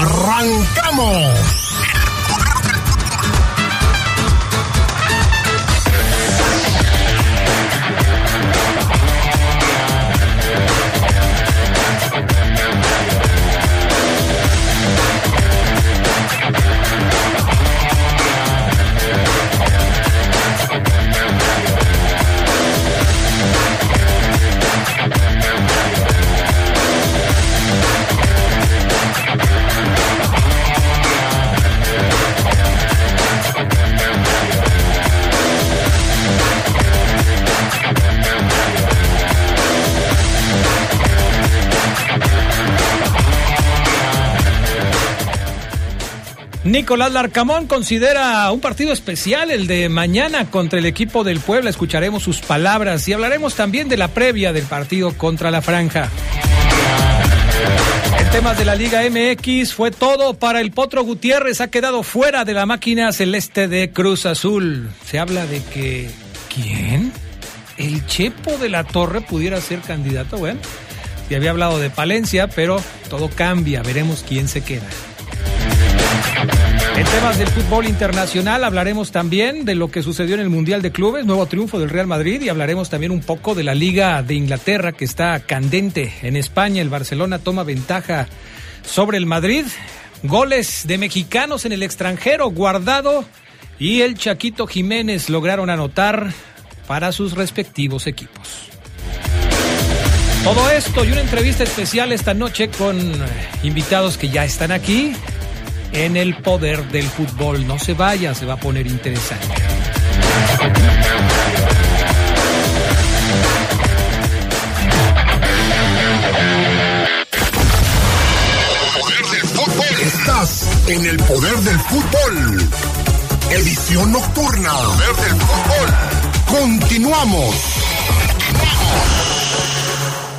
¡Arrancamos! Nicolás Larcamón considera un partido especial el de mañana contra el equipo del Puebla. Escucharemos sus palabras y hablaremos también de la previa del partido contra la Franja. En temas de la Liga MX fue todo para el Potro Gutiérrez. Ha quedado fuera de la máquina celeste de Cruz Azul. Se habla de que. ¿Quién? El Chepo de la Torre pudiera ser candidato. Bueno, se había hablado de Palencia, pero todo cambia. Veremos quién se queda. En temas del fútbol internacional hablaremos también de lo que sucedió en el Mundial de Clubes, nuevo triunfo del Real Madrid y hablaremos también un poco de la Liga de Inglaterra que está candente. En España el Barcelona toma ventaja sobre el Madrid. Goles de mexicanos en el extranjero, Guardado y el Chaquito Jiménez lograron anotar para sus respectivos equipos. Todo esto y una entrevista especial esta noche con invitados que ya están aquí en el poder del fútbol. No se vaya, se va a poner interesante. Poder del fútbol. Estás en el poder del fútbol. Edición nocturna. Poder del fútbol. Continuamos.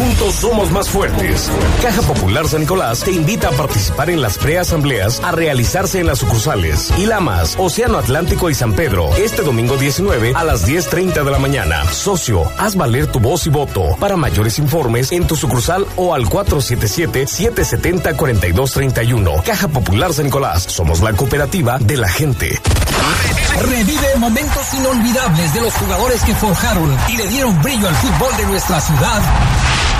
Juntos somos más fuertes. Caja Popular San Nicolás te invita a participar en las preasambleas a realizarse en las sucursales Ilamas, Océano Atlántico y San Pedro este domingo 19 a las 10.30 de la mañana. Socio, haz valer tu voz y voto. Para mayores informes en tu sucursal o al 477-770-4231. Caja Popular San Nicolás. Somos la cooperativa de la gente. Revive momentos inolvidables de los jugadores que forjaron y le dieron brillo al fútbol de nuestra ciudad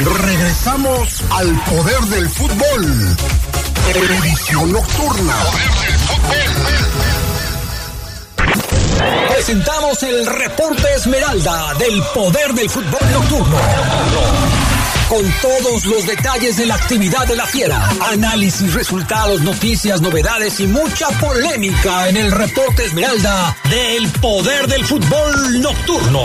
Regresamos al poder del fútbol. Edición nocturna. Presentamos el reporte Esmeralda del poder del fútbol nocturno. Con todos los detalles de la actividad de la fiera, análisis, resultados, noticias, novedades y mucha polémica en el reporte Esmeralda del poder del fútbol nocturno.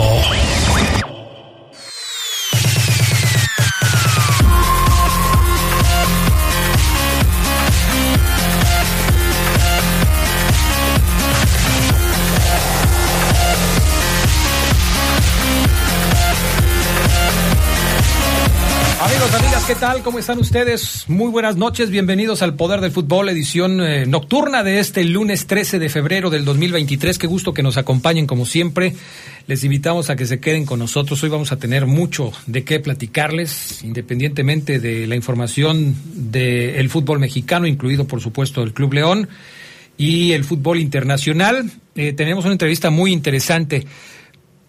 ¿Qué tal? ¿Cómo están ustedes? Muy buenas noches, bienvenidos al Poder del Fútbol, edición eh, nocturna de este lunes 13 de febrero del 2023. Qué gusto que nos acompañen como siempre. Les invitamos a que se queden con nosotros. Hoy vamos a tener mucho de qué platicarles, independientemente de la información del fútbol mexicano, incluido por supuesto el Club León y el fútbol internacional. Eh, tenemos una entrevista muy interesante.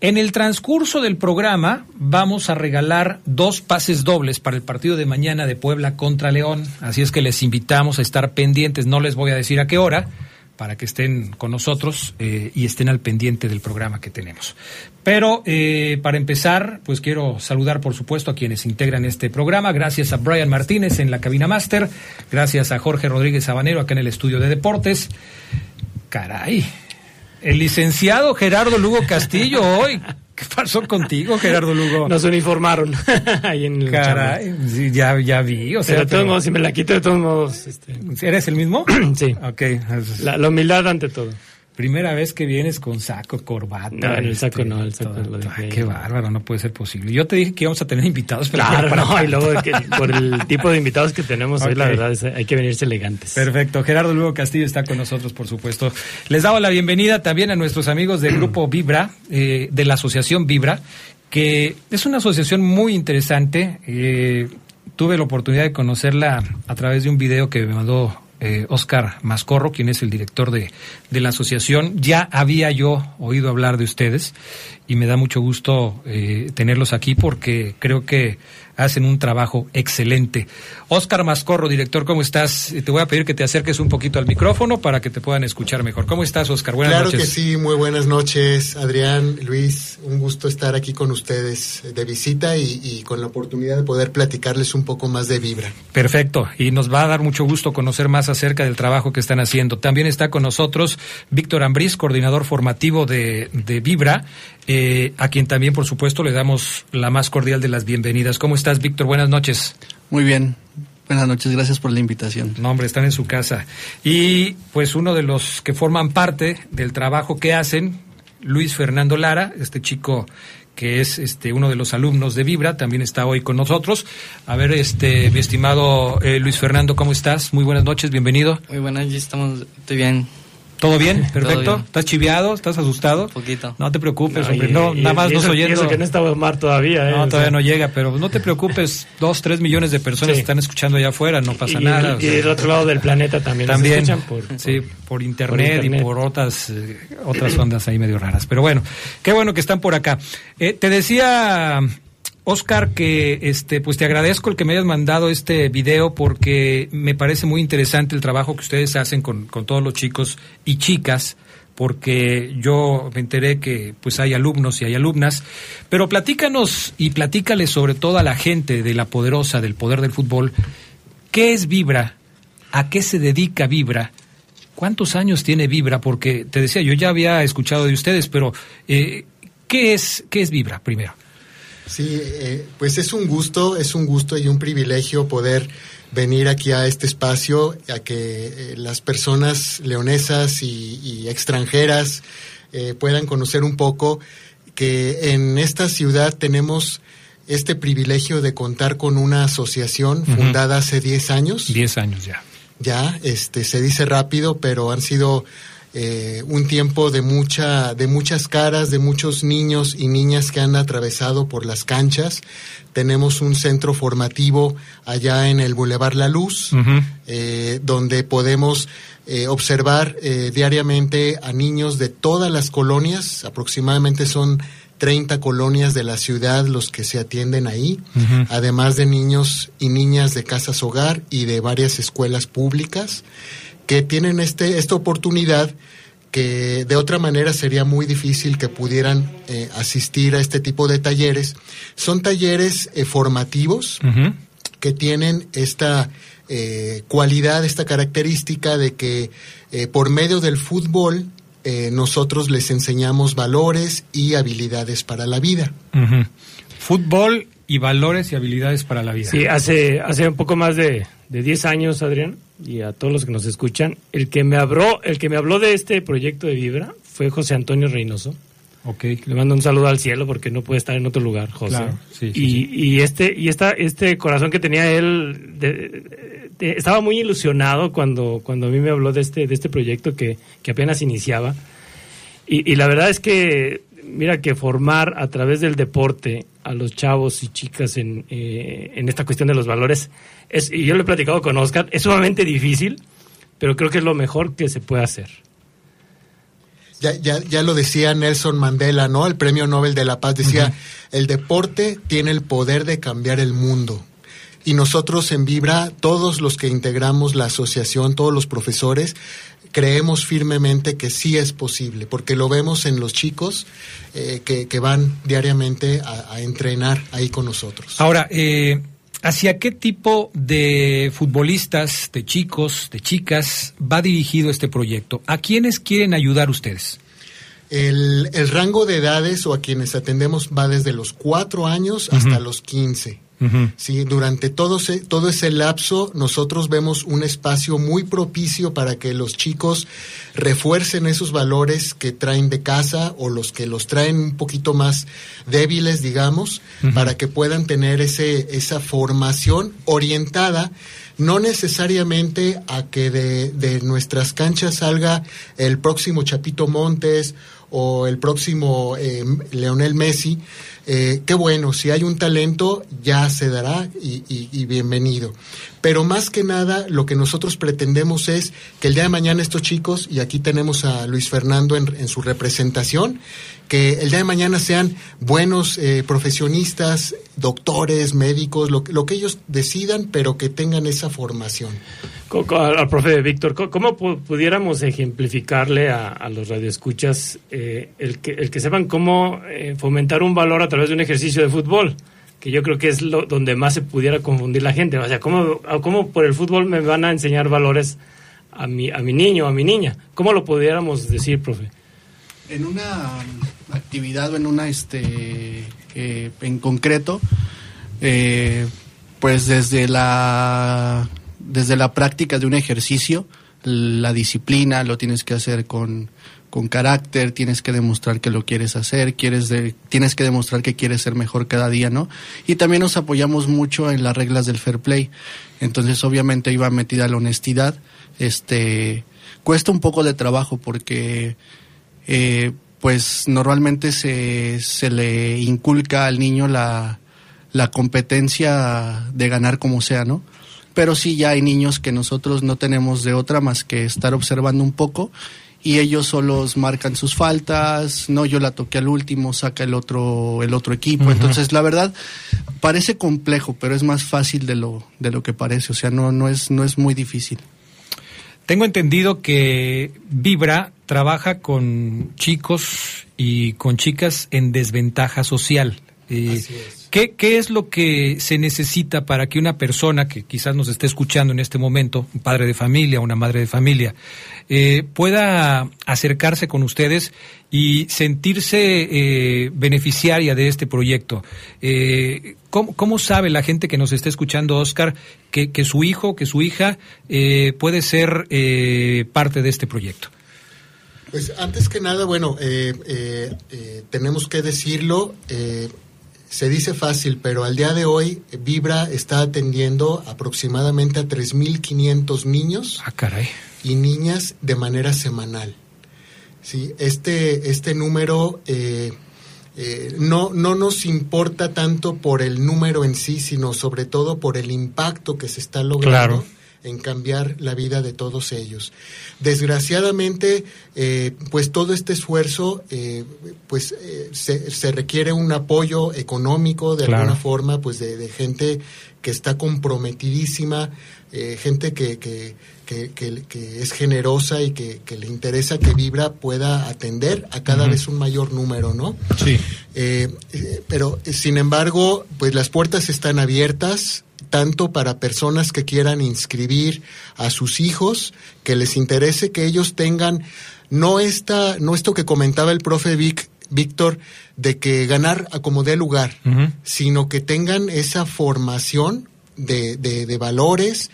En el transcurso del programa vamos a regalar dos pases dobles para el partido de mañana de Puebla contra León, así es que les invitamos a estar pendientes, no les voy a decir a qué hora, para que estén con nosotros eh, y estén al pendiente del programa que tenemos. Pero eh, para empezar, pues quiero saludar por supuesto a quienes integran este programa, gracias a Brian Martínez en la cabina máster, gracias a Jorge Rodríguez Sabanero acá en el estudio de deportes. Caray, el licenciado Gerardo Lugo Castillo hoy. ¿Qué pasó contigo, Gerardo Lugo? Nos uniformaron ahí en el Caray, sí, ya, ya vi. O sea, pero de todos modos, si me la quito, de todos modos. Este... ¿Eres el mismo? sí. Ok. La, la humildad ante todo. Primera vez que vienes con saco, corbata. No, el saco este, no, el saco todo. lo dejé qué bárbaro, no puede ser posible. Yo te dije que íbamos a tener invitados, pero Claro, para- no, y luego que por el tipo de invitados que tenemos hoy, la verdad, es, hay que venirse elegantes. Perfecto. Gerardo Lugo Castillo está con nosotros, por supuesto. Les damos la bienvenida también a nuestros amigos del grupo Vibra, eh, de la asociación Vibra, que es una asociación muy interesante. Eh, tuve la oportunidad de conocerla a través de un video que me mandó eh, Oscar Mascorro, quien es el director de, de la asociación. Ya había yo oído hablar de ustedes y me da mucho gusto eh, tenerlos aquí porque creo que hacen un trabajo excelente. Oscar Mascorro, director, ¿cómo estás? Eh, Te voy a pedir que te acerques un poquito al micrófono para que te puedan escuchar mejor. ¿Cómo estás, Oscar? Buenas claro noches. que sí, muy buenas noches, Adrián, Luis, un gusto estar aquí con ustedes de visita y, y con la oportunidad de poder platicarles un poco más de Vibra. Perfecto, y nos va a dar mucho gusto conocer más acerca del trabajo que están haciendo. También está con nosotros Víctor Ambriz, coordinador formativo de, de Vibra, eh, a quien también, por supuesto, le damos la más cordial de las bienvenidas. ¿Cómo estás, Víctor? Buenas noches. Muy bien. Buenas noches, gracias por la invitación. No, hombre, están en su casa. Y pues uno de los que forman parte del trabajo que hacen, Luis Fernando Lara, este chico que es este uno de los alumnos de Vibra, también está hoy con nosotros. A ver, este mi estimado eh, Luis Fernando, ¿cómo estás? Muy buenas noches, bienvenido. Muy buenas, ya estamos, estoy bien, ¿Todo bien? Perfecto. bien. ¿Estás chiviado? ¿Estás asustado? un poquito. No te preocupes, No, hombre. y- no, y- nada más y nos oyendo. eso que no estaba Omar todavía, ¿eh? No, O todavía sea, no llega, pero no te preocupes. Dos, tres millones de personas Sí. están escuchando allá afuera, no pasa y, nada. o Y del otro lado del planeta también. nos También, escuchan por, sí, por internet, internet. y por otras eh, otras ondas ahí medio raras. Pero bueno, qué bueno que están por acá. Eh, te decía, Oscar, que este, pues te agradezco el que me hayas mandado este video porque me parece muy interesante el trabajo que ustedes hacen con, con todos los chicos y chicas porque yo me enteré que pues hay alumnos y hay alumnas, pero platícanos y platícale sobre todo a la gente de la poderosa, del poder del fútbol, ¿qué es Vibra? ¿A qué se dedica Vibra? ¿Cuántos años tiene Vibra? Porque te decía, yo ya había escuchado de ustedes, pero eh, ¿qué es qué es Vibra primero? Sí, eh, pues es un gusto, es un gusto y un privilegio poder venir aquí a este espacio, a que eh, las personas leonesas y, y extranjeras eh, puedan conocer un poco que en esta ciudad tenemos este privilegio de contar con una asociación fundada hace 10 años. Diez años ya. ya, este, se dice rápido, pero han sido eh, un tiempo de mucha, de muchas caras, de muchos niños y niñas que han atravesado por las canchas. Tenemos un centro formativo allá en el Boulevard La Luz, eh, donde podemos eh, observar eh, diariamente a niños de todas las colonias, aproximadamente son 30 colonias de la ciudad los que se atienden ahí, además de niños y niñas de casas hogar y de varias escuelas públicas que tienen este, esta oportunidad que de otra manera sería muy difícil que pudieran eh, asistir a este tipo de talleres. Son talleres eh, formativos que tienen esta eh, cualidad, esta característica de que eh, por medio del fútbol eh, nosotros les enseñamos valores y habilidades para la vida. Fútbol y valores y habilidades para la vida. Sí, hace, hace un poco más de, de 10 años, Adrián, y a todos los que nos escuchan, el que me habló, el que me habló de este proyecto de Vibra fue José Antonio Reynoso. Okay. Le mando un saludo al cielo porque no puede estar en otro lugar, José. Claro, sí, sí, y, sí. y este y esta este corazón que tenía él de- de- estaba muy ilusionado cuando cuando a mí me habló de este de este proyecto que, que apenas iniciaba. Y, y la verdad es que mira que formar a través del deporte a los chavos y chicas en, eh, en esta cuestión de los valores es y yo lo he platicado con Oscar es sumamente difícil, pero creo que es lo mejor que se puede hacer. Ya, ya, ya lo decía Nelson Mandela, ¿no? El premio Nobel de la Paz decía, el deporte tiene el poder de cambiar el mundo. Y nosotros en Vibra, todos los que integramos la asociación, todos los profesores, creemos firmemente que sí es posible, porque lo vemos en los chicos eh, que, que van diariamente a, a entrenar ahí con nosotros. Ahora, eh, ¿hacia qué tipo de futbolistas, de chicos, de chicas va dirigido este proyecto? ¿A quiénes quieren ayudar ustedes? El, el rango de edades o a quienes atendemos va desde los cuatro años hasta los 15. Sí, durante todo ese, todo ese lapso nosotros vemos un espacio muy propicio para que los chicos refuercen esos valores que traen de casa o los que los traen un poquito más débiles, digamos, para que puedan tener ese, esa formación orientada no necesariamente a que de, de nuestras canchas salga el próximo Chapito Montes o el próximo eh, Leonel Messi. Eh, qué bueno, si hay un talento ya se dará y, bienvenido. Pero más que nada lo que nosotros pretendemos es que el día de mañana estos chicos, y aquí tenemos a Luis Fernando en, en su representación, que el día de mañana sean buenos eh, profesionistas, doctores, médicos, lo, que- lo que ellos decidan, pero que tengan esa formación. Al, al profe Víctor, ¿cómo pu- pudiéramos ejemplificarle a, a los radioescuchas eh, el, que, el que sepan cómo eh, fomentar un valor a través de un ejercicio de fútbol? Que yo creo que es lo, donde más se pudiera confundir la gente. O sea, ¿cómo, ¿cómo por el fútbol me van a enseñar valores a mi, a mi niño a mi niña? ¿Cómo lo pudiéramos decir, profe? En una actividad o en una, este, eh, en concreto, eh, pues desde la, desde la práctica de un ejercicio, la disciplina lo tienes que hacer con, con carácter, tienes que demostrar que lo quieres hacer, quieres de- tienes que demostrar que quieres ser mejor cada día, ¿no? Y también nos apoyamos mucho en las reglas del fair play. Entonces, obviamente iba metida la honestidad. Este, cuesta un poco de trabajo porque eh, pues normalmente se, se le inculca al niño la, la competencia de ganar como sea, ¿no? Pero sí ya hay niños que nosotros no tenemos de otra más que estar observando un poco y ellos solos marcan sus faltas, no yo la toqué al último, saca el otro el otro equipo, entonces la verdad parece complejo, pero es más fácil de lo de lo que parece, o sea, no no es no es muy difícil. Tengo entendido que Vibra trabaja con chicos y con chicas en desventaja social. Eh, ¿qué, qué es lo que se necesita para que una persona que quizás nos esté escuchando en este momento, un padre de familia, una madre de familia, eh, pueda acercarse con ustedes y sentirse eh, beneficiaria de este proyecto? Eh, ¿cómo, cómo sabe la gente que nos está escuchando, Oscar, que, que su hijo, que su hija puede ser parte de este proyecto? Pues antes que nada, bueno, tenemos que decirlo, se dice fácil, pero al día de hoy eh, Vibra está atendiendo aproximadamente a 3.500 niños Ah, caray. y niñas de manera semanal. Sí, este, este número eh, eh, no, no nos importa tanto por el número en sí, sino sobre todo por el impacto que se está logrando Claro. En cambiar la vida de todos ellos. Desgraciadamente, eh, pues todo este esfuerzo, eh, pues eh, se, se requiere un apoyo económico de Claro. alguna forma, pues de, de gente que está comprometidísima, eh, gente que, que, que, que- es generosa y que, que le interesa que Vibra pueda atender a cada vez un mayor número, ¿no? Sí. Eh, eh, pero, sin embargo, pues las puertas están abiertas tanto para personas que quieran inscribir a sus hijos, que les interese que ellos tengan no esta, no esto que comentaba el profe Vic, Víctor, de que ganar a como dé lugar, sino que tengan esa formación de, de- de valores,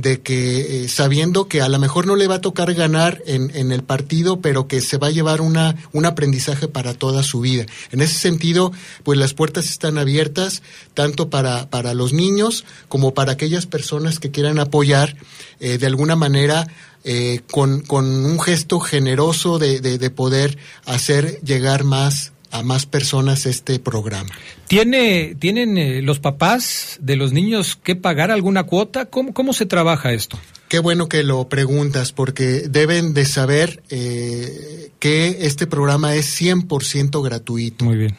de que eh, sabiendo que a lo mejor no le va a tocar ganar en, en, el partido, pero que se va a llevar una, un aprendizaje para toda su vida. En ese sentido, pues las puertas están abiertas tanto para, para los niños como para aquellas personas que quieran apoyar eh, de alguna manera eh, con, con, un gesto generoso de, de, de poder hacer llegar más a más personas este programa. ¿Tiene, ¿Tienen eh, los papás de los niños que pagar alguna cuota? ¿Cómo, ¿Cómo se trabaja esto? Qué bueno que lo preguntas, porque deben de saber eh, que este programa es 100% gratuito. Muy bien.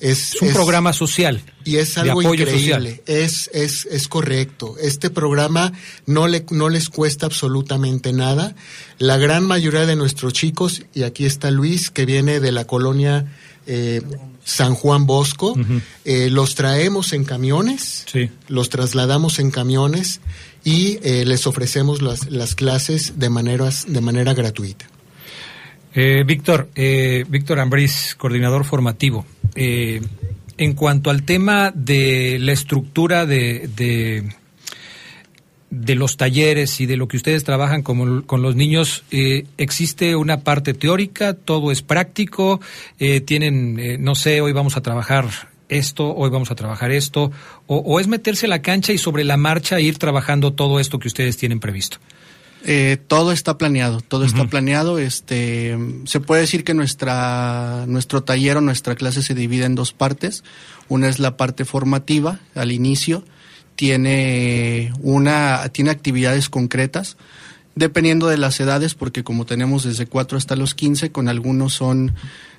Es, es un es, programa social. Y es algo increíble. Es, es, es correcto. Este programa no, le, no les cuesta absolutamente nada. La gran mayoría de nuestros chicos, y aquí está Luis, que viene de la colonia eh, San Juan Bosco, uh -huh. eh, los traemos en camiones, sí. los trasladamos en camiones y eh, les ofrecemos las, las, clases de, maneras, de manera gratuita. Víctor, Víctor Ambriz, coordinador formativo. En cuanto al tema de la estructura de, de, de, los talleres y de lo que ustedes trabajan con, con los niños, eh, ¿existe una parte teórica? ¿Todo es práctico? Eh, ¿Tienen, eh, no sé, hoy vamos a trabajar esto, hoy vamos a trabajar esto? O, ¿O, es meterse a la cancha y sobre la marcha ir trabajando todo esto que ustedes tienen previsto? Eh, todo está planeado, todo uh -huh. está planeado. Este, se puede decir que nuestra, nuestro taller o nuestra clase se divide en dos partes. Una es la parte formativa al inicio, tiene una, tiene actividades concretas, dependiendo de las edades, porque como tenemos desde 4 hasta los 15, con algunos son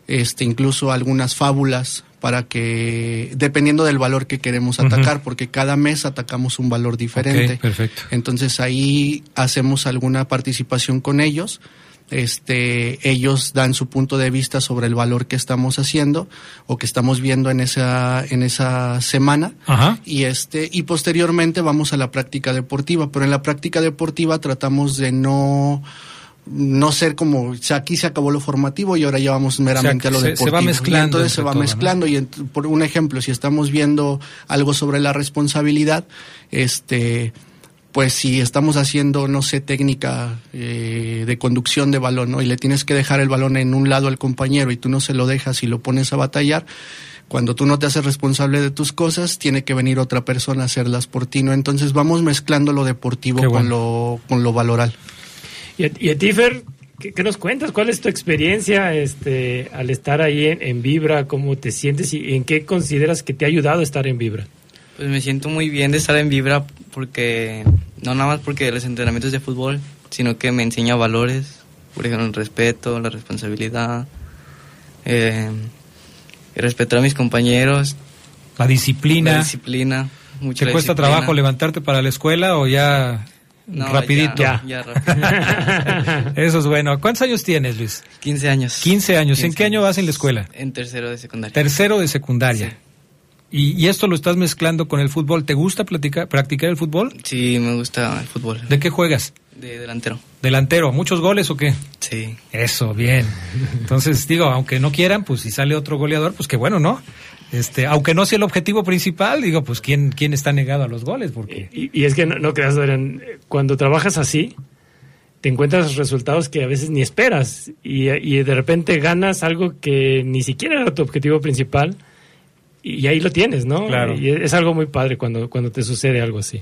este, incluso algunas fábulas para que, dependiendo del valor que queremos atacar, uh -huh. porque cada mes atacamos un valor diferente. Okay, perfecto. Entonces ahí hacemos alguna participación con ellos. Este, ellos dan su punto de vista sobre el valor que estamos haciendo o que estamos viendo en esa, en esa semana. Ajá. Y este, y posteriormente vamos a la práctica deportiva, pero en la práctica deportiva tratamos de no, no ser como, o sea, aquí se acabó lo formativo y ahora ya vamos meramente o sea, a lo se, deportivo. Se va mezclando. Y entonces se va todo, mezclando ¿no? y en, por un ejemplo, si estamos viendo algo sobre la responsabilidad, este, pues si estamos haciendo, no sé, técnica eh, de conducción de balón, ¿no? Y le tienes que dejar el balón en un lado al compañero y tú no se lo dejas y lo pones a batallar, cuando tú no te haces responsable de tus cosas, tiene que venir otra persona a hacerlas por ti, ¿no? Entonces vamos mezclando lo deportivo con, lo, con lo valoral. Y a, y a ti, Fer, ¿qué, ¿qué, nos cuentas? ¿Cuál es tu experiencia este, al estar ahí en, en Vibra? ¿Cómo te sientes y en qué consideras que te ha ayudado estar en Vibra? Pues me siento muy bien de estar en Vibra porque, no nada más porque los entrenamientos de fútbol, sino que me enseña valores, por ejemplo, el respeto, la responsabilidad, eh, respetar a mis compañeros. La disciplina. La disciplina. Mucha ¿Te cuesta disciplina. trabajo levantarte para la escuela o ya no, rapidito? Ya, ya, ya Eso es bueno. ¿Cuántos años tienes, Luis? 15 años. 15 años. 15 ¿En qué año vas en la escuela? En tercero de secundaria. Tercero de secundaria. Sí. Y, y, esto lo estás mezclando con el fútbol. ¿Te gusta platicar, practicar el fútbol? Sí, me gusta el fútbol. ¿De qué juegas? De delantero. ¿Delantero? ¿Muchos goles o qué? Sí. Eso, bien. Entonces, digo, aunque no quieran, pues si sale otro goleador, pues qué bueno, ¿no? Este, aunque no sea el objetivo principal, digo, pues quién, quién está negado a los goles, porque. Y, y es que no, no creas, Dorian, cuando trabajas así, te encuentras resultados que a veces ni esperas y, y de repente ganas algo que ni siquiera era tu objetivo principal y ahí lo tienes, ¿no? Claro. Y es algo muy padre cuando, cuando te sucede algo así.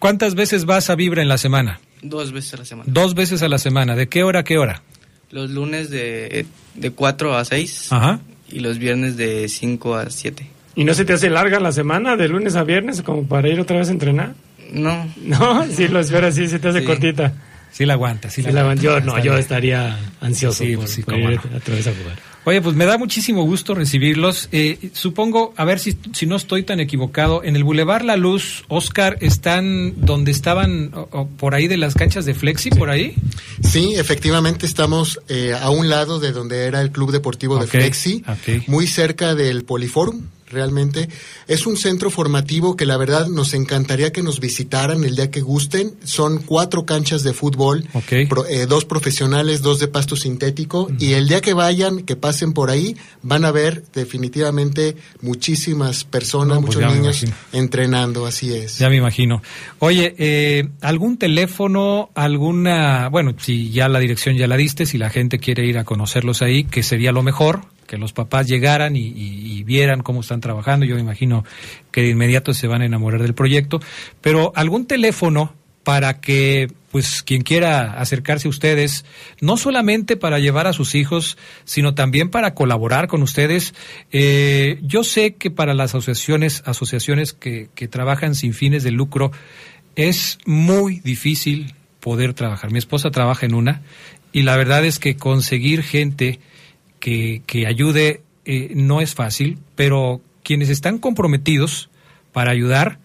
¿Cuántas veces vas a Vibra en la semana? Dos veces a la semana. Dos veces a la semana. ¿De qué hora a qué hora? Los lunes de, de 4 a 6. Ajá. Y los viernes de 5 a 7. ¿Y no se te hace larga la semana, de lunes a viernes, como para ir otra vez a entrenar? No. No, sí, lo esperas, sí, se te hace sí. cortita. Sí la aguanta, sí, sí la, aguanta. Yo no, yo estaría ansioso sí, por, pues sí, por ir no. otra vez a jugar. Oye, pues me da muchísimo gusto recibirlos. Eh, supongo, a ver si, si no estoy tan equivocado, en el Boulevard La Luz, Oscar, ¿están donde estaban, o, o, por ahí de las canchas de Flexi, por ahí? Sí, efectivamente estamos eh, a un lado de donde era el Club Deportivo okay, de Flexi, okay. muy cerca del Poliforum. Realmente. Es un centro formativo que la verdad nos encantaría que nos visitaran el día que gusten. Son cuatro canchas de fútbol, pro- eh, dos profesionales, dos de pasto sintético, y el día que vayan, que pasen por ahí, van a ver definitivamente muchísimas personas, No, pues muchos niños entrenando, así es. Ya me imagino. Oye, eh, ¿algún teléfono, alguna, bueno, si ya la dirección ya la diste, si la gente quiere ir a conocerlos ahí, que sería lo mejor, que los papás llegaran y, vieran cómo están trabajando, yo me imagino que de inmediato se van a enamorar del proyecto, pero algún teléfono para que pues quien quiera acercarse a ustedes, no solamente para llevar a sus hijos, sino también para colaborar con ustedes. Eh, yo sé que para las asociaciones, asociaciones que trabajan sin fines de lucro, es muy difícil poder trabajar. Mi esposa trabaja en una y la verdad es que conseguir gente que, ayude eh, no es fácil, pero quienes están comprometidos para ayudar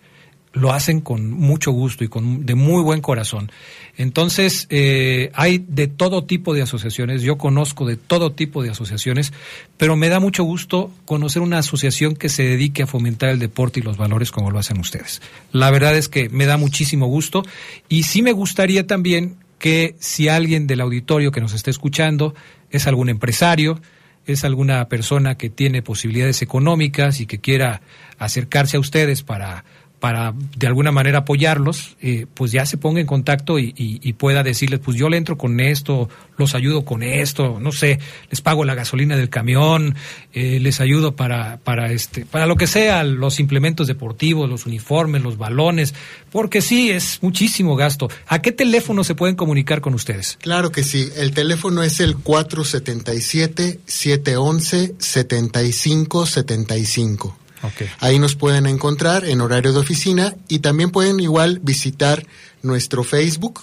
lo hacen con mucho gusto y con de muy buen corazón. Entonces, eh, hay de todo tipo de asociaciones, yo conozco de todo tipo de asociaciones, pero me da mucho gusto conocer una asociación que se dedique a fomentar el deporte y los valores como lo hacen ustedes. La verdad es que me da muchísimo gusto y sí me gustaría también que si alguien del auditorio que nos esté escuchando es algún empresario, es alguna persona que tiene posibilidades económicas y que quiera acercarse a ustedes para, para de alguna manera apoyarlos, eh, pues ya se ponga en contacto y, y- pueda decirles, pues yo le entro con esto, los ayudo con esto, no sé, les pago la gasolina del camión, eh, les ayudo para, para, este, para lo que sea, los implementos deportivos, los uniformes, los balones, porque sí, es muchísimo gasto. ¿A qué teléfono se pueden comunicar con ustedes? Claro que sí. El teléfono es el 477-711-7575. Ahí nos pueden encontrar en horario de oficina y también pueden igual visitar nuestro Facebook,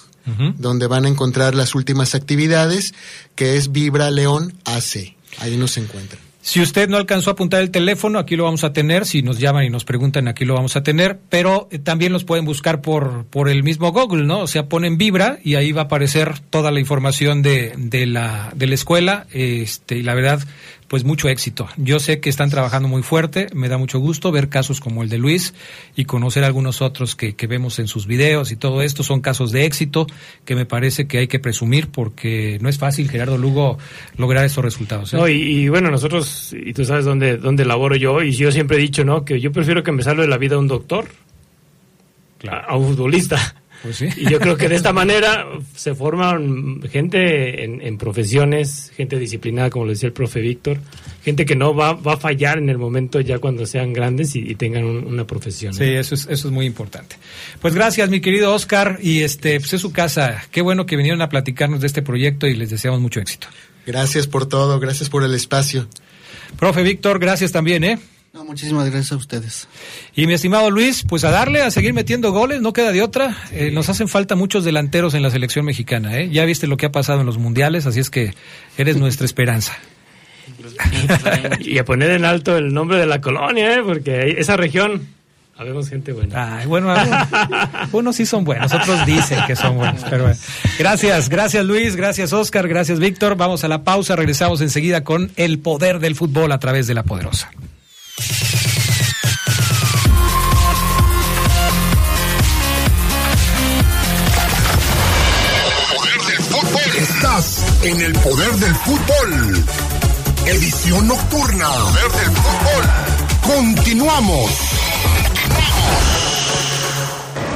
donde van a encontrar las últimas actividades, que es Vibra León AC. Ahí nos encuentran. Si usted no alcanzó a apuntar el teléfono, aquí lo vamos a tener. Si nos llaman y nos preguntan, aquí lo vamos a tener. Pero eh, también los pueden buscar por, por el mismo Google, ¿no? O sea, ponen Vibra y ahí va a aparecer toda la información de, de, la, de la escuela. Este, y la verdad, pues mucho éxito. Yo sé que están trabajando muy fuerte. Me da mucho gusto ver casos como el de Luis y conocer algunos otros que, que vemos en sus videos y todo esto. Son casos de éxito que me parece que hay que presumir porque no es fácil, Gerardo Lugo, lograr estos resultados. ¿eh? No, y, y bueno, nosotros, y tú sabes dónde, dónde laboro yo, y yo siempre he dicho, ¿no? Que yo prefiero que me salve la vida un doctor a un futbolista. Pues sí. Y yo creo que de esta manera se forman gente en, en profesiones, gente disciplinada, como lo decía el profe Víctor, gente que no va, va a fallar en el momento ya cuando sean grandes y, y tengan un- una profesión. ¿no? Sí, eso es, eso es muy importante. Pues gracias, mi querido Oscar, y este, pues es su casa. Qué bueno que vinieron a platicarnos de este proyecto y les deseamos mucho éxito. Gracias por todo, gracias por el espacio. Profe Víctor, gracias también, ¿eh? No, muchísimas gracias a ustedes. Y mi estimado Luis, pues a darle, a seguir metiendo goles, no queda de otra. Eh, nos hacen falta muchos delanteros en la selección mexicana, ¿eh? Ya viste lo que ha pasado en los mundiales, así es que eres nuestra esperanza. Y a poner en alto el nombre de la colonia, ¿eh? Porque esa región, habemos gente buena. Ay, bueno, algunos, unos sí son buenos, otros dicen que son buenos, pero bueno. Gracias, gracias Luis, gracias Oscar, gracias Víctor. Vamos a la pausa, regresamos enseguida con el poder del fútbol a través de la poderosa. Estás en el poder del fútbol. Edición nocturna. Poder del fútbol. Continuamos.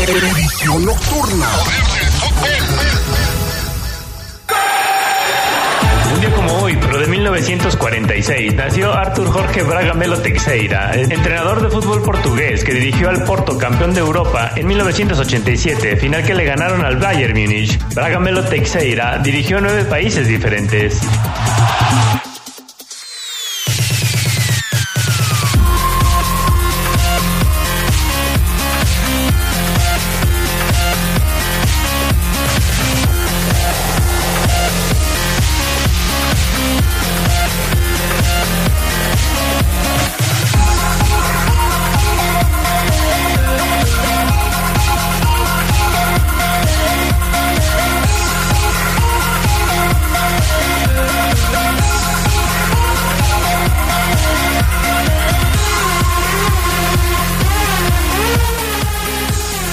Edición nocturna. Un día como hoy, pero de 1946, nació Arthur Jorge Braga Melo Teixeira, entrenador de fútbol portugués que dirigió al Porto campeón de Europa en 1987, final que le ganaron al Bayern Múnich. Braga Melo Teixeira dirigió nueve países diferentes.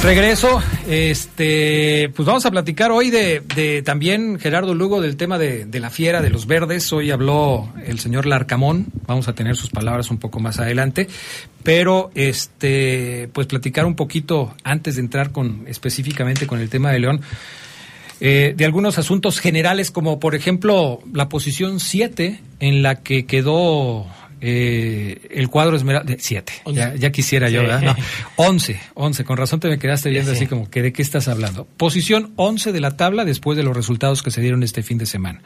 Regreso, este, pues vamos a platicar hoy de, de también Gerardo Lugo del tema de, la fiera de los verdes. Hoy habló el señor Larcamón, vamos a tener sus palabras un poco más adelante, pero este, pues platicar un poquito antes de entrar con específicamente con el tema de León. Eh, de algunos asuntos generales, como por ejemplo la posición 7 en la que quedó eh, el cuadro Esmeralda, siete, ya, ya, quisiera yo, ¿verdad? No, once, once, con razón te me quedaste viendo sí. así como que de qué estás hablando. Posición once de la tabla después de los resultados que se dieron este fin de semana.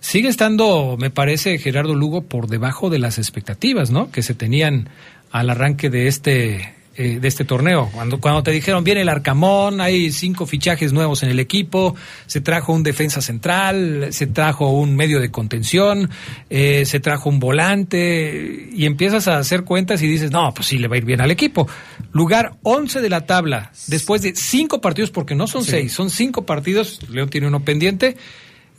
Sigue estando, me parece, Gerardo Lugo por debajo de las expectativas, ¿no? Que se tenían al arranque de este eh, de este torneo. Cuando, cuando te dijeron viene el Arcamón, hay cinco fichajes nuevos en el equipo, se trajo un defensa central, se trajo un medio de contención, eh, se trajo un volante, y empiezas a hacer cuentas y dices, no, pues sí le va a ir bien al equipo. Lugar 11 de la tabla, después de cinco partidos, porque no son sí. seis, son cinco partidos, León tiene uno pendiente.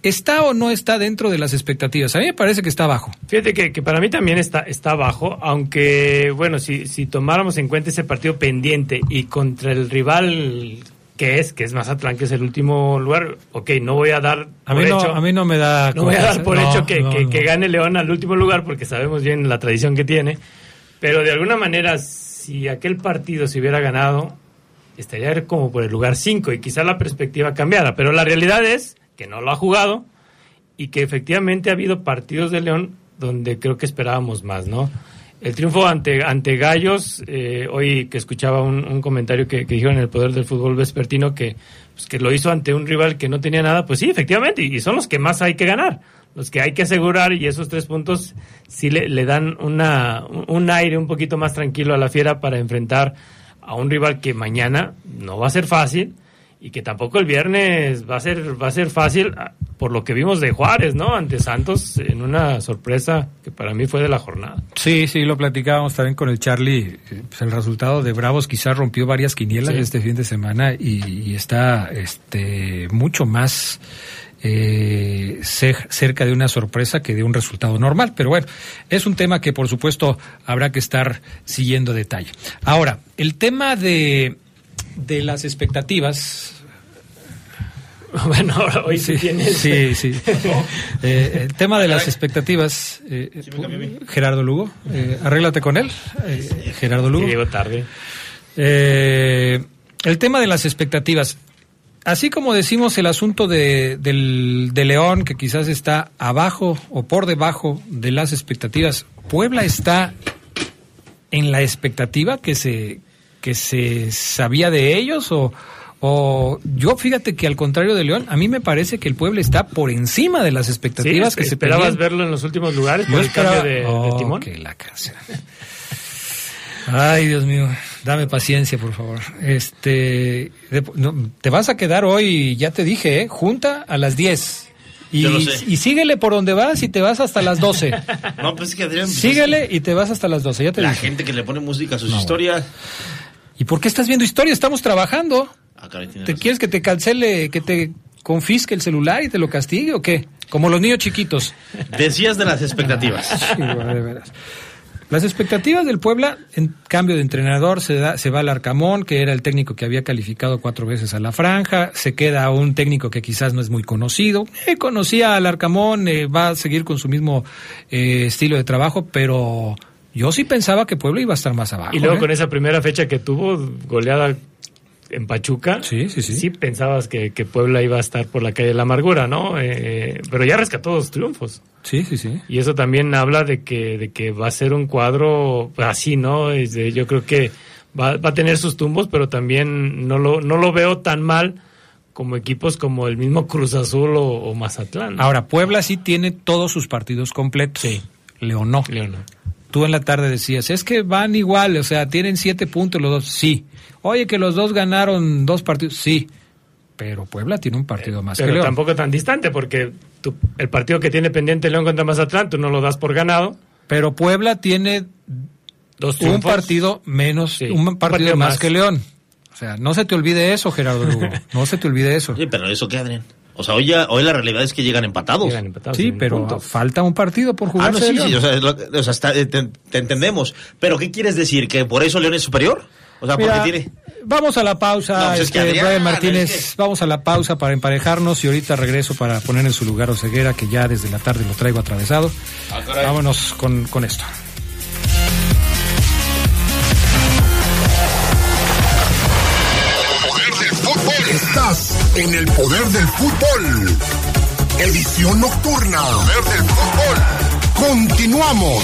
¿Está o no está dentro de las expectativas? A mí me parece que está bajo. Fíjate que, que para mí también está, está bajo, aunque, bueno, si, si tomáramos en cuenta ese partido pendiente y contra el rival que es, que es Mazatlán, que es el último lugar, ok, no voy a dar a mí no, hecho, a mí no me da... No voy a dar por no, hecho que, no, que, que, gane León al último lugar, porque sabemos bien la tradición que tiene, pero de alguna manera, si aquel partido se hubiera ganado, estaría como por el lugar 5 y quizá la perspectiva cambiara, pero la realidad es que no lo ha jugado y que efectivamente ha habido partidos de León donde creo que esperábamos más, ¿no? El triunfo ante, ante Gallos, eh, hoy que escuchaba un, comentario que, que, dijeron en el poder del fútbol vespertino que, pues, que lo hizo ante un rival que no tenía nada, pues sí, efectivamente, y son los que más hay que ganar, los que hay que asegurar y esos tres puntos sí le, le dan una, un aire un poquito más tranquilo a la fiera para enfrentar a un rival que mañana no va a ser fácil, y que tampoco el viernes va a ser va a ser fácil por lo que vimos de Juárez, ¿no? Ante Santos en una sorpresa que para mí fue de la jornada. Sí, sí, lo platicábamos también con el Charlie. Pues el resultado de Bravos quizás rompió varias quinielas sí. este fin de semana y, y está este mucho más eh, cerca de una sorpresa que de un resultado normal. Pero bueno, es un tema que por supuesto habrá que estar siguiendo detalle. Ahora, el tema de de las expectativas. Bueno, hoy sí tienes. Sí, sí. eh, el tema de las expectativas, eh, Gerardo Lugo, eh, arréglate con él, eh, Gerardo Lugo. Llego tarde. el tema de las expectativas. Así como decimos el asunto de, del, de León, que quizás está abajo o por debajo de las expectativas, Puebla está en la expectativa que se, que se sabía de ellos o, O yo fíjate que al contrario de León, a mí me parece que el Puebla está por encima de las expectativas Sí, que se esperabas tenían. verlo en los últimos lugares por Yo el esperaba- cambio de, de Oh, timón. que la canción. Ay, Dios mío, dame paciencia, por favor. Este, de- no, te vas a quedar hoy, ya te dije, ¿eh? junta a las 10. Y, y síguele por donde vas y te vas hasta las 12. No, pues es que Adrián. pues, síguele y te vas hasta las 12, ya te La dije. gente que le pone música a sus No, historias. ¿Y por qué estás viendo historia? Estamos trabajando. Ah, ¿Te razón. quieres que te cancele, que te confisque el celular y te lo castigue o qué? Como los niños chiquitos. Decías de las expectativas. Sí, güey, de veras. Las expectativas del Puebla, en cambio de entrenador, se, da, se va al Arcamón, que era el técnico que había calificado cuatro veces a la franja, se queda un técnico que quizás no es muy conocido. Eh, conocía al Arcamón, eh, va a seguir con su mismo eh, estilo de trabajo, pero yo sí pensaba que Puebla iba a estar más abajo. Y luego ¿eh? con esa primera fecha que tuvo, goleada en Pachuca, sí, sí, sí. pensabas que, que Puebla iba a estar por la calle de la amargura, ¿no? Eh, pero ya rescató dos triunfos. Sí, sí, sí. Y eso también habla de que, de que va a ser un cuadro así, ¿no? Es de- yo creo que va, va a tener sus tumbos, pero también no lo, no lo veo tan mal como equipos como el mismo Cruz Azul o, o Mazatlán. Ahora, Puebla sí tiene todos sus partidos completos. Sí. León no. León no. Tú en la tarde decías, es que van igual, o sea, tienen siete puntos los dos. Sí. Oye, que los dos ganaron dos partidos. Sí. Pero Puebla tiene un partido más que León. tampoco tan distante, porque tú- el partido que tiene pendiente León contra Mazatlán, tú no lo das por ganado. Pero Puebla tiene Dos un partido menos, Sí, un partido, partido más, más. que León. O sea, no se te olvide eso, Gerardo Lugo. No se te olvide eso. Sí, pero eso qué, Adrián. O sea, hoy, ya, hoy la realidad es que llegan empatados. Sí, pero falta un partido por Ah, jugarse. no, sí, sí, o sea, es lo- o sea, está- eh, te, te entendemos. Pero ¿qué quieres decir? ¿Que por eso León es superior? O sea, Mira, porque tiene... Vamos a la pausa, No, pues es que este, Adrián, Brian Martínez. es Vamos a la pausa para emparejarnos y ahorita regreso para poner en su lugar a Oseguera, que ya desde la tarde lo traigo atravesado. Ah. Vámonos con, con esto. Estás en el poder del fútbol. Edición nocturna. Poder del fútbol. Continuamos.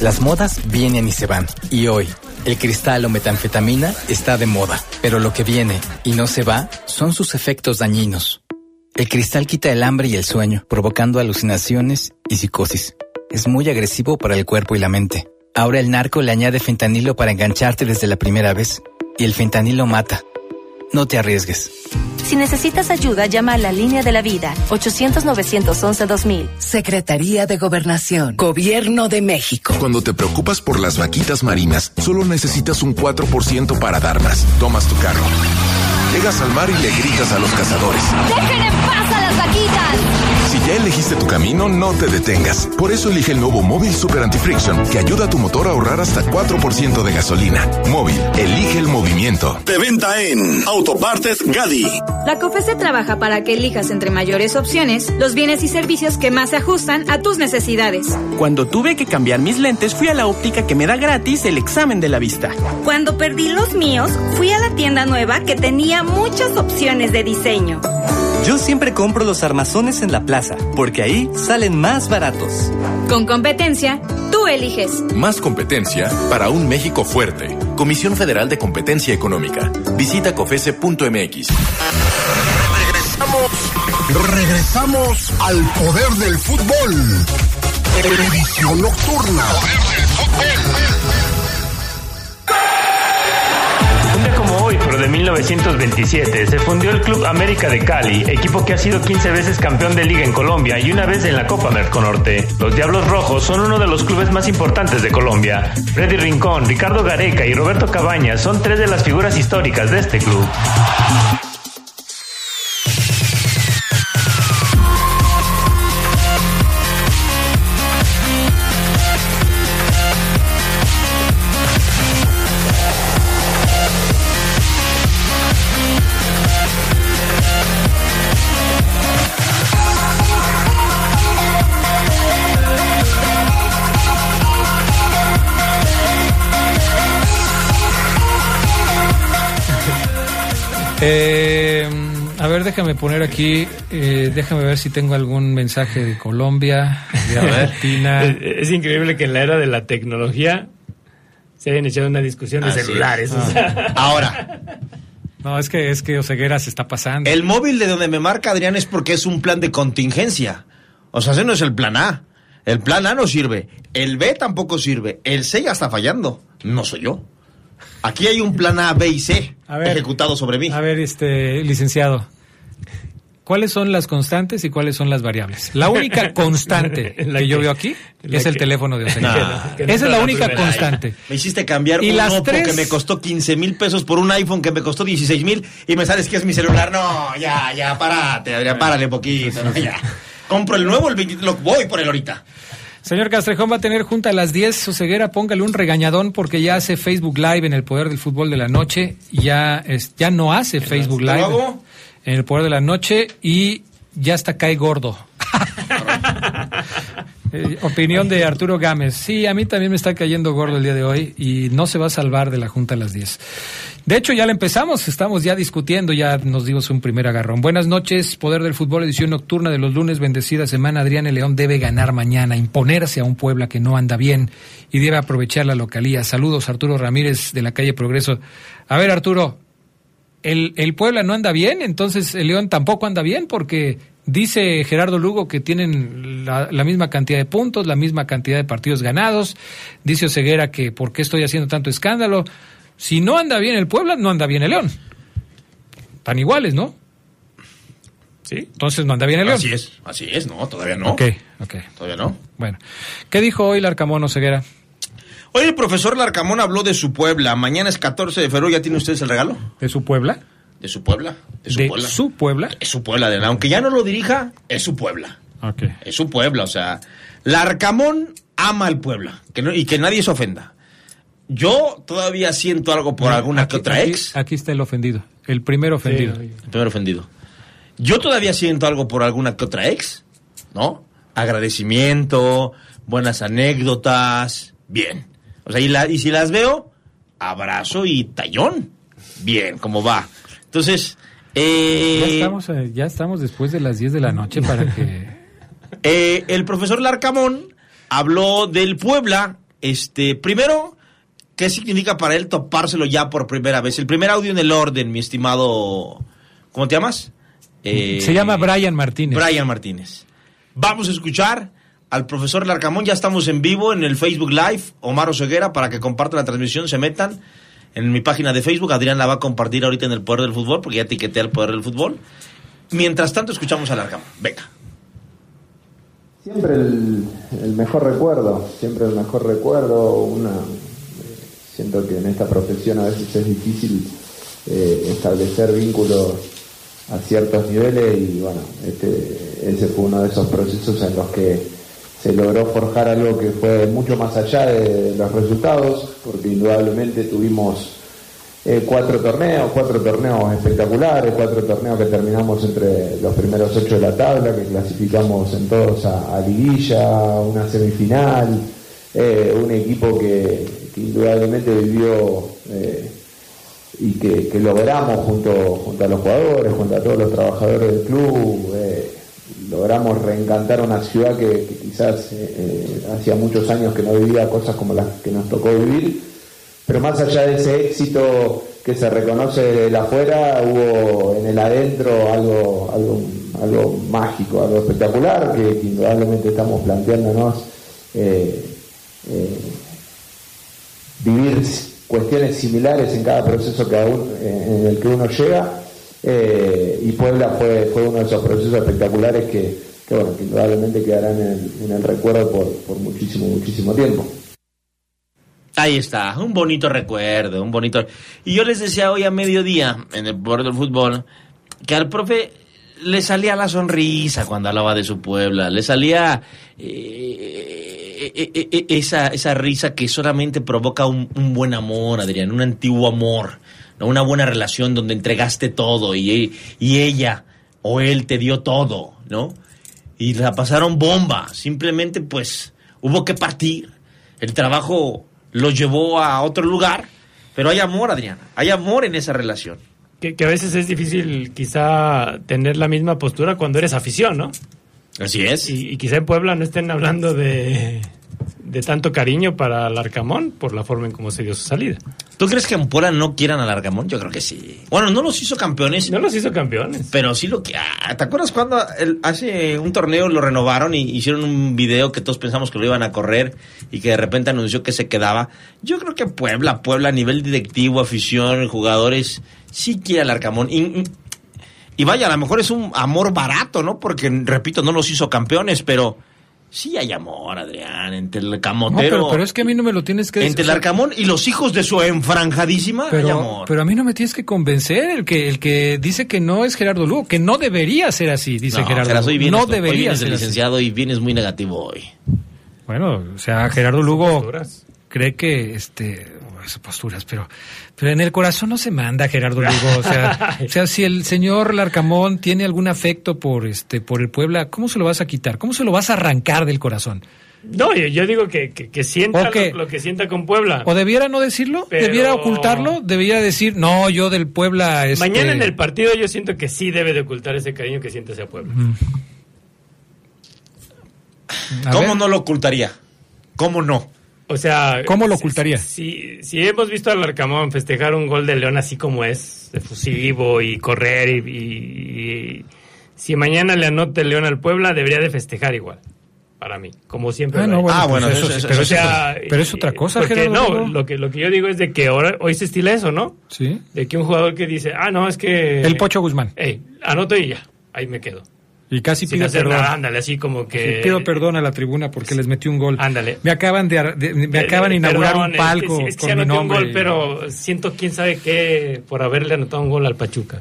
Las modas vienen y se van. Y hoy, el cristal o metanfetamina está de moda. Pero lo que viene y no se va son sus efectos dañinos. El cristal quita el hambre y el sueño, provocando alucinaciones y psicosis. Es muy agresivo para el cuerpo y la mente. Ahora el narco le añade fentanilo para engancharte desde la primera vez. Y el fentanilo mata. No te arriesgues. Si necesitas ayuda, llama a la línea de la vida 800-911-2000. Secretaría de Gobernación, Gobierno de México. Cuando te preocupas por las vaquitas marinas, solo necesitas un 4% para dar más. Tomas tu carro. Llegas al mar y le gritas a los cazadores. ¡Dejen en paz a las vaquitas! Ya elegiste tu camino, no te detengas. Por eso elige el nuevo Móvil Super Anti-Friction, que ayuda a tu motor a ahorrar hasta 4% de gasolina. Móvil, elige el movimiento. De venta en Autopartes Gadi. La COFESE trabaja para que elijas entre mayores opciones los bienes y servicios que más se ajustan a tus necesidades. Cuando tuve que cambiar mis lentes, fui a la óptica que me da gratis el examen de la vista. Cuando perdí los míos, fui a la tienda nueva que tenía muchas opciones de diseño. Yo siempre compro los armazones en la plaza, porque ahí salen más baratos. Con competencia, tú eliges. Más competencia para un México fuerte. Comisión Federal de Competencia Económica. Visita cofese.mx. Regresamos, regresamos al poder del fútbol. Edición nocturna. Un de 1927, se fundió el Club América de Cali, equipo que ha sido 15 veces campeón de liga en Colombia y una vez en la Copa Merconorte. Los Diablos Rojos son uno de los clubes más importantes de Colombia. Freddy Rincón, Ricardo Gareca y Roberto Cabañas son tres de las figuras históricas de este club. Eh, a ver, déjame poner aquí, eh, déjame ver si tengo algún mensaje de Colombia, de Argentina. Es, es increíble que en la era de la tecnología se habían echado una discusión de Así celulares. o sea. Ahora, No, es que, es que Oseguera se está pasando. el móvil de donde me marca Adrián es porque es un plan de contingencia. O sea, ese no es el plan A. El plan A no sirve. El B tampoco sirve. El C ya está fallando. No soy yo. Aquí hay un plan A, B y C A ver. ejecutado sobre mí. A ver, este, licenciado. ¿Cuáles son las constantes y cuáles son las variables? La única constante La que yo veo aquí es el teléfono de Oseguera. Nah. Que no Esa es la la única primera. constante. Me hiciste cambiar Y un las Oppo tres- que me costó 15 mil pesos por un iPhone que me costó 16 mil y me sales que es mi celular. No, ya, ya, párate, Adrián, párale poquito. no, ya. Compro el nuevo, el 20, lo voy por el ahorita. Señor Castrejón va a tener junta a las 10. Oseguera, póngale un regañadón porque ya hace Facebook Live en el Poder del Fútbol de la Noche. Ya, es, ya no hace Facebook ¿Lo Live en el Poder de la Noche y ya está cae gordo. Eh, opinión de Arturo Gámez. Sí, a mí también me está cayendo gordo el día de hoy y no se va a salvar de la Junta a las 10. De hecho, ya la empezamos, estamos ya discutiendo, ya nos dimos un primer agarrón. Buenas noches, Poder del Fútbol, edición nocturna de los lunes, bendecida semana. Adrián el León debe ganar mañana, imponerse a un Puebla que no anda bien y debe aprovechar la localía. Saludos, Arturo Ramírez de la calle Progreso. A ver, Arturo, el, el Puebla no anda bien, entonces el León tampoco anda bien porque dice Gerardo Lugo que tienen la, la misma cantidad de puntos, la misma cantidad de partidos ganados. Dice Oseguera que por qué estoy haciendo tanto escándalo. Si no anda bien el Puebla, no anda bien el León. Tan iguales, ¿no? Sí. Entonces no anda bien el León. Así es, así es, no, todavía no. Ok, ok. Todavía no. Bueno. ¿Qué dijo hoy Larcamón Oseguera? Hoy el profesor Larcamón habló de su Puebla. Mañana es 14 de febrero, ¿ya tiene ustedes el regalo? ¿De su Puebla? De su Puebla. De su ¿De Puebla. su Puebla? Es su Puebla, Adrián. aunque ya no lo dirija, es su Puebla. Ok. Es su Puebla, o sea, Larcamón ama al Puebla que no- y que nadie se ofenda. Yo todavía siento algo por alguna que otra aquí- ex. Aquí está el ofendido. El primer ofendido. El primer ofendido. Yo todavía siento algo por alguna que otra ex, ¿no? Agradecimiento, buenas anécdotas, bien. O sea, y, la- y si las veo, abrazo y tallón. Bien, ¿cómo va? Entonces, eh, Ya, estamos, eh, ya estamos después de las 10 de la noche para que... Eh, el profesor Larcamón habló del Puebla. Este, primero, ¿qué significa para él topárselo ya por primera vez? El primer audio en el orden, mi estimado. ¿Cómo te llamas? Eh, Se llama Brian Martínez. Brian Martínez. Vamos a escuchar al profesor Larcamón. Ya estamos en vivo en el Facebook Live. Omar Oseguera, para que compartan la transmisión, se metan en mi página de Facebook. Adrián la va a compartir ahorita en el Poder del Fútbol, porque ya etiqueté al Poder del Fútbol. Mientras tanto, escuchamos a Larcamón. Venga. Siempre el, el mejor recuerdo, siempre el mejor recuerdo. Una, eh, siento que en esta profesión a veces es difícil eh, establecer vínculos a ciertos niveles y bueno, este, ese fue uno de esos procesos en los que se logró forjar algo que fue mucho más allá de los resultados, porque indudablemente tuvimos eh, cuatro torneos, cuatro torneos espectaculares, cuatro torneos que terminamos entre los primeros ocho de la tabla, que clasificamos en todos a, liguilla, una semifinal, eh, un equipo que, que indudablemente vivió eh, y que, logramos junto, junto a los jugadores, junto a todos los trabajadores del club, eh, logramos reencantar una ciudad que, quizás eh, hacía muchos años que no vivía cosas como las que nos tocó vivir. Pero más allá de ese éxito que se reconoce de afuera, hubo en el adentro algo, algo, algo mágico, algo espectacular, que, indudablemente estamos planteándonos vivir cuestiones similares en cada proceso que eh, en el que uno llega. eh, y Puebla fue, fue uno de esos procesos espectaculares que, que, bueno, que indudablemente quedarán en el recuerdo por, por muchísimo, muchísimo tiempo. Ahí está, un bonito recuerdo, un bonito... Y yo les decía hoy a mediodía, en el Poder del Fútbol, que al profe le salía la sonrisa cuando hablaba de su Puebla, le salía eh, eh, eh, esa, esa risa que solamente provoca un, un buen amor, Adrián, un antiguo amor, ¿no? una buena relación donde entregaste todo y, y ella o él te dio todo, ¿no? Y la pasaron bomba, simplemente pues hubo que partir, el trabajo lo llevó a otro lugar, pero hay amor, Adrián, hay amor en esa relación. Que, que a veces es difícil quizá tener la misma postura cuando eres afición, ¿no? Así es. Y, y quizá en Puebla no estén hablando de, de tanto cariño para Larcamón por la forma en cómo se dio su salida. ¿Tú crees que en Puebla no quieran a Larcamón? Yo creo que sí. Bueno, no los hizo campeones. No los hizo campeones. Pero sí lo que... ah, ¿Te acuerdas cuando el- hace un torneo lo renovaron y hicieron un video que todos pensamos que lo iban a correr y que de repente anunció que se quedaba? Yo creo que Puebla, Puebla a nivel directivo, afición, jugadores, sí quiere al Arcamón. Y, y- y vaya, a lo mejor es un amor barato, ¿no? Porque, repito, no los hizo campeones, pero... Sí hay amor, Adrián, entre el No, camotero... pero, pero es que a mí no me lo tienes que decir. Entre el Arcamón y los hijos de su enfranjadísima hay Pero, amor. pero a mí no me tienes que convencer. El que, el que dice que no es Gerardo Lugo, que no debería ser así, dice no, Gerardo Geras, hoy Lugo. vienes, No hoy debería vienes de ser así. licenciado y vienes muy negativo hoy. Bueno, o sea, Gerardo Lugo cree que, este, esas posturas, pero, pero en el corazón no se manda Gerardo Lugo. O sea, o sea, si el señor Larcamón tiene algún afecto por, este, por el Puebla, ¿cómo se lo vas a quitar? ¿Cómo se lo vas a arrancar del corazón? No, yo, yo digo que, que, que sienta lo, lo que sienta con Puebla. ¿O debiera no decirlo? Pero- ¿Debiera ocultarlo? ¿Debiera decir, no, yo del Puebla... Este... Mañana en el partido yo siento que sí debe de ocultar ese cariño que siente hacia Puebla. Mm. ¿Cómo ver. no lo ocultaría? ¿Cómo no? O sea... ¿Cómo lo si- ocultaría? Si, si hemos visto al Arcamón festejar un gol de León así como es, efusivo y correr y, y- y- si mañana le anota el León al Puebla, debería de festejar igual. Para mí, como siempre. Ah, bueno, hecho. pues eso sí, pero O eso- sea, pero es otra cosa, porque Gerardo no, lo que, lo que yo digo es de que ahora, hoy se estila eso, ¿no? Sí. De que un jugador que dice, ah, no, es que... El Pocho Guzmán. Ey, anoto y ya, ahí me quedo. Y casi Sin hacer perdón. nada, ándale, así como que... Pido perdón a la tribuna porque les metí un gol. Ándale. Me acaban de, de- me acaban de Eh, inaugurar perdón, un es que palco es que con mi un nombre. gol, pero siento quién sabe qué por haberle anotado un gol al Pachuca.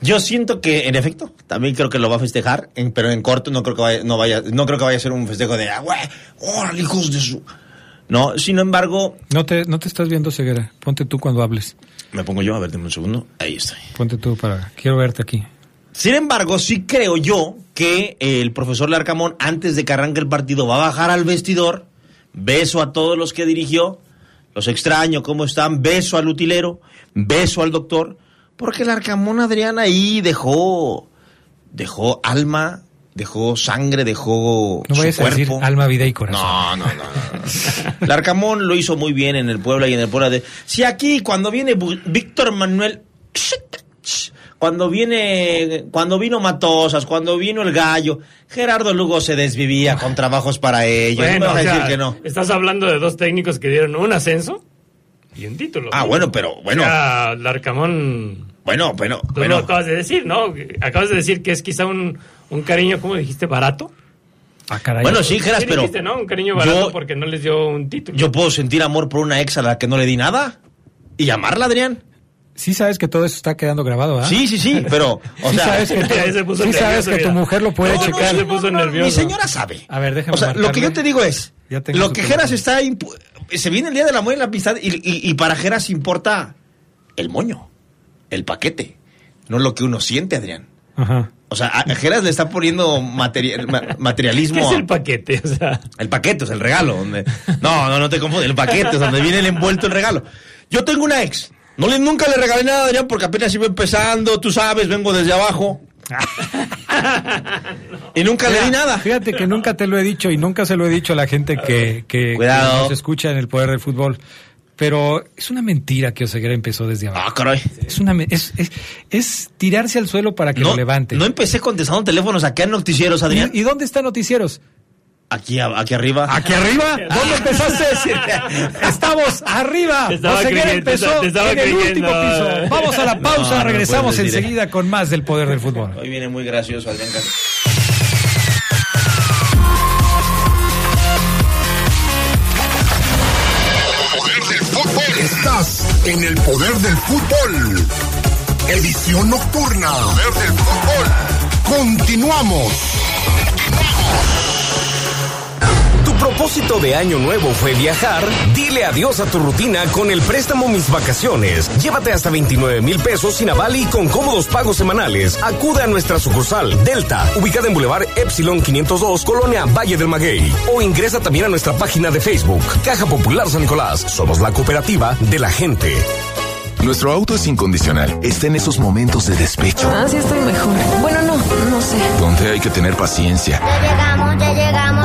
Yo siento que, en efecto, también creo que lo va a festejar, en- pero en corto no creo que vaya, no vaya, no creo que vaya a ser un festejo de, ah, güey, órale, hijos de su... No, sin embargo, No te, no te estás viendo, Ceguera. Ponte tú cuando hables. me pongo yo, a ver, dame un segundo, ahí estoy. Ponte tú para... Quiero verte aquí. Sin embargo, sí creo yo que el profesor Larcamón, antes de que arranque el partido, va a bajar al vestidor, beso a todos los que dirigió, los extraño, ¿cómo están? Beso al utilero, beso al doctor, porque el Arcamón Adrián ahí dejó, dejó alma, dejó sangre, dejó No su vayas a decir cuerpo. alma, vida y corazón. No, no, no. no. Larcamón lo hizo muy bien en el Puebla y en el Puebla de... Si aquí cuando viene Víctor Manuel... Cuando viene, cuando vino Matosas, cuando vino el Gallo, Gerardo Lugo se desvivía con trabajos para ellos. no me Bueno, vas a o sea, decir que no. estás hablando de dos técnicos que dieron un ascenso y un título. Ah, bueno, pero bueno. O sea, Larcamón... Bueno, bueno, Tú bueno. lo acabas de decir, ¿no? Acabas de decir que es quizá un, un cariño, ¿cómo dijiste? ¿Barato? Ah, caray. Bueno, sí, Geras, pero dijiste, ¿no? Un cariño barato yo- porque no les dio un título. Yo puedo sentir amor por una ex a la que no le di nada y llamarla, Adrián. Sí sabes que todo eso está quedando grabado, ¿ah? Sí, sí, sí, pero, o sí sea... sabes que, tu- Ya se puso sí sabes que tu mujer lo puede No, no, checar. se puso nervioso. Mi señora sabe. A ver, déjame O sea, lo que yo te digo es, Ya tengo lo que. Geras está... impu- Se viene el Día del Amor y la Amistad y, y- y para Geras importa el moño, el paquete, no lo que uno siente, Adrián. Ajá. O sea, a Geras le está poniendo materia- ma- materialismo. ¿Qué es el paquete? O sea, El paquete es el regalo. Donde... No, no, no te confundes. El paquete es donde viene el envuelto el regalo. Yo tengo una ex. No le, nunca le regalé nada Adrián porque apenas iba empezando. Tú sabes, vengo desde abajo. y nunca le di nada. Fíjate que nunca te lo he dicho y nunca se lo he dicho a la gente que, que, que nos escucha en el poder del fútbol. Pero es una mentira que Oseguera empezó desde abajo. Ah, caray. Es, una, es, es, es tirarse al suelo para que No, lo levante. no empecé contestando teléfonos acá en noticieros, Adrián. ¿Y, y dónde están noticieros? Aquí, a- aquí arriba. ¿Aquí arriba? ¿Dónde empezaste? Estamos arriba. Te estaba empezó te estaba en el creyendo. último piso. Vamos a la pausa, No, regresamos decir enseguida con más del poder del fútbol. Hoy viene muy gracioso, Adrián. Poder del fútbol. Estás en el poder del fútbol. Edición nocturna. Poder del fútbol. Continuamos. ¿Tu propósito de año nuevo fue viajar? Dile adiós a tu rutina con el préstamo Mis Vacaciones. Llévate hasta 29 mil pesos sin aval y con cómodos pagos semanales. Acude a nuestra sucursal Delta, ubicada en Boulevard Epsilon 502, Colonia Valle del Maguey. O ingresa también a nuestra página de Facebook, Caja Popular San Nicolás. Somos la cooperativa de la gente. Nuestro auto es incondicional. Está en esos momentos de despecho, Ah, sí estoy mejor. Bueno, no, no sé. donde hay que tener paciencia Ya llegamos, ya llegamos,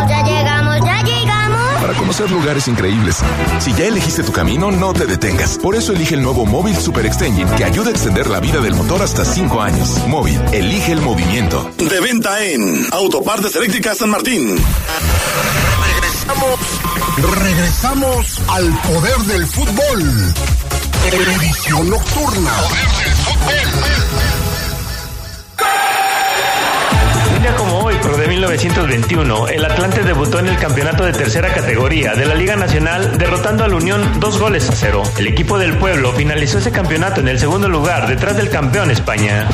para conocer lugares increíbles. Si ya elegiste tu camino, no te detengas. Por eso elige el nuevo Móvil Super Extension que ayuda a extender la vida del motor hasta 5 años. Móvil, elige el movimiento. De venta en Autopartes Eléctricas San Martín. Regresamos, regresamos al poder del fútbol. Edición nocturna. Un día como de 1921, el Atlante debutó en el campeonato de tercera categoría de la Liga Nacional, derrotando al Unión dos goles a cero. El equipo del pueblo finalizó ese campeonato en el segundo lugar, detrás del campeón España.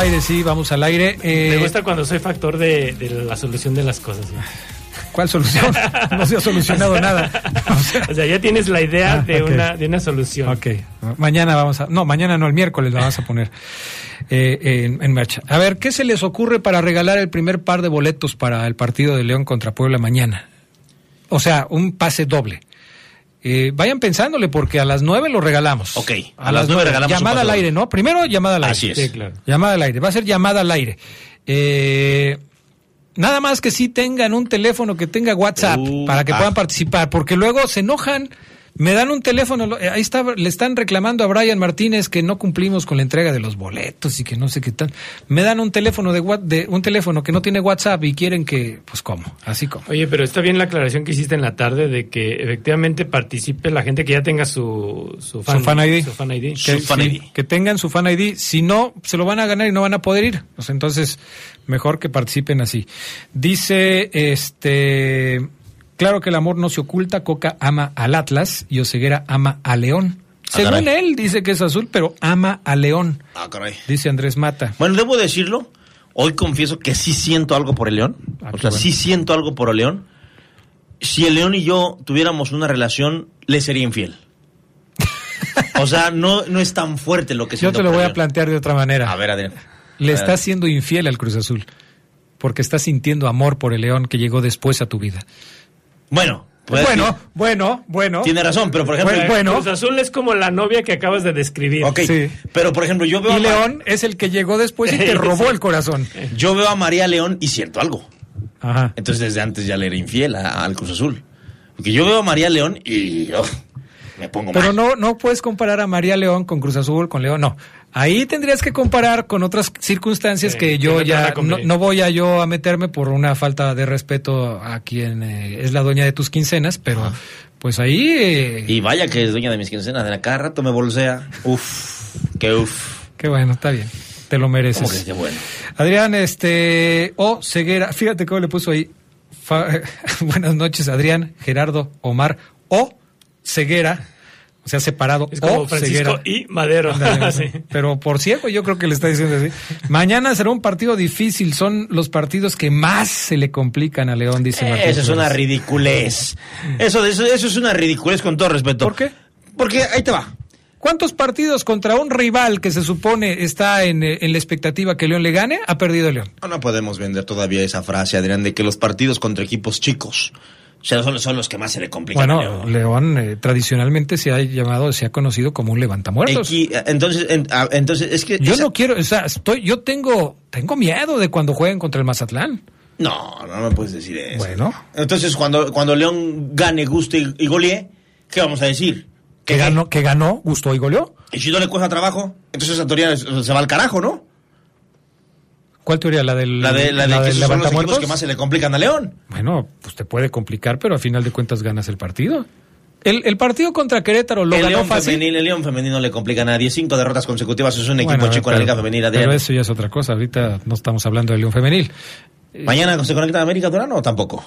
Aire, sí, vamos al aire. Me Eh, gusta cuando soy factor de, de la solución de las cosas. ¿sí? ¿Cuál solución? No se ha solucionado nada. O sea, ya tienes la idea Ah, de, una, de una solución. Ok, mañana vamos a... No, mañana no, el miércoles la vas a poner eh, en, en marcha. A ver, ¿qué se les ocurre para regalar el primer par de boletos para el partido de León contra Puebla mañana? O sea, un pase doble. Eh, vayan pensándole porque a las nueve lo regalamos. Ok, a las nueve regalamos un Llamada al aire, ¿no? Primero llamada al aire. Así es. Sí, claro. Llamada al aire. Va a ser llamada al aire. Eh, nada más que sí tengan un teléfono que tenga WhatsApp Uh, para que ah. puedan participar, porque luego se enojan. Me dan un teléfono, lo- eh, ahí está, le están reclamando a Brian Martínez que no cumplimos con la entrega de los boletos y que no sé qué tal. Me dan un teléfono de, de un teléfono que no tiene WhatsApp y quieren que, pues cómo, así como. Oye, pero está bien la aclaración que hiciste en la tarde de que efectivamente participe la gente que ya tenga su, su, Su fan ID. Su fan ID. que, sí, que tengan su fan ID. Si no, se lo van a ganar y no van a poder ir. Pues entonces, mejor que participen así. Dice, este, claro que el amor no se oculta. Coca ama al Atlas y Oseguera ama a León. Ah, Según él, dice que es azul, pero ama a León. Ah, caray. Dice Andrés Mata. Bueno, debo decirlo. Hoy confieso que sí siento algo por el León. Ah, o sea, bueno. sí siento algo por el León. Si el León y yo tuviéramos una relación, le sería infiel. O sea, no, no es tan fuerte lo que Yo siento te lo por voy a plantear de otra manera. A ver, Adrián. Le estás siendo infiel al Cruz Azul. Porque estás sintiendo amor por el León que llegó después a tu vida. Bueno, puede bueno, decir- bueno, bueno. tiene razón, pero por ejemplo, Bueno, bueno. Cruz Azul es como la novia que acabas de describir. Ok, Sí. pero por ejemplo, yo veo, Y a León es el que llegó después y te robó el corazón. yo veo a María León y siento algo. Ajá. Entonces desde antes ya le era infiel a- al Cruz Azul. Porque yo veo a María León y oh, me pongo Pero mal. no, no puedes comparar a María León con Cruz Azul, con León, no. Ahí tendrías que comparar con otras circunstancias Sí, que yo ya no, voy a yo a meterme por una falta de respeto a quien eh, es la dueña de tus quincenas, pero pues ahí eh, Y vaya que es dueña de mis quincenas, de la cada rato me bolsea. Uf, qué uf. qué bueno, está bien. Te lo mereces. ¿Cómo que qué bueno? Adrián, este, o Ceguera, fíjate cómo le puso ahí. Fa- buenas noches, Adrián, Gerardo, Omar, o Ceguera, o sea, separado, Es como o Francisco Ceguera. y Madero. Ándale, Sí. Pero por ciego yo creo que le está diciendo así. Mañana será un partido difícil, son los partidos que más se le complican a León, dice Martín Eso es una ridiculez. Eso, eso, eso es una ridiculez con todo respeto. ¿Por qué? Porque ahí te va. ¿Cuántos partidos contra un rival que se supone está en, eh, en la expectativa que León le gane, ha perdido León? No, no podemos vender todavía esa frase, Adrián, de que los partidos contra equipos chicos o sea, son, son los que más se le complican. Bueno, León. Eh, tradicionalmente se ha llamado, se ha conocido como un levantamuertos. Equi- entonces, en- ah, entonces es que Yo esa- no quiero, o sea, estoy, yo tengo, tengo miedo de cuando jueguen contra el Mazatlán. No, no me puedes decir eso. Bueno. Entonces, cuando, cuando León gane, guste y, y golee, ¿qué vamos a decir? Que ganó, que ganó, gustó y goleó. Y si no le cuesta trabajo, entonces es- se va al carajo, ¿no? ¿Cuál teoría? ¿La del, La de, la de que del son los equipos que más se le complican a León. Bueno, pues te puede complicar, pero a final de cuentas ganas el partido. El, el partido contra Querétaro lo el ganó León fácil. femenil, el León femenino le complica a nadie. Cinco derrotas consecutivas es un equipo Bueno, chico en la pero- Liga Femenil, Adrián. Pero eso ya es otra cosa. Ahorita no estamos hablando del León Femenil. ¿Mañana se conecta América Durán o tampoco?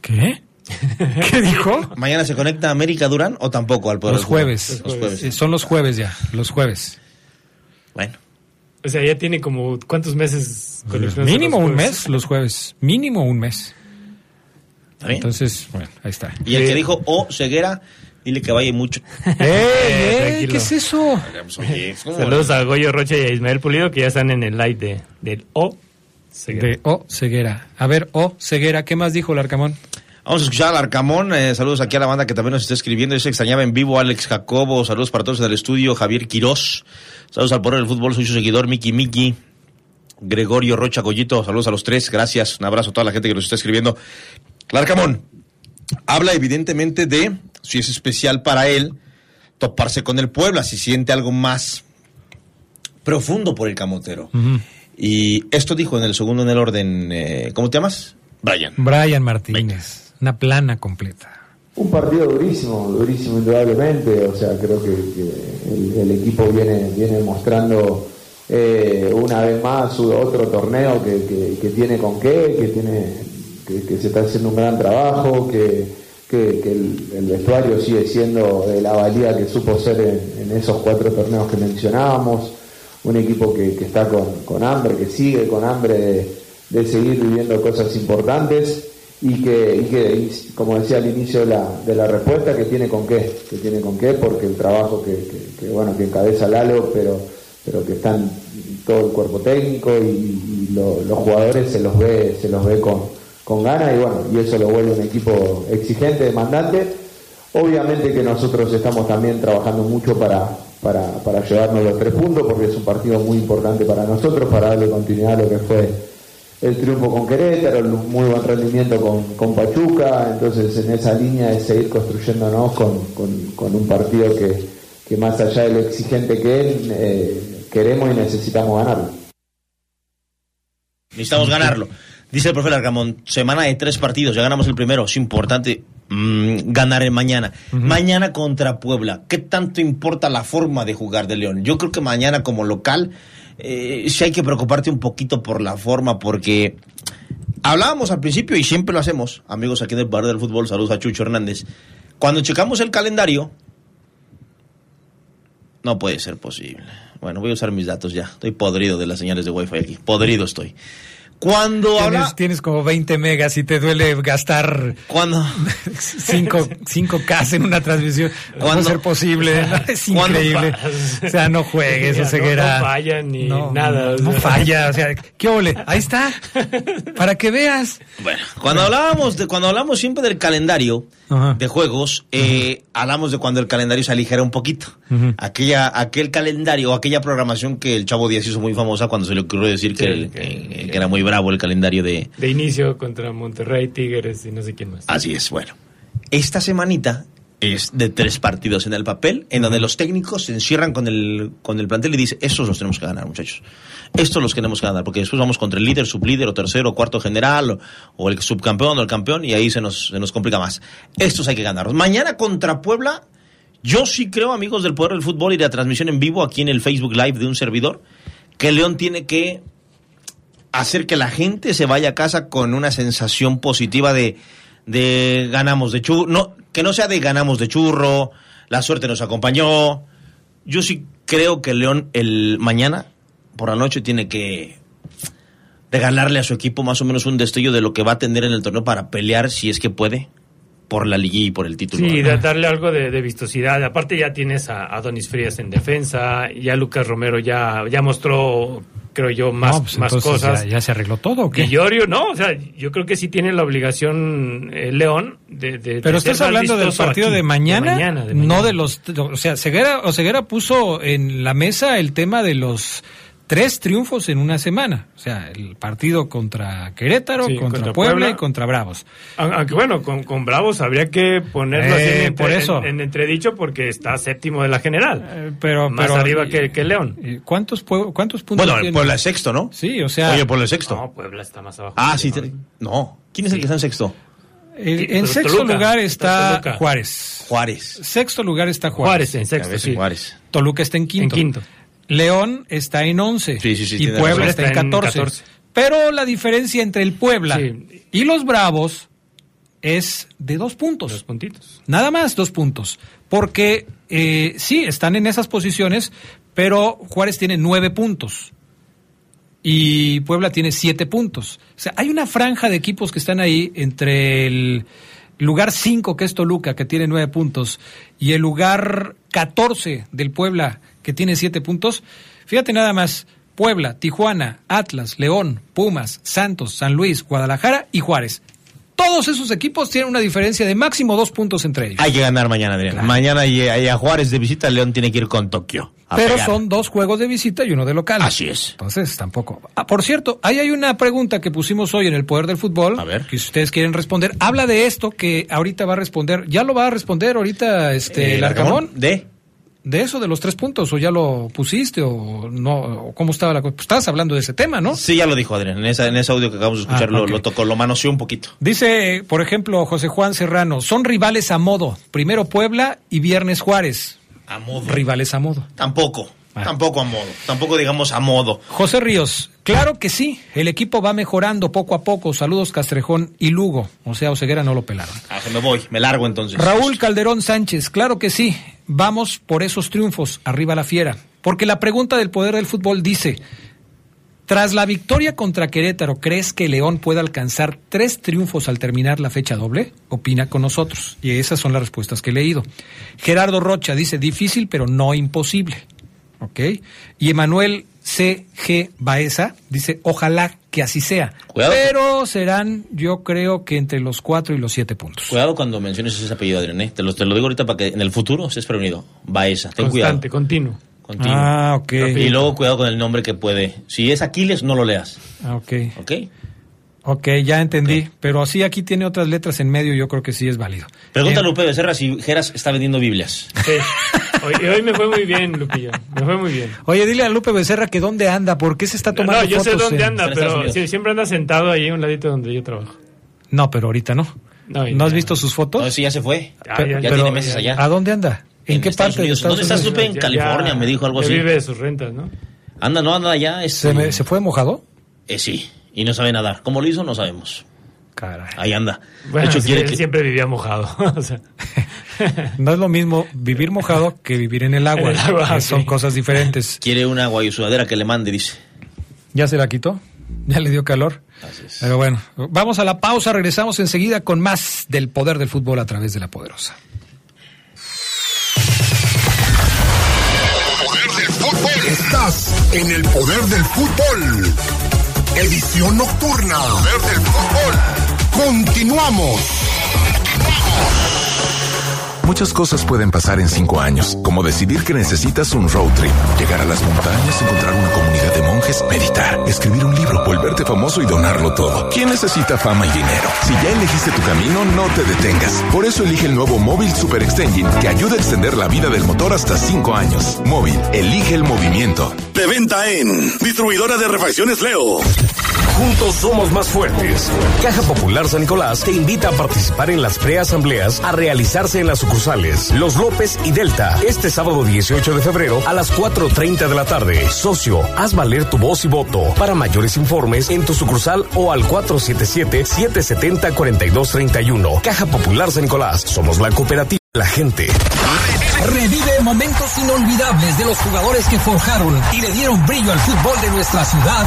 ¿Qué? ¿Qué dijo? ¿Mañana se conecta América Durán o tampoco al poder Los jueves. Los jueves. Eh, Son los jueves ya, los jueves. Bueno. O sea, ya tiene como cuántos meses conectándose Mínimo los un mes, los jueves. Mínimo un mes. bien? Entonces, bueno, ahí está. Y el que dijo O Ceguera, dile que vaya mucho. ¡Ey, ey! tranquilo. ¿Qué es eso? Oye, ¿cómo? Saludos a Goyo Rocha y a Ismael Pulido que ya están en el live de, del O. Ceguera. De O Ceguera. A ver, O Ceguera, ¿qué más dijo el Arcamón? Vamos a escuchar al Arcamón. eh, saludos aquí a la banda que también nos está escribiendo. Se extrañaba en vivo Alex Jacobo. Saludos para todos en el estudio. Javier Quirós. Saludos al poder del fútbol. Soy su seguidor. Miki Miki. Gregorio Rocha Goyito. Saludos a los tres. Gracias. Un abrazo a toda la gente que nos está escribiendo. El Arcamón habla evidentemente de si es especial para él toparse con el Puebla, si siente algo más profundo por el camotero. Y esto dijo en el segundo en el orden. eh, ¿Cómo te llamas? Brian. Brian Martínez. Una plana completa. Un partido durísimo, durísimo indudablemente, o sea, creo que, el, equipo viene, viene mostrando eh, una vez más otro torneo que, que- tiene con qué, que tiene que, se está haciendo un gran trabajo, que, el, el vestuario sigue siendo de la valía que supo ser en, esos cuatro torneos que mencionábamos, un equipo que, que está con, con hambre, que sigue con hambre de, de seguir viviendo cosas importantes y que, y que como decía al inicio de la, de la respuesta, que tiene con qué, que tiene con qué, porque el trabajo que, que- que, bueno que encabeza Lalo, pero, pero que están todo el cuerpo técnico y, y lo- los jugadores se los ve, se los ve con, con ganas y bueno, y eso lo vuelve un equipo exigente, demandante. Obviamente que nosotros estamos también trabajando mucho para, para, para llevarnos los tres puntos, porque es un partido muy importante para nosotros, para darle continuidad a lo que fue el triunfo con Querétaro, el muy buen rendimiento con, con Pachuca, entonces en esa línea es seguir construyéndonos con, con- con un partido que, que más allá de lo exigente que es, eh, queremos y necesitamos ganarlo. Necesitamos ganarlo. Dice el profe Largamón, semana de tres partidos, ya ganamos el primero, es importante mm, ganar el mañana. Mañana contra Puebla, ¿qué tanto importa la forma de jugar de León? Yo creo que mañana como local eh, hay que preocuparte un poquito por la forma, porque hablábamos al principio y siempre lo hacemos, amigos aquí del Bar del Fútbol, saludos a Chucho Hernández. Cuando checamos el calendario, no puede ser posible. Bueno, voy a usar mis datos ya. Estoy podrido de las señales de Wi-Fi aquí. Podrido estoy. Cuando habla... Tienes, tienes como 20 megas y te duele gastar ¿Cuándo? 5 5K en una transmisión. ¿Cómo ¿Cuándo? ser posible? Es ¿Cuándo increíble. O sea, no juegues, o ceguera. No, no falla ni No, nada. o No falla, o sea, ¿qué ole? Ahí está. Para que veas. Bueno, cuando hablábamos de, cuando hablamos siempre del calendario de juegos, eh, hablamos de cuando el calendario se aligera un poquito. Aquella, aquel calendario, aquella programación que el Chavo Díaz hizo muy famosa cuando se le ocurrió decir que- que era muy bravo el calendario de, De inicio contra Monterrey, Tigres y no sé quién más. Así es, bueno. Esta semanita es de tres partidos en el papel, en donde los técnicos se encierran con el, con el plantel y dicen, estos los tenemos que ganar, muchachos. Estos los tenemos que ganar, porque después vamos contra el líder, sublíder, o tercero, o cuarto general, o, o el subcampeón, o el campeón, y ahí se nos, se nos complica más. Estos hay que ganarlos. Mañana contra Puebla, yo sí creo, amigos del Poder del Fútbol y de la transmisión en vivo aquí en el Facebook Live de un servidor, que León tiene que hacer que la gente se vaya a casa con una sensación positiva de, de ganamos de churro, no, que no sea de ganamos de churro, la suerte nos acompañó. Yo sí creo que León el mañana por la noche tiene que regalarle a su equipo más o menos un destello de lo que va a tener en el torneo para pelear, si es que puede, por la liguilla y por el título. Sí, da- darle algo de, de vistosidad. Aparte ya tienes a, a Donis Frías en defensa, ya Lucas Romero ya, ya mostró, creo yo, más, No, pues más cosas. Ya, ya se arregló todo, ¿o qué? Villorio, no, o sea, yo creo que sí tiene la obligación eh, León de, de- Pero estás hablando del partido aquí. de mañana, mañana, de mañana. no de los, o sea, Ceguera, o Ceguera puso en la mesa el tema de los tres triunfos en una semana, o sea, el partido contra Querétaro, Sí, contra, contra Puebla, Puebla. y contra Bravos. Aun- Aunque bueno, con, con Bravos habría que ponerlo Eh, así en, entre- por eso. en- en entredicho porque está séptimo de la general. Eh, pero, más pero- arriba que, que León. ¿Y ¿Cuántos, cuántos puntos Bueno, tiene? Puebla es sexto, ¿no? Sí, o sea, Oye, Puebla es sexto. No, Puebla está más abajo. ah, sí. te- No. ¿Quién es el que está en sexto? en pero sexto Toluca, lugar está Toluca. Juárez. Juárez. Sexto lugar está Juárez. Juárez en sexto, sí. en Juárez. Toluca está en quinto. En quinto. León está en 11. Sí, sí, sí, y Puebla está en Está en 14. 14. Pero la diferencia entre el Puebla y los Bravos es de dos puntos. Dos puntitos. Nada más dos puntos. Porque eh, sí, están en esas posiciones, pero Juárez tiene nueve puntos. Y Puebla tiene siete puntos. O sea, hay una franja de equipos que están ahí entre el lugar 5, que es Toluca, que tiene nueve puntos, y el lugar 14 del Puebla, que tiene siete puntos. Fíjate nada más, Puebla, Tijuana, Atlas, León, Pumas, Santos, San Luis, Guadalajara y Juárez. Todos esos equipos tienen una diferencia de máximo dos puntos entre ellos. Hay que ganar mañana, Adrián. Mañana y, y a Juárez de visita, León tiene que ir con Tokio. Pero pegar. son dos juegos de visita y uno de local. Así es. Entonces, tampoco. Ah, por cierto, ahí hay una pregunta que pusimos hoy en el Poder del Fútbol. A ver. Que si ustedes quieren responder. Habla de esto que ahorita va a responder. ¿Ya lo va a responder ahorita este, Eh, el Arcamón? ¿De? De eso, de los tres puntos. ¿O ya lo pusiste? ¿O no? ¿O ¿Cómo estaba la cosa? Pues estabas hablando de ese tema, ¿no? Sí, ya lo dijo Adrián. En, esa, en ese audio que acabamos de escuchar Ah, lo, lo tocó, lo manoseó un poquito. Dice, por ejemplo, José Juan Serrano, son rivales a modo. Primero Puebla y viernes Juárez. A modo. Rivales a modo. Tampoco. Ah. Tampoco a modo. Tampoco digamos a modo. José Ríos, claro que sí, el equipo va mejorando poco a poco. Saludos Castrejón y Lugo. O sea, Oseguera no lo pelaron. Ah, me voy, me largo entonces. Raúl Calderón Sánchez, claro que sí, vamos por esos triunfos, arriba la fiera. Porque la pregunta del poder del fútbol dice, tras la victoria contra Querétaro, ¿crees que León pueda alcanzar tres triunfos al terminar la fecha doble? Opina con nosotros. Y esas son las respuestas que he leído. Gerardo Rocha dice, difícil pero no imposible. ¿Ok? Y Emanuel C.G. Baeza dice, ojalá que así sea. Cuidado. Pero serán, yo creo que entre los cuatro y los siete puntos. Cuidado cuando menciones ese apellido, Adrián. ¿eh? Te, lo, te lo digo ahorita para que en el futuro estés prevenido. Baeza, ten Constante, cuidado. continuo. Continuo. Ah, ok. Y luego cuidado con el nombre que puede. Si es Aquiles, no lo leas. Ah, ok. ¿Ok? Ok, ya entendí. Pero así aquí tiene otras letras en medio, yo creo que sí es válido. Pregúntale a Bien. Lupe Becerra si Geras está vendiendo Biblias. Sí. Hoy, hoy me fue muy bien, Lupillo. Me fue muy bien. Oye, dile a Lupe Becerra que dónde anda, ¿por qué se está tomando No, yo sé dónde anda, en pero sí, siempre anda sentado ahí a un ladito donde yo trabajo. No, pero ahorita no. No, ¿No, has visto sus fotos? No, sí, ya se fue. Ah, ya- ya pero, tiene meses allá. ¿A dónde anda? ¿En, qué Estados parte de Unidos. Estados ¿Dónde estás? Lupe? En California, ya- me dijo algo así. vive de sus rentas, ¿no? Anda, no anda ya. Es, ¿Se, me- ¿Se fue mojado? eh, sí, y no sabe nadar. ¿Cómo lo hizo? No sabemos. Caray. Ahí anda. Bueno, de hecho, sí, él que- siempre vivía mojado. o sea, No es lo mismo vivir mojado que vivir en el agua. En el agua, que sí. Son cosas diferentes. quiere una guayusudadera que le mande, dice. ¿Ya se la quitó? ¿Ya le dio calor? Así es. Pero bueno, vamos a la pausa, regresamos enseguida con más del poder del fútbol a través de la poderosa. Poder del fútbol. Estás en el poder del fútbol. Edición nocturna. Poder del fútbol. Continuamos. Muchas cosas pueden pasar en cinco años, como decidir que necesitas un road trip, llegar a las montañas, encontrar una comunidad de monjes, meditar, escribir un libro, volverte famoso y donarlo todo. ¿Quién necesita fama y dinero? Si ya elegiste tu camino, no te detengas. Por eso elige el nuevo Móvil Super Extension, que ayuda a extender la vida del motor hasta cinco años. Móvil, elige el movimiento. De venta en Distribuidora de Refacciones Leo. Juntos somos más fuertes. Caja Popular San Nicolás te invita a participar en las preasambleas a realizarse en las Los López y Delta este sábado 18 de febrero a las 4.30 de la tarde. Socio, haz valer tu voz y voto. Para mayores informes en tu sucursal o al 477-770-4231. Caja Popular San Nicolás. Somos la cooperativa la gente. Revive momentos inolvidables de los jugadores que forjaron y le dieron brillo al fútbol de nuestra ciudad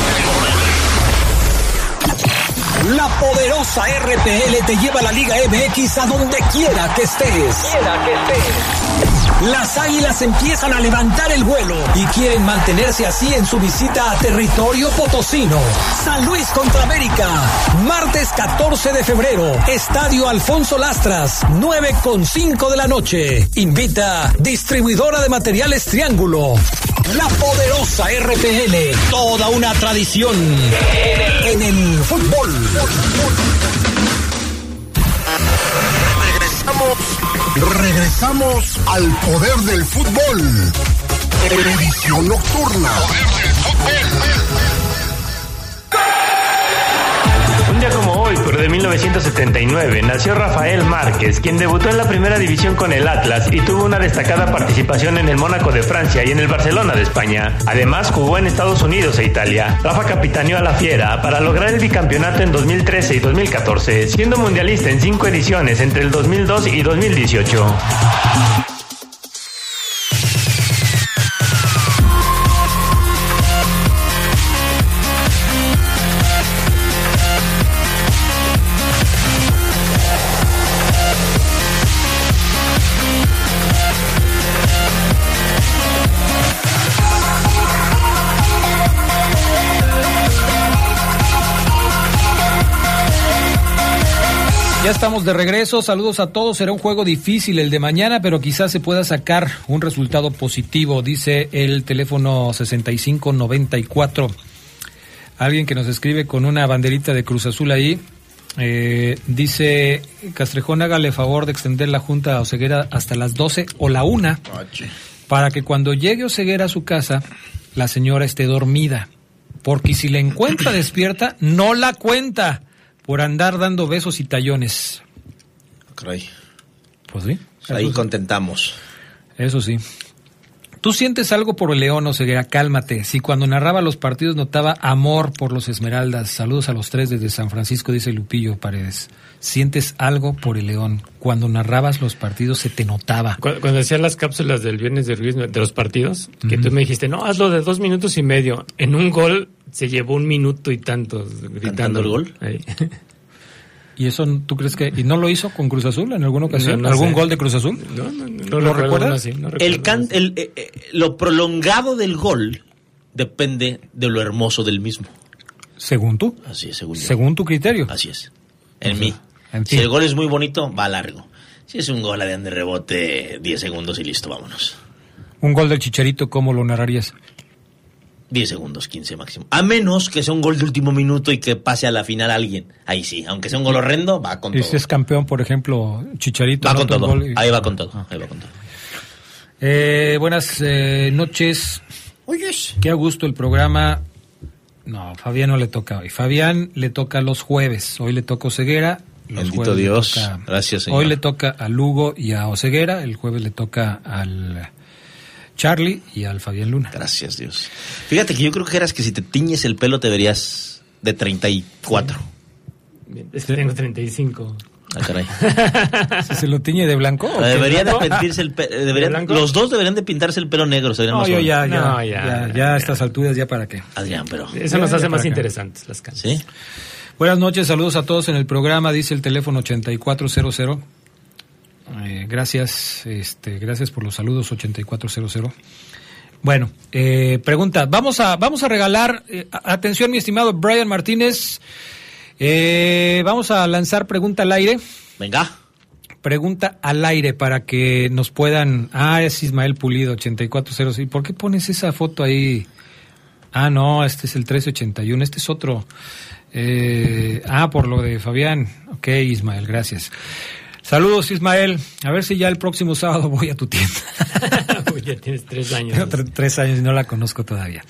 La poderosa RPL te lleva a la Liga MX a donde quiera que estés. Las águilas empiezan a levantar el vuelo y quieren mantenerse así en su visita a territorio potosino. San Luis contra América, martes 14 de febrero, Estadio Alfonso Lastras, 9 con 5 de la noche. Invita distribuidora de materiales Triángulo. La poderosa RPL, toda una tradición en el fútbol. Regresamos, regresamos al poder del fútbol. Televisión nocturna. Poder del fútbol. De 1979, nació Rafael Márquez, quien debutó en la primera división con el Atlas y tuvo una destacada participación en el Mónaco de Francia y en el Barcelona de España. Además, jugó en Estados Unidos e Italia. Rafa capitaneó a la Fiera para lograr el bicampeonato en 2013 y 2014, siendo mundialista en cinco ediciones entre el 2002 y 2018. Ya estamos de regreso, saludos a todos. Será un juego difícil el de mañana, pero quizás se pueda sacar un resultado positivo, dice el teléfono 6594. Alguien que nos escribe con una banderita de Cruz Azul ahí. eh, dice Castrejón, hágale favor de extender la junta a Oseguera hasta las 12 o la 1 para que cuando llegue Oseguera a su casa, la señora esté dormida. Porque si la encuentra despierta, no la cuenta por andar dando besos y tallones. Caray. Pues sí. Ahí sí. contentamos. Eso sí. Tú sientes algo por el León, Oseguera, cálmate. Si cuando narraba los partidos notaba amor por los Esmeraldas, saludos a los tres desde San Francisco, dice Lupillo Paredes. Sientes algo por el León. Cuando narrabas los partidos se te notaba. Cu- Cuando hacían las cápsulas del viernes de Ruiz, de los partidos, que Ujú. tú me dijiste, no, hazlo de dos minutos y medio. En un gol se llevó un minuto y tantos gritando. el gol? Ahí. ¿Y eso tú crees que.? ¿Y no lo hizo con Cruz Azul en alguna ocasión? No, no ¿Algún sé. gol de Cruz Azul? No, no, no, ¿Lo, recuerdas? uno así, no recuerdo El can- el, eh, eh, lo prolongado del gol depende de lo hermoso del mismo. Según tú. Así es, según yo. Según tu criterio. Así es. En O sea, mí. En Si el gol es muy bonito, va largo. Si es un gol de rebote, 10 segundos y listo, vámonos. Un gol del Chicharito, ¿cómo lo narrarías? 10 segundos, 15 máximo. A menos que sea un gol de último minuto y que pase a la final alguien. Ahí sí, aunque sea un gol horrendo, va con Y todo. si es campeón, por ejemplo, Chicharito. Va con todo. gol y- Ahí va con todo. Ahí va con todo. Eh, buenas eh, noches. Qué a gusto el programa. No, Fabián no le toca hoy. Fabián le toca los jueves. Hoy le toca Oseguera. Los Bendito Dios. toca- Gracias, Señor. Hoy le toca a Lugo y a Oseguera. El jueves le toca al Charlie y al Fabián Luna. Gracias, Dios. Fíjate que yo creo que eras que si te tiñes el pelo te verías de 34. Es que tengo 35. Ah, caray. ¿Si se lo tiñe de blanco? o qué? Debería de pintarse el pe- eh, deberían- los dos deberían de pintarse el pelo negro. serían No, más yo ya, ya, No, ya, ya, ya, a estas alturas, ¿ya para qué? Adrián, pero. Eso nos hace más interesantes las canciones. ¿Sí? Buenas noches, saludos a todos en el programa, dice el teléfono 8400. Eh, gracias, este, gracias por los saludos 8400. Bueno, eh, pregunta, vamos a, vamos a regalar, eh, atención mi estimado Brian Martínez, eh, vamos a lanzar pregunta al aire. Venga. Pregunta al aire para que nos puedan, ah, es Ismael Pulido 8400. ¿Y por qué pones esa foto ahí? Ah, no, este es el 1381, este es otro. Eh, ah, por lo de Fabián. Ok, Ismael, gracias. Saludos, Ismael. A ver si ya el próximo sábado voy a tu tienda. Uy, ya tienes tres años. Tengo tre- tres años y no la conozco todavía.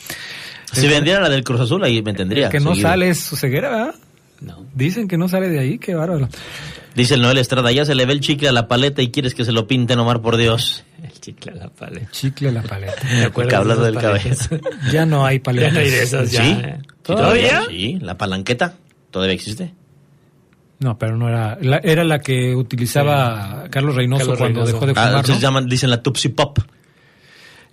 Si vendiera la del Cruz Azul, ahí me tendría. que no seguido. sale es su ceguera, ¿verdad? No. Dicen que no sale de ahí, qué bárbaro. Dice el Noel Estrada, ya se le ve el chicle a la paleta y quieres que se lo pinte, Omar, por Dios. El chicle a la paleta. Chicle a la paleta. ¿Te acuerdas de del paletas? Ya no hay paletas. Ya no hay de esas, ya. ¿Sí? ¿eh? ¿Sí ¿Todavía? Sí, la palanqueta todavía existe. No, pero no era. la- era la que utilizaba Carlos Reynoso Carlos cuando Reynoso. dejó de Ah, fumar. entonces ¿no? llaman, dicen la Tupsi Pop.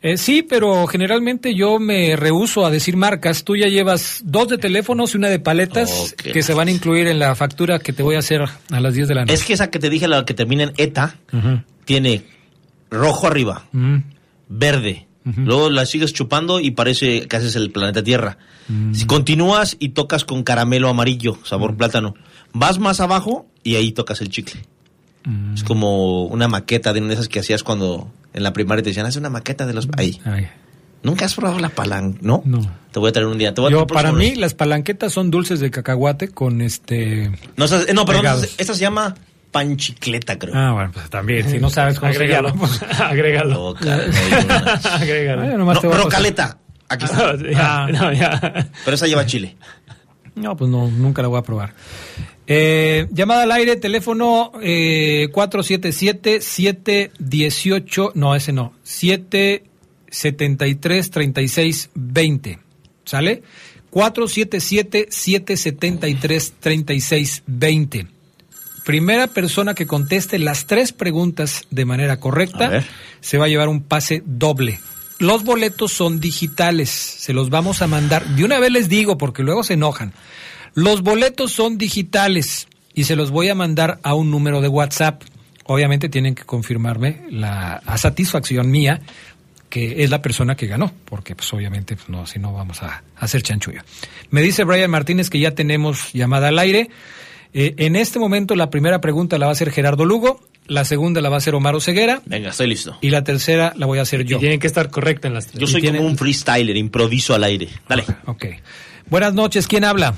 Eh, sí, pero generalmente yo me rehuso a decir marcas. Tú ya llevas dos de teléfonos y una de paletas que se van a incluir en la factura que te voy a hacer a las 10 de la noche. Es que esa que te dije, la que termina en ETA, tiene rojo arriba, verde. Luego la sigues chupando y parece que haces el planeta Tierra. Si continúas y tocas con caramelo amarillo, sabor plátano, vas más abajo y ahí tocas el chicle. Es como una maqueta de una de esas que hacías cuando en la primaria te decían, haz una maqueta de los... Ahí. Ay, Nunca has probado la palanca, ¿no? no. Te voy a traer un día. Te voy a Yo, traer para mí, las palanquetas son dulces de cacahuate con este. No, eh, no, perdón, esta, esta se llama pan chicleta, creo. Ah, bueno, pues también, si no sabes cómo se Agrégalo. llama. pues- Agrégalo. Agrégalo. Bueno, nomás te voy a Rocaleta. Aquí está. Ya, no, ya. Pero esa lleva chile. No, pues no, nunca la voy a probar. Eh, llamada al aire, teléfono eh, 477-718, no, ese no, 773-3620, ¿sale? 477-773-3620. Primera persona que conteste las tres preguntas de manera correcta se va a llevar un pase doble. Los boletos son digitales, se los vamos a mandar. De una vez les digo, porque luego se enojan. Los boletos son digitales y se los voy a mandar a un número de WhatsApp. Obviamente tienen que confirmarme la a satisfacción mía que es la persona que ganó, porque pues obviamente pues, no, si no vamos a, hacer chanchullo. Me dice Brian Martínez que ya tenemos llamada al aire. Eh, en este momento la primera pregunta la va a hacer Gerardo Lugo, la segunda la va a hacer Omar Ceguera Venga, estoy listo. y la tercera la voy a hacer yo. Y tienen que estar correctas en las tres. Yo soy como un freestyler, improviso al aire. Dale. Ok. Buenas noches, ¿quién habla?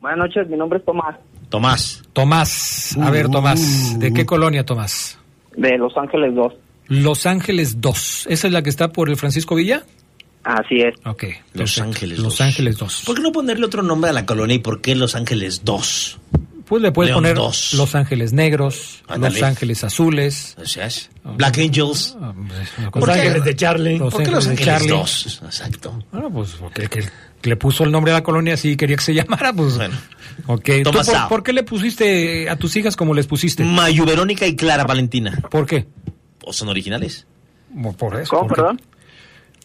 Buenas noches, mi nombre es Tomás, Tomás. Tomás. A ver, Tomás, ¿de qué colonia, Tomás? de Los Ángeles 2. Los Ángeles 2. ¿Esa es la que está por el Francisco Villa? Así es. Ok. Los perfecto. Ángeles Los 2. Ángeles 2. ¿Por qué no ponerle otro nombre a la colonia y por qué Los Ángeles 2? Pues le puedes León poner 2. Los Ángeles Negros. Los Ángeles Azules. O sea, es Black Angels. Los Ángeles de Charlie. Los ¿Por qué Los Ángeles de Ángeles Charlie. 2? Exacto. Bueno, pues porque que le puso el nombre a la colonia así quería que se llamara, pues. Bueno. Ok. ¿Tú Tomás por, qué le pusiste a tus hijas como les pusiste? Mayu Verónica y Clara Valentina. ¿Por qué? ¿O son originales? Por eso. ¿Cómo, ¿por qué? perdón?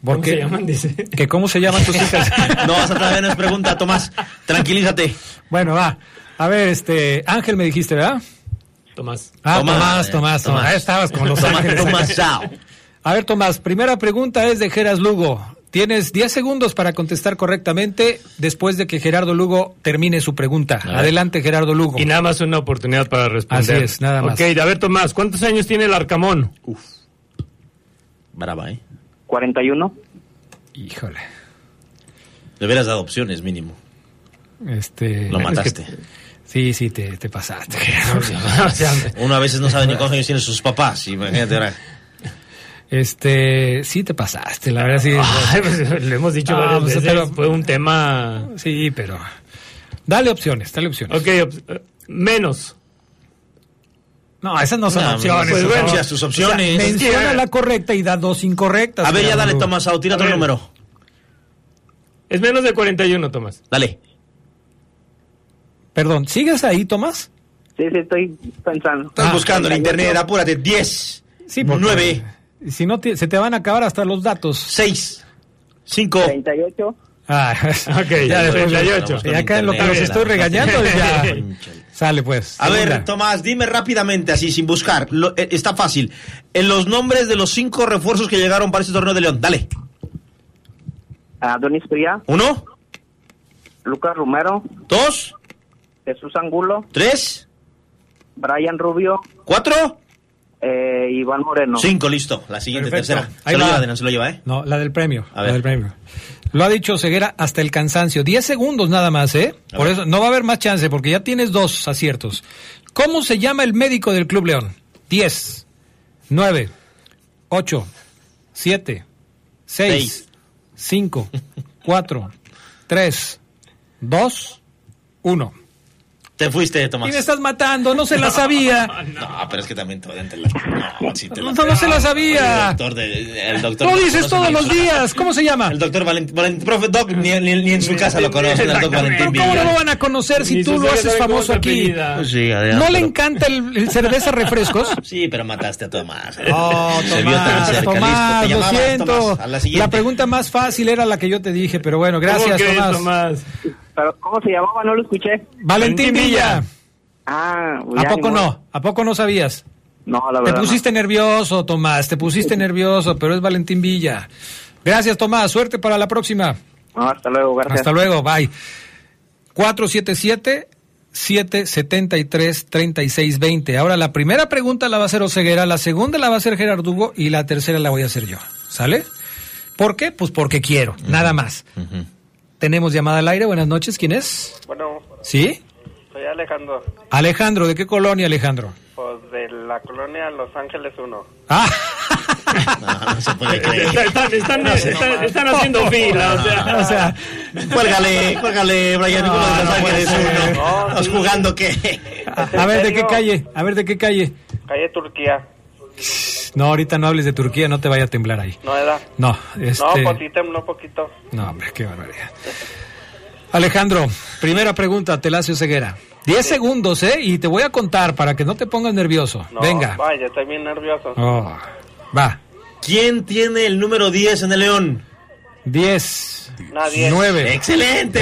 ¿Por ¿Cómo qué? se llaman? Dice. ¿Que ¿Cómo se llaman tus hijas? No, esa todavía no es pregunta, Tomás. Tranquilízate. bueno, va. A ver, este, Ángel me dijiste, ¿verdad? Tomás. Ah, Tomás, Tomás, eh, Tomás. Ahí estabas con los Tomás, ángeles. Tomás Sao. A ver, Tomás, primera pregunta es de Geras Lugo. Tienes 10 segundos para contestar correctamente después de que Gerardo Lugo termine su pregunta. Adelante, Gerardo Lugo. Y nada más una oportunidad para responder. Así es, nada más. Ok, a ver, Tomás, ¿cuántos años tiene el Arcamón? Brava, ¿eh? 41. Híjole. Le hubieras dado opciones, mínimo. Este, Lo es que- mataste. Sí, sí, te, te pasaste. O sea, Uno a veces no sabe ni cuántos años tienen sus papás. Imagínate ahora. Este, sí te pasaste, la verdad sí. ay, pues, le hemos dicho Ah, varias pues, veces, pero- fue un tema... Sí, pero dale opciones, dale opciones. Ok, op- eh, menos. No, esas no son No, opciones. pues bueno, ya opciones. O sea, menciona la correcta y da dos incorrectas. A ver, ya dale. Tomás tira ver. número. Es menos de 41, Tomás. Dale. Perdón, ¿sigues ahí, Tomás? Sí, sí, estoy pensando. Estás Ah, buscando en internet, apúrate. 10, Sí, porque 9, Si no, te- se te van a acabar hasta los datos. 6, 5. 38. Ah, Ok, ya después 38. Y acá en lo que los estoy regañando ya. Sale pues. A ver. Tomás, dime rápidamente, así, sin buscar. Lo- eh, está fácil. En los nombres de los cinco refuerzos que llegaron para este torneo de León. Dale. Adonis Fría, Uno, Lucas Romero, dos, Jesús Angulo, tres, Brian Rubio, cuatro, eh, Iván Moreno. cinco, listo. La siguiente, Perfecto. tercera. Ahí se lo va. lleva, no se lo lleva, ¿eh? No, la del premio. A la del premio. Lo ha dicho Ceguera hasta el cansancio. 10 segundos nada más, ¿eh? A Por ver. eso no va a haber más chance porque ya tienes dos aciertos. ¿Cómo se llama el médico del Club León? 10, 9, 8, 7, 6, Seis. 5, 4, 3, 2, 1. Te fuiste, Y Tomás. me estás matando, no se la sabía. No, pero es que también te te la... No, sí te la- No, no se la sabía. El doctor, de- el doctor Lo no dices todos los días. ¿Cómo se llama? El doctor Valentín, Valentín profe Doc, ni, ni- ni en su casa lo conocen, el doctor Valentín ¿Cómo no lo Villa. van a conocer si Ni tú lo haces cómo famoso aquí? Pues sí, Adrián, ¿No le encanta el, el cerveza refrescos? Sí, pero mataste a Tomás. Oh, Se vio tan Tomás, cerca, Tomás, listo. Te lo siento. Tomás. A la siguiente. pregunta más fácil era la que yo te dije, pero bueno, ¿Cómo gracias, Tomás. Tomás? Pero, ¿cómo se llamaba? No lo escuché. Valentín Villa. Ah, ¿A poco no? ¿A poco no sabías? No, la Te verdad. pusiste nervioso, Tomás, te pusiste nervioso, pero es Valentín Villa. Gracias, Tomás. Suerte para la próxima. no. Hasta luego, gracias. Hasta luego, bye. 477-773-3620. Ahora la primera pregunta la va a hacer Oseguera, la segunda la va a hacer Gerardo Hugo y la tercera la voy a hacer yo. ¿Sale? ¿Por qué? Pues porque quiero, nada más. Tenemos llamada al aire. Buenas noches, ¿quién es? Bueno, ¿Sí? Soy Alejandro, Alejandro, ¿de qué colonia, Alejandro? pues de la colonia Los Ángeles 1. Ah, No se puede creer. Están, están, están- están haciendo fila, o sea. o sea, Cuélgale, cuélgale, Brian. No, de los no puede ángeles ser. uno. ¿Estás jugando qué? a, a ver, ¿de qué calle? A ver, ¿de qué calle? Calle Turquía. No, ahorita no hables de Turquía, no te vaya a temblar ahí. ¿No era? No, este... No, pues tembló poquito. No, hombre, qué barbaridad. Alejandro, primera pregunta, Telacio Ceguera. Diez segundos, ¿eh? Y te voy a contar para que no te pongas nervioso. No, Venga. Vaya, estoy bien nervioso. Oh, va. ¿Quién tiene el número 10 en el León? Diez. Nadie. Nueve. ¡Excelente!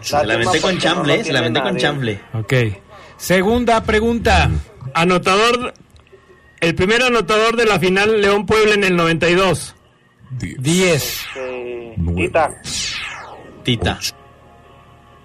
Se la aventé con chamble, se la aventé con chamble. Ok. Segunda pregunta. Anotador. El primer anotador de la final León Puebla en el 92. Diez. Eh, Tita. Tita.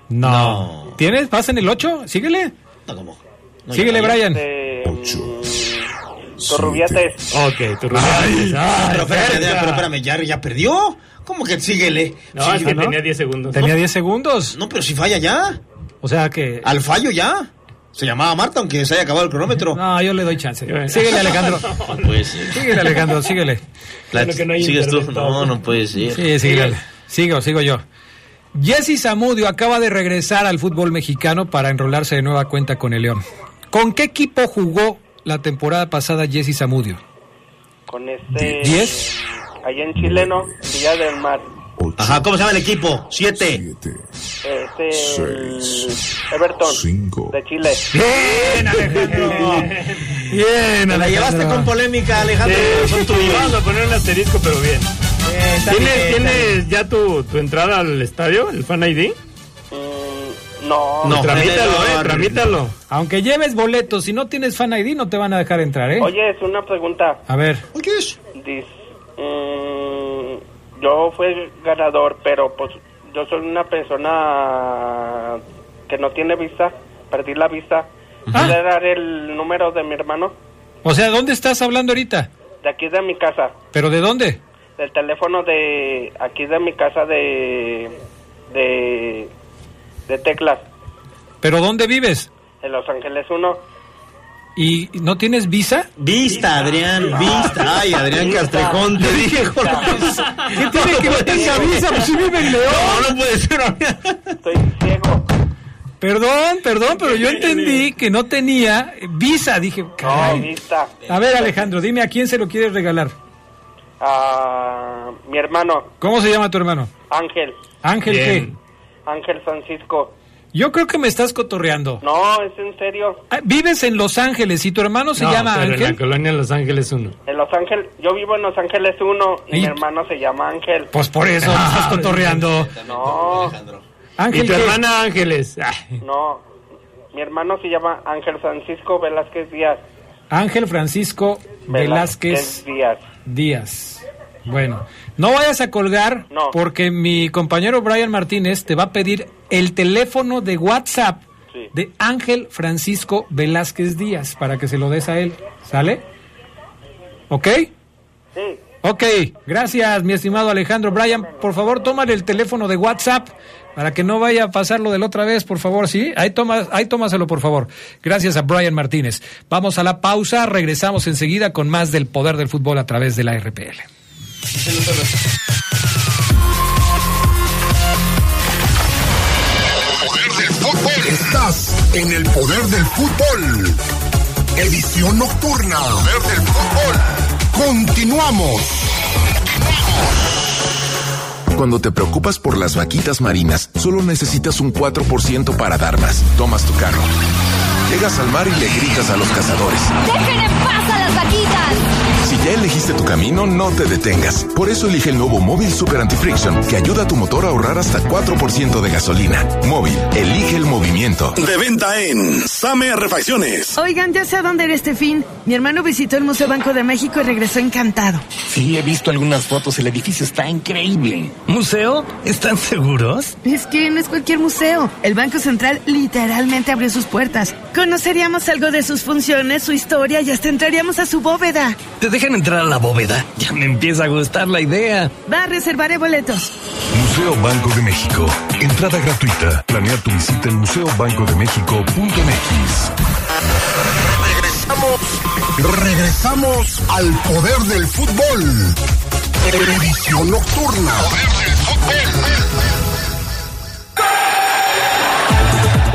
No. ¿Tienes? ¿Vas en el ocho? Síguele. No, ¿cómo? No, Síguele. Brian. Este, mm, Turrubiates. Ok, tu Ay, Pero espérame, pero espérame, ¿ya, ya perdió? ¿Cómo que síguele? No, Sí, es que ¿no? tenía 10 segundos. Tenía 10 segundos. No, pero si falla ya. O sea que. Al fallo ya. Se llamaba Marta, aunque se haya acabado el cronómetro. No, yo le doy chance. Síguele, Alejandro. No puede ser. Síguele, Alejandro, síguele. La- Bueno, que no hay ¿Sigues tú? No, no puede ser. Sí, síguele. Sigo, sigo yo. Jesse Zamudio acaba de regresar al fútbol mexicano para enrolarse de nueva cuenta con el León. ¿Con qué equipo jugó la temporada pasada Jesse Zamudio? Con este. ¿Diez? Allá en Chileno, Villa del Mar. Ajá, ¿cómo se llama el equipo? Siete. Este. el Everton. De Chile. Bien, Alejandro. Bien, Te la llevaste con polémica, Alejandro. Son Sí, tuyos. vamos a poner un asterisco, pero bien. está ¿Tienes, bien, está ¿tienes ya tu, tu entrada al estadio, el Fan ID? Mm, no. No. Tramítalo, no, eh, tramítalo. Aunque lleves boletos, si no tienes fan ID no te van a dejar entrar, ¿eh? Oye, es una pregunta. A ver, ¿Qué es? Dice, mm, yo fui ganador, pero pues yo soy una persona que no tiene vista, perdí la vista. ¿Puede dar el número de mi hermano? o sea, ¿dónde estás hablando ahorita? De aquí de mi casa, ¿Pero de dónde? del teléfono de aquí de mi casa de de de Teclas, ¿Pero dónde vives? en Los Ángeles 1. ¿Y no tienes visa? Vista, Adrián, vista. Ay, Adrián Castrejón, te dije. ¿Qué tiene que ver tenga visa? Pues si vive en León. No, no puede ser. Estoy ciego. Perdón, perdón, pero yo entendí que no tenía visa. Dije, No, caray. vista. A ver, Alejandro, dime a quién se lo quieres regalar. A mi hermano, ¿Cómo se llama tu hermano? Ángel, Ángel, Bien. ¿qué? Ángel Francisco. Yo creo que me estás cotorreando. No, es en serio. Ah, Vives en Los Ángeles y tu hermano se No, llama pero en la Ángel. colonia Los Ángeles 1. En Los Ángeles, yo vivo en Los Ángeles 1 y ¿Y? mi hermano se llama Ángel. Pues por eso me estás cotorreando. No, ¿Y Ángel, tu ¿qué? hermana Ángeles? Ay, no. Mi hermano se llama Ángel Francisco Velázquez Díaz. Ángel Francisco Velázquez Díaz. Díaz. Bueno, no vayas a colgar No. porque mi compañero Brian Martínez te va a pedir el teléfono de WhatsApp Sí. de Ángel Francisco Velázquez Díaz para que se lo des a él. ¿Sale? ¿Ok? Sí. Ok, gracias mi estimado Alejandro. Brian, por favor, tómale el teléfono de WhatsApp para que no vaya a pasar lo de la otra vez, por favor, ¿sí? Ahí, toma, ahí tómaselo, por favor. Gracias a Brian Martínez. Vamos a la pausa, regresamos enseguida con más del poder del fútbol a través de la RPL. Poder del fútbol. Estás en el poder del fútbol. Edición nocturna. Poder del fútbol. Continuamos. Cuando te preocupas por las vaquitas marinas, solo necesitas un 4% para dar más. Tomas tu carro. Llegas al mar y le gritas a los cazadores. ¡Dejen en paz a las vaquitas! Si ya elegiste tu camino, no te detengas. Por eso elige el nuevo Móvil Super Anti-Friction, que ayuda a tu motor a ahorrar hasta 4% de gasolina. Móvil, elige el movimiento. De venta en Same Refacciones. Oigan, ya sé a dónde era este fin. Mi hermano visitó el Museo Banco de México y regresó encantado. Sí, he visto algunas fotos. El edificio está increíble. ¿Museo? ¿Están seguros? Es que no es cualquier museo. El Banco Central literalmente abrió sus puertas. Conoceríamos algo de sus funciones, su historia y hasta entraríamos a su bóveda. ¿Te dejan entrar a la bóveda? Ya me empieza a gustar la idea. Va, reservaré boletos. Museo Banco de México, Entrada gratuita. Planea tu visita en museobancodemexico.mx. Regresamos, regresamos al poder del fútbol. Edición nocturna.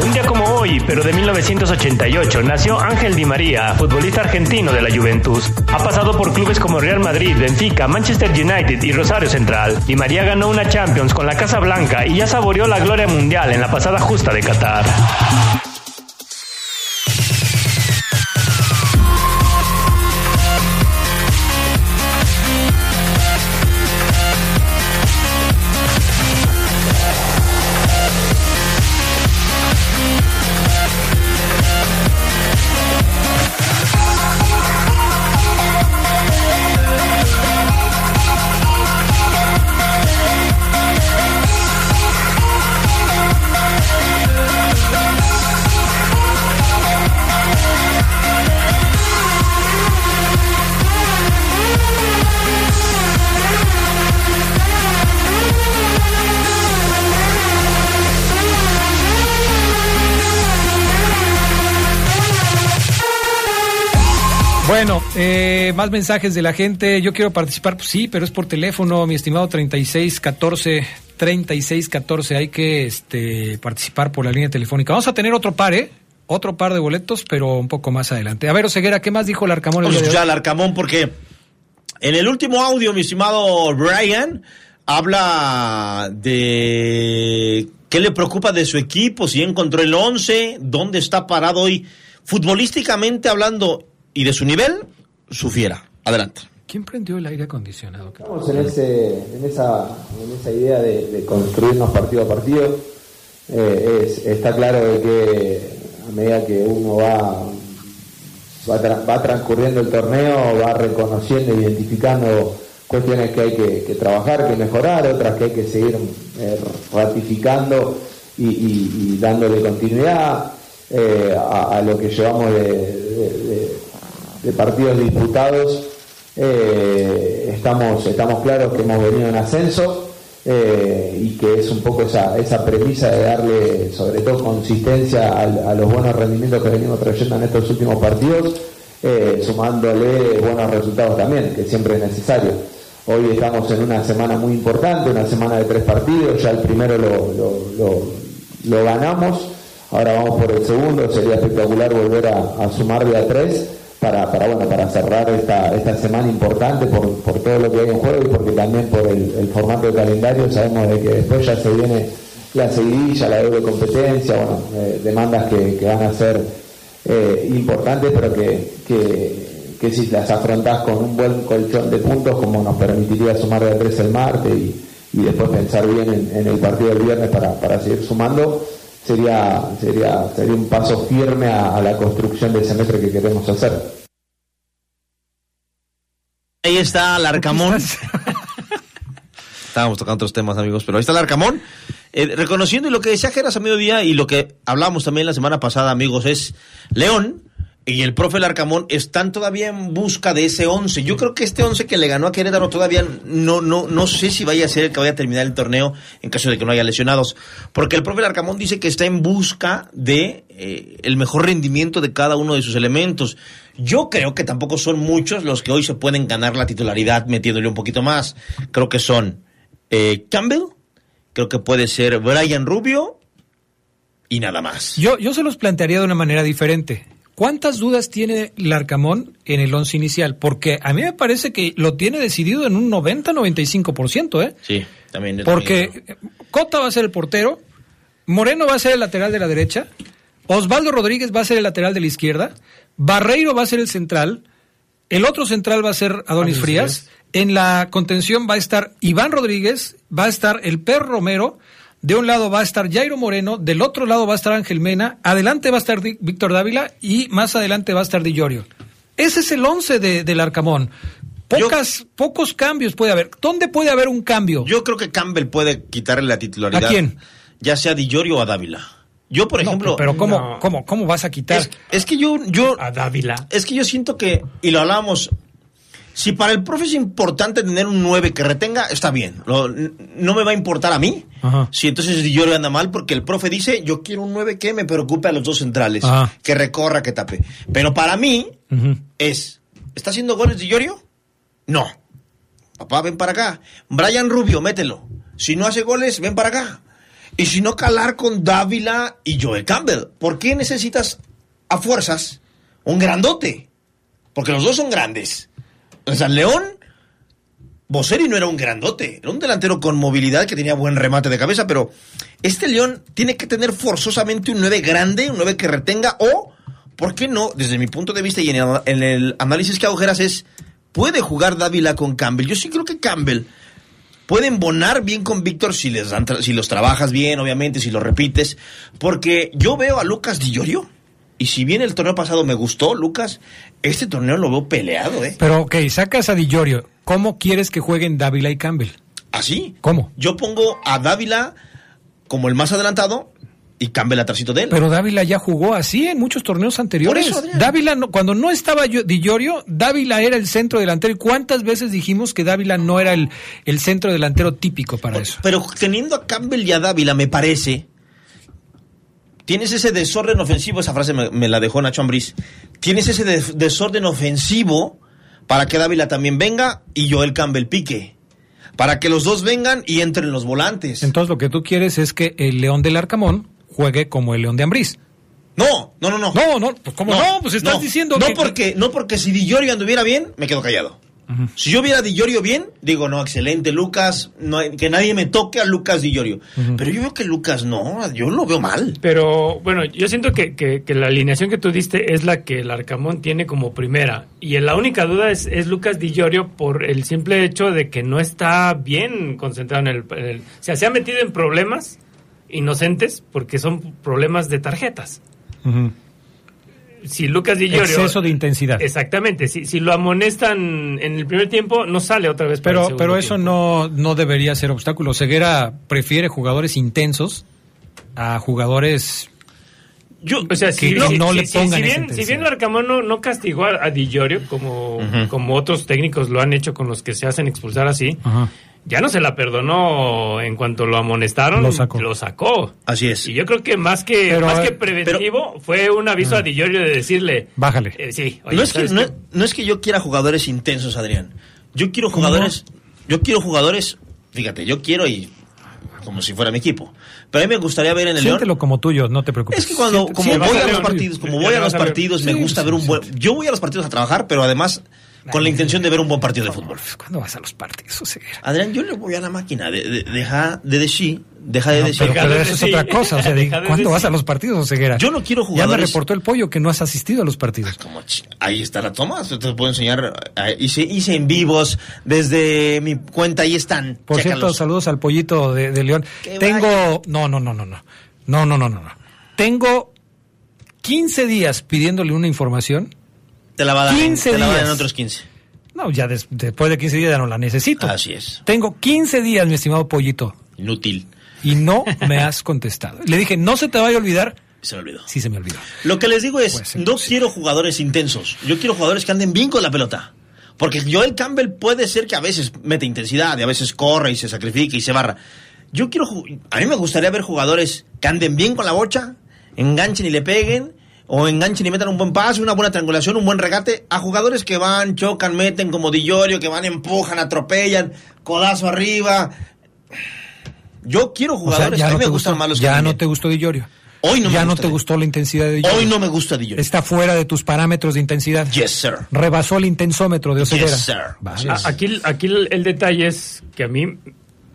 Un día como hoy, pero de 1988, nació Ángel Di María, futbolista argentino de la Juventus. Ha pasado por clubes como Real Madrid, Benfica, Manchester United y Rosario Central. Di María ganó una Champions con la Casa Blanca y ya saboreó la gloria mundial en la pasada justa de Qatar. Bueno, eh, más mensajes de la gente. Yo quiero participar, pues sí, pero es por teléfono, mi estimado 3614 3614. Hay que este, participar por la línea telefónica. Vamos a tener otro par, ¿eh? Otro par de boletos, pero un poco más adelante. A ver, Oseguera, ¿qué más dijo el Arcamón? el Vamos a escuchar al Arcamón porque en el último audio, mi estimado Brian, habla de qué le preocupa de su equipo, si encontró el 11, dónde está parado hoy, futbolísticamente hablando y de su nivel, su fiera. Adelante. ¿Quién prendió el aire acondicionado? Estamos en, ese, en, esa, en esa idea de, de construirnos partido a partido. Eh, es- está claro de que a medida que uno va, va, tra- va transcurriendo el torneo, va reconociendo, identificando cuestiones que hay que, que trabajar, que mejorar, otras que hay que seguir eh, ratificando y, y- y dándole continuidad eh, a, a lo que llevamos de- de- de- de partidos disputados. Eh, estamos, estamos claros que hemos venido en ascenso eh, y que es un poco esa, esa premisa de darle sobre todo consistencia a, los buenos rendimientos que venimos trayendo en estos últimos partidos, eh, sumándole buenos resultados también, que siempre es necesario. Hoy estamos en una semana muy importante, una semana de tres partidos, ya el primero lo- lo ganamos, ahora vamos por el segundo, sería espectacular volver a, a sumarle a tres para, para, bueno, para cerrar esta, esta semana importante por, por todo lo que hay en juego y porque también por el, formato de calendario sabemos de que después ya se viene la seguidilla, la doble competencia, bueno, eh, demandas que, van a ser eh, importantes pero que, que, si las afrontás con un buen colchón de puntos como nos permitiría sumar de tres el martes y, y después pensar bien en, en el partido del viernes para, para seguir sumando, sería, sería, sería un paso firme a, a la construcción de semestre que queremos hacer. Ahí está el Arcamón. Estábamos tocando otros temas, amigos, pero ahí está el Arcamón. Eh, reconociendo y lo que decía Geras a mediodía y lo que hablábamos también la semana pasada, amigos, es León y el profe Larcamón están todavía en busca de ese 11. Yo creo que este 11 que le ganó a Querétaro todavía no, no, no sé si vaya a ser el que vaya a terminar el torneo en caso de que no haya lesionados. Porque el profe Larcamón dice que está en busca de eh, el mejor rendimiento de cada uno de sus elementos. Yo creo que tampoco son muchos los que hoy se pueden ganar la titularidad metiéndole un poquito más. Creo que son eh, Campbell, creo que puede ser Brian Rubio y nada más. Yo, yo se los plantearía de una manera diferente. ¿Cuántas dudas tiene Larcamón en el once inicial? Porque a mí me parece que lo tiene decidido en un 90-95%, ¿eh? Sí, también. Porque Cota va a ser el portero, Moreno va a ser el lateral de la derecha, Osvaldo Rodríguez va a ser el lateral de la izquierda, Barreiro va a ser el central, el otro central va a ser Adonis Frías, Frías. en la contención va a estar Iván Rodríguez, va a estar el Per Romero, de un lado va a estar Jairo Moreno, del otro lado va a estar Ángel Mena, adelante va a estar Víctor Dávila y más adelante va a estar Di Llorio. Ese es el once de, del Arcamón. Pocas, pocos cambios puede haber. ¿Dónde puede haber un cambio? Yo creo que Campbell puede quitarle la titularidad. ¿A quién? Ya sea a Di Llorio o a Dávila. Yo, por No, ejemplo. pero ¿cómo, No. cómo, cómo vas a quitar? Es, es que yo, yo. A Dávila. Es que yo siento que. Y lo hablábamos. Si para el profe es importante tener un 9 que retenga, está bien. No, no me va a importar a mí. Ajá. Si entonces Di Llorio anda mal, porque el profe dice, yo quiero un 9 que me preocupe a los dos centrales, Ajá. que recorra, que tape. Pero para mí es, ¿está haciendo goles Llorio? No. Papá, ven para acá. Brian Rubio, mételo. Si no hace goles, ven para acá. Y si no, calar con Dávila y Joel Campbell. ¿Por qué necesitas a fuerzas un grandote? Porque los dos son grandes. O sea, León, Boseri no era un grandote, era un delantero con movilidad que tenía buen remate de cabeza, pero este León tiene que tener forzosamente un 9 grande, un 9 que retenga, o, ¿por qué no? Desde mi punto de vista y en el, análisis que hago, Geras, es, ¿puede jugar Dávila con Campbell? Yo sí creo que Campbell puede embonar bien con Víctor si, les si los trabajas bien, obviamente, si los repites, porque yo veo a Lucas Di Llorio, y si bien el torneo pasado me gustó, Lucas, este torneo lo veo peleado, ¿eh? Pero, ok, sacas a Di Llorio. ¿Cómo quieres que jueguen Dávila y Campbell? ¿Así? ¿Cómo? Yo pongo a Dávila como el más adelantado y Campbell atrásito de él. Pero Dávila ya jugó así en muchos torneos anteriores. Por eso. Dávila, no- cuando no estaba yo- Di Llorio, Dávila era el centro delantero. ¿Y cuántas veces dijimos que Dávila no era el, el centro delantero típico para eso? Pero teniendo a Campbell y a Dávila, me parece, tienes ese desorden ofensivo, esa frase me, me la dejó Nacho Ambriz, tienes ese des- desorden ofensivo para que Dávila también venga y Joel Campbell pique. Para que los dos vengan y entren los volantes. Entonces lo que tú quieres es que el León del Arcamón juegue como el León de Ambriz. No, no, no, no. No, no, pues ¿cómo no? Pues estás diciendo no que- porque No porque si Di Llorio anduviera bien, me quedo callado. Si yo viera a Di Llorio bien, digo, no, excelente, Lucas, no que nadie me toque a Lucas Di Llorio. Pero yo veo que Lucas no, yo lo veo mal. Pero bueno, yo siento que, que- que la alineación que tú diste es la que el Arcamón tiene como primera. Y la única duda es, es Lucas Di Llorio por el simple hecho de que no está bien concentrado en el, en el- O sea, se ha metido en problemas inocentes porque son problemas de tarjetas. Si Lucas Di Llorio... Exceso de intensidad. Exactamente. Si, si lo amonestan en el primer tiempo, no sale otra vez para el Pero, segundo pero eso tiempo. no, no debería ser obstáculo. Ceguera prefiere jugadores intensos a jugadores Yo, o sea, que, si, no si- le si- pongan si bien, si bien Larcamón no, no castigó a, a Di Llorio como, como otros técnicos lo han hecho con los que se hacen expulsar así, Ajá. Ya no se la perdonó en cuanto lo amonestaron, Lo sacó. sacó. Así es. Y yo creo que más que, Pero, más eh, que preventivo fue un aviso a Di Llorio de decirle, Bájale. eh, sí, oye, no, es que, ¿sabes no, qué? no es que yo quiera jugadores intensos, Adrián. Yo quiero jugadores. Yo quiero jugadores. Fíjate, yo quiero y. Como si fuera mi equipo. Pero a mí me gustaría ver en el León. Siéntelo como tuyo, no te preocupes. Es que cuando, Siente- como voy a León. los partidos, como voy a los a partidos, me Sí, gusta sí, ver un buen. Yo voy a los partidos a trabajar, pero además con la intención de ver un buen partido de fútbol. ¿Cuándo vas a los partidos, Ceguera? Adrián, yo le voy a la máquina. De, de- deja de decir, deja de No, decir. pero, pero eso es otra cosa. O sea, de- Deja de ¿cuándo vas a los partidos, Ceguera? Yo no quiero Ya me reportó el pollo que no has asistido a los partidos. Como ahí está la toma, te puedo enseñar. Hice, hice en vivos desde mi cuenta, ahí están. Por cierto, saludos al pollito de, de León. Que Tengo. No, no, no, no, no. No, no, no, no. no. Tengo 15 días pidiéndole una información. Te la va a dar, en- 15 te la va a dar en otros 15. No, ya des- después de 15 días ya no la necesito. Así es. Tengo 15 días, mi estimado pollito, Inútil. y no me has contestado. Le dije, no se te vaya a olvidar. Se me olvidó. Sí, se me olvidó. Lo que les digo es, ser no quiero jugadores intensos. Yo quiero jugadores que anden bien con la pelota. Porque Joel Campbell puede ser que a veces mete intensidad y a veces corre y se sacrifica y se barra. Yo quiero, a mí me gustaría ver jugadores que anden bien con la bocha, enganchen y le peguen, o enganchen y metan un buen pase, una buena triangulación, un buen regate, a jugadores que van, chocan, meten como Di Llorio, que van, empujan, atropellan, codazo arriba. Yo quiero O sea, jugadores, ya a mí no me gustan gustó, más los que ya no te gustó Di Llorio. Hoy no me ya no te gustó la intensidad de Di Llorio. Hoy no me gusta Di Llorio. Está fuera de tus parámetros de intensidad. Yes, sir. Rebasó el intensómetro de Oseguera. Yes, sir. Vale. Aquí, aquí el, el detalle es que a mí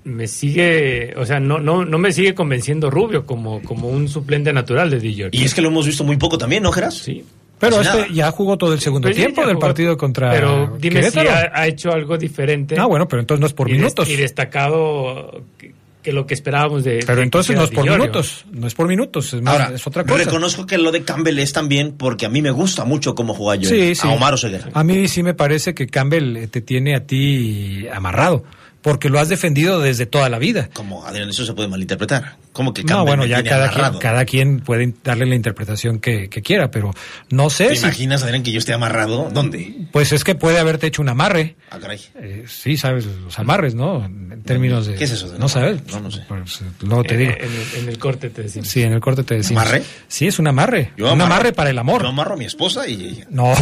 me sigue, o sea, no, no, no me sigue convenciendo Rubio como, como un suplente natural de Di. Y es que lo hemos visto muy poco también, ¿no, Geras? Sí. Pero este nada. ya jugó todo el segundo Pues tiempo del jugó, partido contra Pero dime Querétaro. si ha, ha hecho algo diferente. Ah, bueno, pero entonces no es por y des- minutos. y destacado que, que lo que esperábamos de. Pero de entonces no es por minutos, no es por minutos, es, más, Ahora, es otra cosa. reconozco que lo de Campbell es también porque a mí me gusta mucho cómo juega yo Sí, sí. a Omar Oseguera. A mí sí me parece que Campbell eh, te tiene a ti amarrado, porque lo has defendido desde toda la vida. Como, Adrián, eso se puede malinterpretar. Como que No, Campbell bueno, me ya cada quien, cada quien puede darle la interpretación que, que quiera, pero no sé ¿Te si... imaginas, Adrián, que yo esté amarrado? ¿Dónde? Pues es que puede haberte hecho un amarre. Ah, caray. Eh, sí, sabes, los amarres, ¿no? En términos de... ¿Qué es eso de No sabes. No, no sé. Pues, luego te digo. Eh, En, el, en el corte te decimos. Sí, en el corte te decimos. ¿Amarre? Sí, es un amarre. Yo un amarro- amarre para el amor. Yo amarro a mi esposa y... No,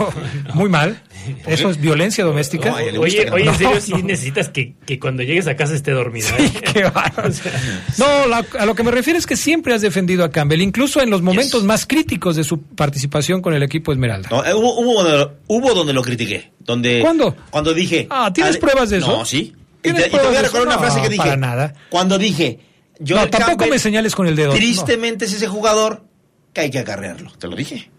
muy mal. Eso es violencia doméstica. No, Oye, oye, en No, serio, sí no. necesitas que, que cuando llegues a casa esté dormida. ¿eh? Qué. No, la- a lo que me refiero es que siempre has defendido a Campbell, incluso en los momentos más críticos de su participación con el equipo Esmeralda. No, eh, hubo, hubo, donde, hubo donde lo critiqué. Donde, ¿Cuándo? Cuando dije... Ah, ¿tienes pruebas de eso? No, sí. Y ¿Tienes te, y te voy pruebas a de recordar eso? una frase No, que dije. para nada. Cuando dije... no, Joel tampoco Campbell me señales con el dedo. no. Tristemente es ese jugador que hay que acarrearlo. Te lo dije.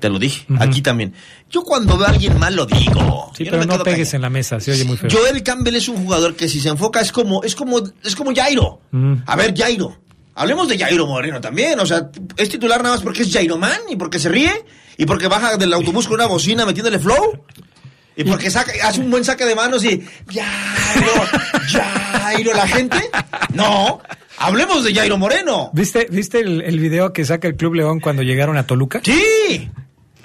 Te lo dije. Aquí también. Yo cuando veo a alguien mal lo digo. Sí, Yo pero no pegues callado. en la mesa, se oye muy feo. Joel Campbell es un jugador que si se enfoca es como, es como, es como Jairo. A ver, Jairo. Hablemos de Jairo Moreno también. O sea, es titular nada más porque es Jairo Man y porque se ríe y porque baja del autobús con una bocina metiéndole flow. Y porque saca, hace un buen saque de manos y Jairo, Jairo, la gente. No, hablemos de Jairo Moreno. ¿Viste, ¿viste el, el video que saca el Club León cuando llegaron a Toluca? Sí.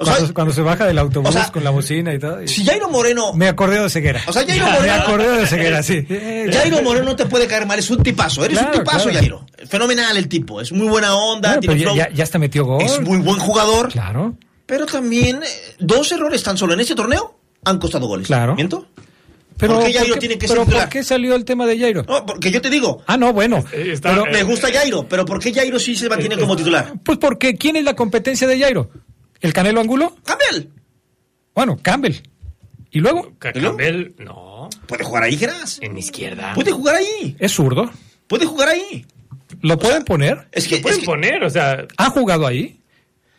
O sea, Cuando, se baja del autobús o sea, con la bocina y todo. y- si Jairo Moreno, Me acordé de Ceguera. O sea, Jairo Me Moreno- acordé de Ceguera, sí. Jairo Moreno no te puede caer mal, es un tipazo. Eres Claro, un tipazo, claro. Jairo. Fenomenal el tipo, es muy buena onda, tiene pero ya, hasta metió gol. Es muy buen jugador. Claro, Pero también eh, dos errores tan solo en este torneo han costado goles. Claro. ¿Miento? Pero ¿Por qué Jairo qué- tiene que pero ser titular? ¿por qué salió el tema de Jairo? No, porque yo te digo, Ah, no, bueno. Eh, está- Pero, eh, me gusta Jairo, pero ¿por qué Jairo sí se mantiene como titular? pues porque ¿quién es la competencia de Jairo? ¿El Canelo Angulo? Campbell. Bueno, Campbell. ¿Y luego? Campbell, no. Puede jugar ahí, Geras. En izquierda. Puede jugar ahí. Es zurdo. Puede jugar ahí. ¿Lo pueden poner? Es que, Lo pueden es que- poner, o sea, Ha jugado ahí.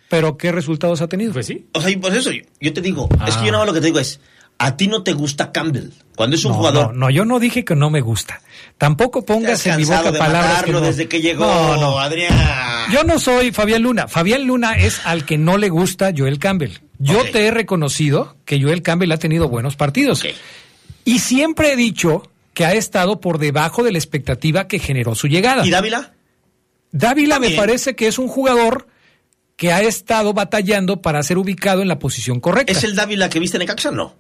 Pero ¿qué resultados ha tenido? pues sí. o sea, y por eso yo, yo te digo, es que Ah. yo nada más lo que te digo es, a ti no te gusta Campbell. Cuando es un no, jugador no, no, yo no dije que no me gusta. Tampoco pongas en mi boca de palabras que no. desde que llegó No, no. Adrián. Yo no soy Fabián Luna. Fabián Luna es al que no le gusta Joel Campbell. Yo te he reconocido que Joel Campbell ha tenido buenos partidos. Y siempre he dicho que ha estado por debajo de la expectativa que generó su llegada. ¿Y Dávila? Dávila me parece que es un jugador que ha estado batallando para ser ubicado en la posición correcta. ¿Es el Dávila que viste en Necaxa? No.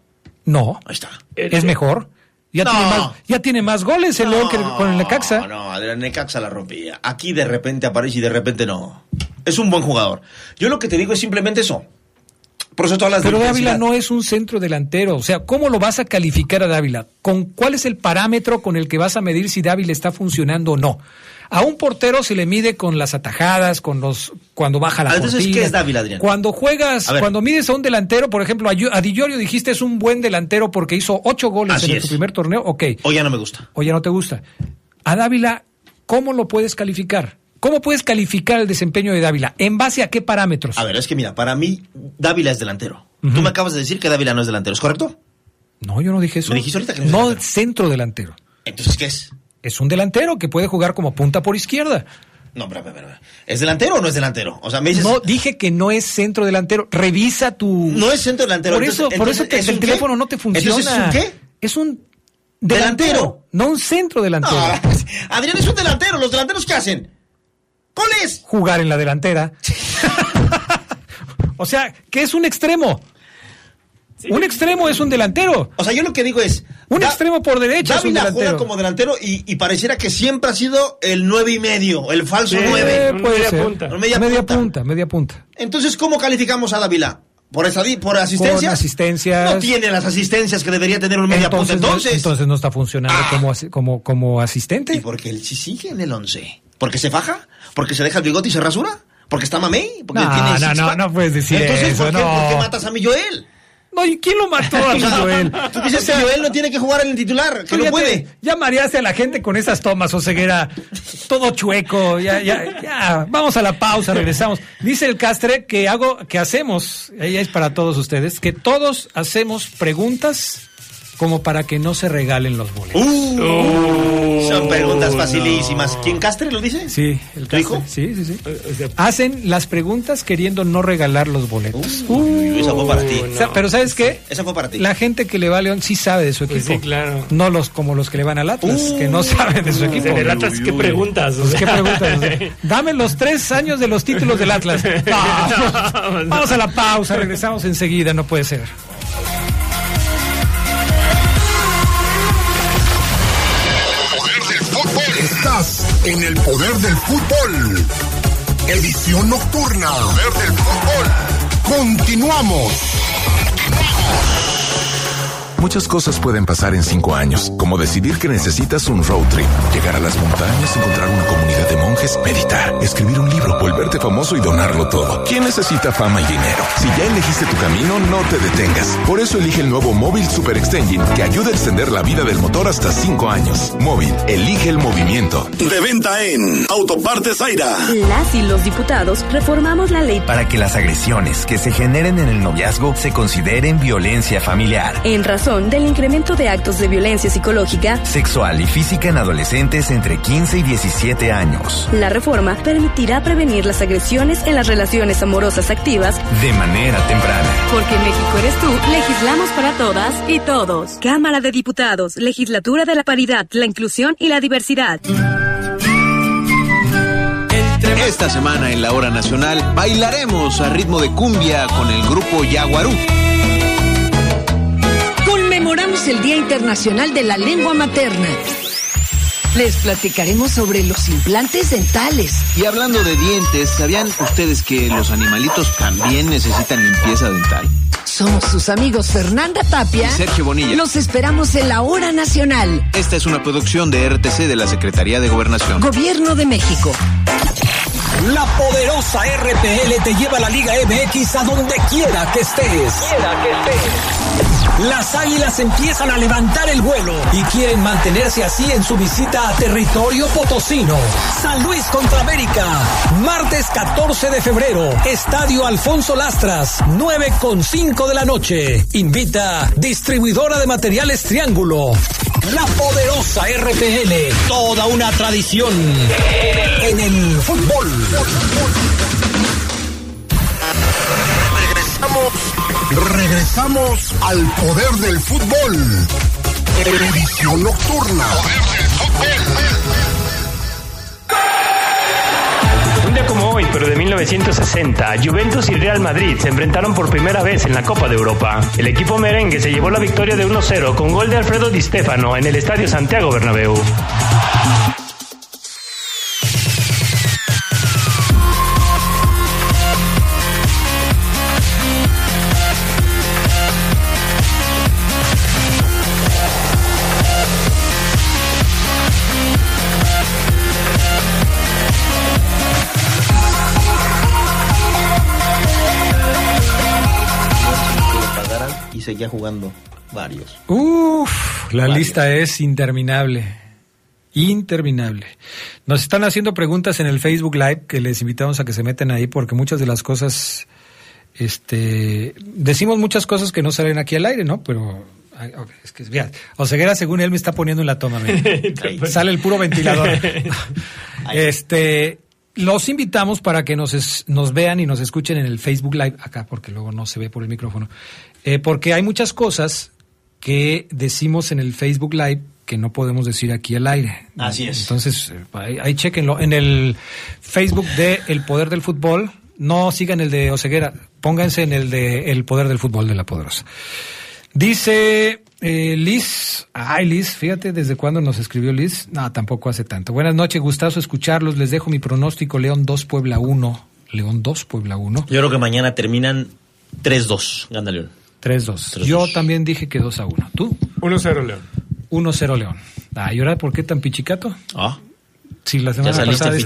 No, Ahí está. es mejor. Ya, No. tiene más, ya tiene más goles el León que con el Necaxa. No, no, Adrián Necaxa la rompía. Aquí de repente aparece y de repente no. Es un buen jugador. Yo lo que te digo es simplemente eso. Por eso todas las Pero Dávila no es un centro delantero. O sea, ¿cómo lo vas a calificar a Dávila? ¿Con cuál es el parámetro con el que vas a medir si Dávila está funcionando o no? A un portero se le mide con las atajadas, con los cuando baja la Ah, entonces, cortina. ¿qué es Dávila, Adrián? Cuando juegas, cuando mides a un delantero, por ejemplo, a, a Di Llorio dijiste es un buen delantero porque hizo ocho goles Así en es. su primer torneo. Ok. O ya no me gusta. o ya no te gusta. A Dávila, ¿cómo lo puedes calificar? ¿Cómo puedes calificar el desempeño de Dávila? ¿En base a qué parámetros? A ver, es que mira, para mí Dávila es delantero. Tú me acabas de decir que Dávila no es delantero, ¿es correcto? No, yo no dije eso. Me dijiste ahorita que no es no delantero. centro delantero. Entonces, ¿qué es? Es un delantero que puede jugar como punta por izquierda. No, pero, pero, pero, ¿es delantero o no es delantero? O sea, me dices... No, dije que no es centro delantero. Revisa tu. No es centro delantero. Por entonces- eso, por eso ¿es el un qué? teléfono no te funciona. Entonces, ¿es un qué? Es un delantero, Delantero. no un centro delantero. No, Adrián es un delantero. ¿Los delanteros qué hacen? ¡Goles! Jugar en la delantera. o sea, que es un extremo. Un extremo es un delantero. O sea, yo lo que digo es... Un Da- extremo por derecha Dávila juega como delantero y, y pareciera que siempre ha sido el nueve y medio, el falso Sí. nueve. Puede media ser. punta. Media Media punta. punta, media punta. Entonces, ¿cómo calificamos a Dávila? ¿Por, por asistencias? Con asistencias. No tiene las asistencias que debería tener un media punta. no- Entonces, entonces no está funcionando Ah. como, asi- como, como asistente. ¿y por qué él sí sigue en el once? ¿Porque se faja? ¿Porque se deja el bigote y se rasura? ¿Porque está mamey? ¿Porque No, tiene no, no, puedes decir Entonces, eso, ¿por, qué, no. por qué matas a mi Joel? No, ¿y quién lo mató a Joel? Tú dices O que Joel no tiene que jugar en el titular, que no puede. ya mareaste a la gente con esas tomas, Oseguera. Todo chueco. Ya, ya, ya. Vamos a la pausa, regresamos. Dice el Castre que hago, que hacemos, ella es para todos ustedes, que todos hacemos preguntas como para que no se regalen los boletos. Uh, Son preguntas facilísimas. ¿Quién Castre lo dice? Sí, el ¿Tu hijo? Sí, sí, sí. Hacen las preguntas queriendo no regalar los boletos. Uy, esa fue para ti. O sea, pero ¿sabes qué? Esa fue para ti. La gente que le va a León sí sabe de su equipo. Pues sí, claro. No los como los que le van al Atlas, que no saben de su equipo. En el Atlas, ¿qué preguntas? O Pues, ¿Qué sea. preguntas? O sea, Dame los tres años de los títulos del Atlas. No, vamos a la pausa, regresamos enseguida, no puede ser. En el poder del fútbol. Edición nocturna. Poder del fútbol. Continuamos. Muchas cosas pueden pasar en cinco años, como decidir que necesitas un road trip, llegar a las montañas, encontrar una comunidad de monjes, meditar, escribir un libro, volverte famoso y donarlo todo. ¿Quién necesita fama y dinero? Si ya elegiste tu camino, no te detengas. Por eso elige el nuevo Móvil Super Extension, que ayuda a extender la vida del motor hasta cinco años. Móvil, elige el movimiento. De venta en Autopartes Zaira. Las y los diputados reformamos la ley para que las agresiones que se generen en el noviazgo se consideren violencia familiar, en razón del incremento de actos de violencia psicológica, sexual y física en adolescentes entre 15 y 17 años. La reforma permitirá prevenir las agresiones en las relaciones amorosas activas de manera temprana. Porque en México eres tú, legislamos para todas y todos. Cámara de Diputados, Legislatura de la Paridad, la Inclusión y la Diversidad. Esta semana en la hora nacional bailaremos a ritmo de cumbia con el grupo Yaguarú. Conmemoramos el Día Internacional de la Lengua Materna. Les platicaremos sobre los implantes dentales. Y hablando de dientes, ¿sabían ustedes que los animalitos también necesitan limpieza dental? Somos sus amigos Fernanda Tapia Y Sergio Bonilla. Los esperamos en la hora nacional. Esta es una producción de RTC de la Secretaría de Gobernación. Gobierno de México. La poderosa RPL te lleva a la Liga MX a donde quiera que estés. Las águilas empiezan a levantar el vuelo y quieren mantenerse así en su visita a territorio potosino. San Luis contra América, martes 14 de febrero, Estadio Alfonso Lastras, 9 con 5 de la noche. Invita distribuidora de materiales Triángulo. La poderosa RPL, toda una tradición en el fútbol. Regresamos, al poder del fútbol. Edición nocturna. Un día como hoy, pero de 1960, Juventus y Real Madrid se enfrentaron por primera vez en la Copa de Europa. El equipo merengue se llevó la victoria de 1-0 con gol de Alfredo Di Stefano en el Estadio Santiago Bernabéu. Y seguía jugando varios. Uf, la lista es interminable. Interminable. Nos están haciendo preguntas en el Facebook Live que les invitamos a que se metan ahí porque muchas de las cosas, este, decimos muchas cosas que no salen aquí al aire, ¿no? Pero ay, ok, es que mira, Oseguera según él me está poniendo en la toma, sale el puro ventilador. este, los invitamos para que nos, es- nos vean y nos escuchen en el Facebook Live acá porque luego no se ve por el micrófono. Eh, porque hay muchas cosas que decimos en el Facebook Live que no podemos decir aquí al aire. Así es. Entonces, eh, ahí, ahí chequenlo. En el Facebook de El Poder del Fútbol, no sigan el de Oceguera, pónganse en el de El Poder del Fútbol de la Poderosa. Dice eh, Liz, ay Liz, fíjate desde cuándo nos escribió Liz. No, tampoco hace tanto. Buenas noches, gustazo escucharlos. Les dejo mi pronóstico León 2, Puebla 1. León 2, Puebla 1. Yo creo que mañana terminan 3-2. Gana León. 3-2. Yo también dije que 2 a 1. ¿Tú? 1-0 León. 1-0 León. Ah, ¿y ahora por qué tan pichicato? Ah. Sí, la semana saliste pasada-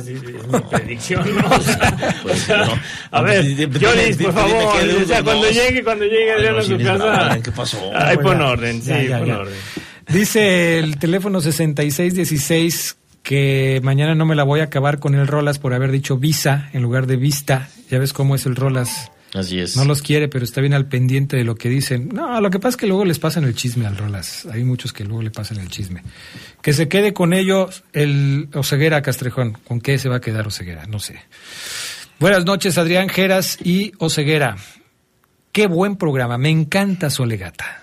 sí, es mi predicción, ¿no? O sea, Pues, o sea, no. A ver, pues, Jolis, por favor, o sea, cuando llegue, cuando llegue Adrián no, a su casa, ¿qué pasó? Ahí Ya, pon ya. orden, sí, Ya, ya, pon ya. orden. Dice el teléfono 6616 que mañana no me la voy a acabar con el Rolas por haber dicho visa en lugar de vista. Ya ves cómo es el Rolas Así es. No los quiere, pero está bien al pendiente de lo que dicen. No, lo que pasa es que luego les pasan el chisme al Rolas. Hay muchos que luego le pasan el chisme. Que se quede con ellos el Oseguera Castrejón. ¿Con qué se va a quedar Oseguera? No sé. Buenas noches, Adrián Geras y Oseguera. Qué buen programa. Me encanta Solegata.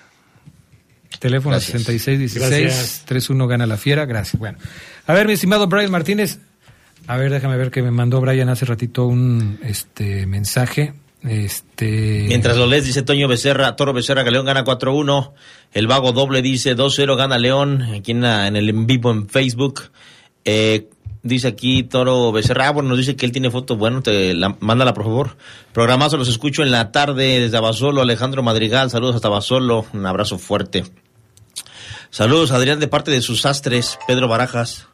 Teléfono Gracias. 6616-31 gana la fiera. Gracias. Bueno. A ver, mi estimado Brian Martínez. A ver, déjame ver que me mandó Brian hace ratito un este mensaje. Este. Mientras lo lees, dice Toño Becerra, Toro Becerra, que León gana 4-1. El Vago Doble dice 2-0, gana León. Aquí en, el en vivo en Facebook. Eh, dice aquí Toro Becerra, ah, bueno, nos dice que él tiene fotos. Bueno, te la, mándala por favor. Programazo, los escucho en la tarde desde Abasolo. Alejandro Madrigal, saludos hasta Abasolo. Un abrazo fuerte. Saludos, Adrián, de parte de sus astres, Pedro Barajas.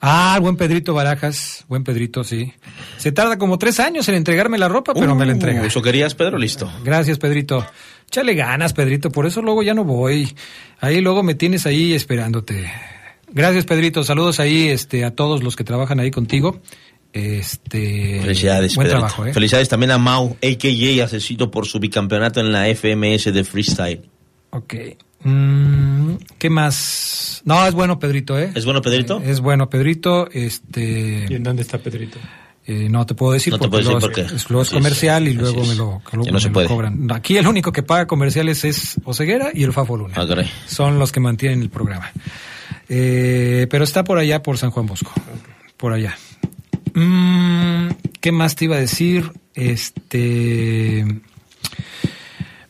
Ah, buen Pedrito Barajas. Buen Pedrito, sí. Se tarda como tres años en entregarme la ropa, pero me la entrega. Uh, ¿Eso querías, Pedro? Listo. Gracias, Pedrito. Échale ganas, Pedrito. Por eso luego ya no voy. Ahí luego me tienes ahí esperándote. Gracias, Pedrito. Saludos ahí este, a todos los que trabajan ahí contigo. Este, Felicidades, Buen Pedrito. trabajo, ¿eh? Felicidades también a Mau, a.k.a. Asesito, por su bicampeonato en la FMS de freestyle. Ok. Mm, ¿Qué más? No, es bueno, Pedrito, ¿eh? ¿Es bueno, Pedrito? Es bueno, Pedrito. Este. ¿Y en dónde está Pedrito? Eh, no te puedo decir No te porque, puedo decir luego por luego es comercial y luego me lo, luego no me lo cobran. Aquí el único que paga comerciales es Oseguera y el Fafo Luna. Ah. Son los que mantienen el programa. Eh, pero está por allá, por San Juan Bosco. Por allá. Mm, ¿Qué más te iba a decir? Este.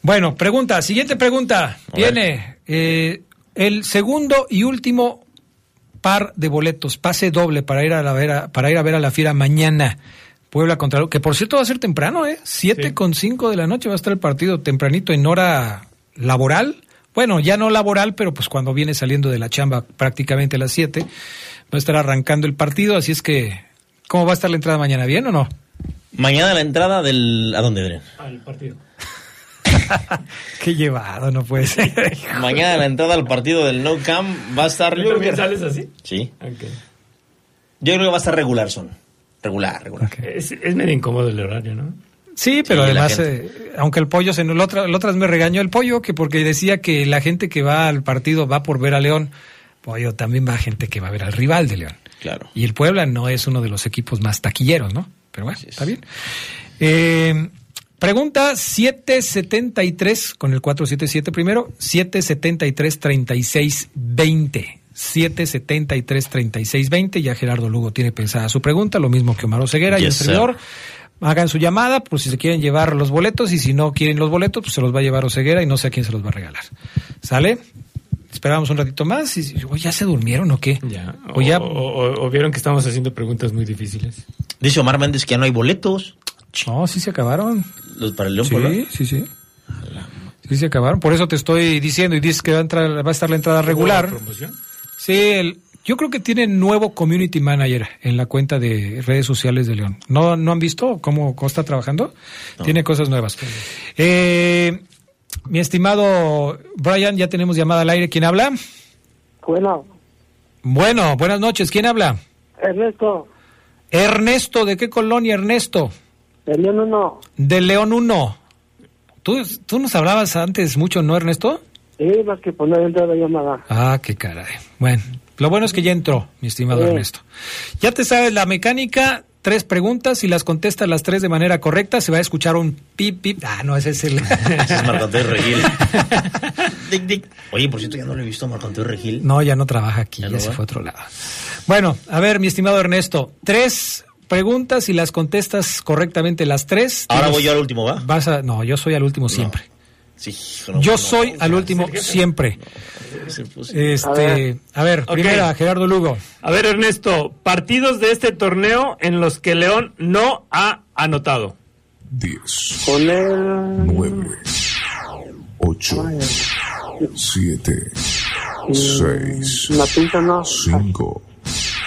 Bueno, pregunta, siguiente pregunta. A Viene eh, el segundo y último par de boletos, pase doble para ir a la vera- para ir a ver a la fiera mañana. Puebla contra que por cierto va a ser temprano, ¿eh? Siete con cinco de la noche va a estar el partido tempranito en hora laboral. Bueno, ya no laboral, pero pues cuando viene saliendo de la chamba prácticamente a las 7, va a estar arrancando el partido, así es que ¿cómo va a estar la entrada mañana? ¿Bien o no? Mañana la entrada del... ¿A dónde, Adrián? Al partido. Qué llevado, no puede ser. Mañana la entrada al partido del No Camp va a estar... ¿Tú yo creo también que- sales así? Sí. Ok. Yo creo que va a estar regular, son. Regular, regular. Es, es medio incómodo el horario, ¿no? Sí, pero Sí, la además, eh, aunque el pollo, se, el otra, el otras me regañó el pollo, que porque decía que la gente que va al partido va por ver a León, pollo también va gente que va a ver al rival de León. Claro. Y el Puebla no es uno de los equipos más taquilleros, ¿no? Pero bueno, está bien. Eh, pregunta 773 con el 477 primero, 773 3620. 773 3620. Ya Gerardo Lugo tiene pensada su pregunta, lo mismo que Omar Ceguera y el servidor. Hagan su llamada, por si se quieren llevar los boletos, y si no quieren los boletos, pues se los va a llevar Oseguera y no sé a quién se los va a regalar. ¿Sale? Esperamos un ratito más y ¿o ya se durmieron o qué? Ya. O ya o, o- o vieron que estamos haciendo preguntas muy difíciles. Dice Omar Méndez que ya no hay boletos. No, sí se acabaron. Los para el León Puebla. Sí, sí, sí. Sí se acabaron. Por eso te estoy diciendo y dices que va a, entrar, va a estar la entrada regular. promoción? Sí, el- yo creo que tiene nuevo community manager en la cuenta de redes sociales de León. ¿No, no han visto cómo, cómo está trabajando? Tiene cosas nuevas. Eh, mi estimado Brian, ya tenemos llamada al aire. ¿Quién habla? Bueno, Bueno, buenas noches. ¿Quién habla? Ernesto, Ernesto, ¿de qué colonia, Ernesto? El León 1. De León 1. ¿Tú, tú nos hablabas antes mucho, ¿no, Ernesto? Sí, más que poner dentro de la llamada. Ah, qué caray. Bueno, lo bueno es que ya entró, mi estimado Sí. Ernesto. Ya te sabes la mecánica, tres preguntas, si las contestas las tres de manera correcta, se va a escuchar un pip, pip. Ah, no, ese es el... Ese es Marco Antonio Regil. Dic, dic. Oye, por cierto, ya no lo he visto a Marco Antonio Regil. No, ya no trabaja aquí, ya, no se fue a otro lado. Bueno, a ver, mi estimado Ernesto, tres preguntas y las contestas correctamente las tres. Ahora voy yo al último, ¿va? Vas a, no, yo soy al último siempre. Sí, no, yo no, soy no, al no, último siempre. se puso- Este, a ver, Ok. primera, Gerardo Lugo. A ver, Ernesto, partidos de este torneo en los que León no ha anotado. 10, Con el... 9, 8, 7, 6, La pinta no. 5,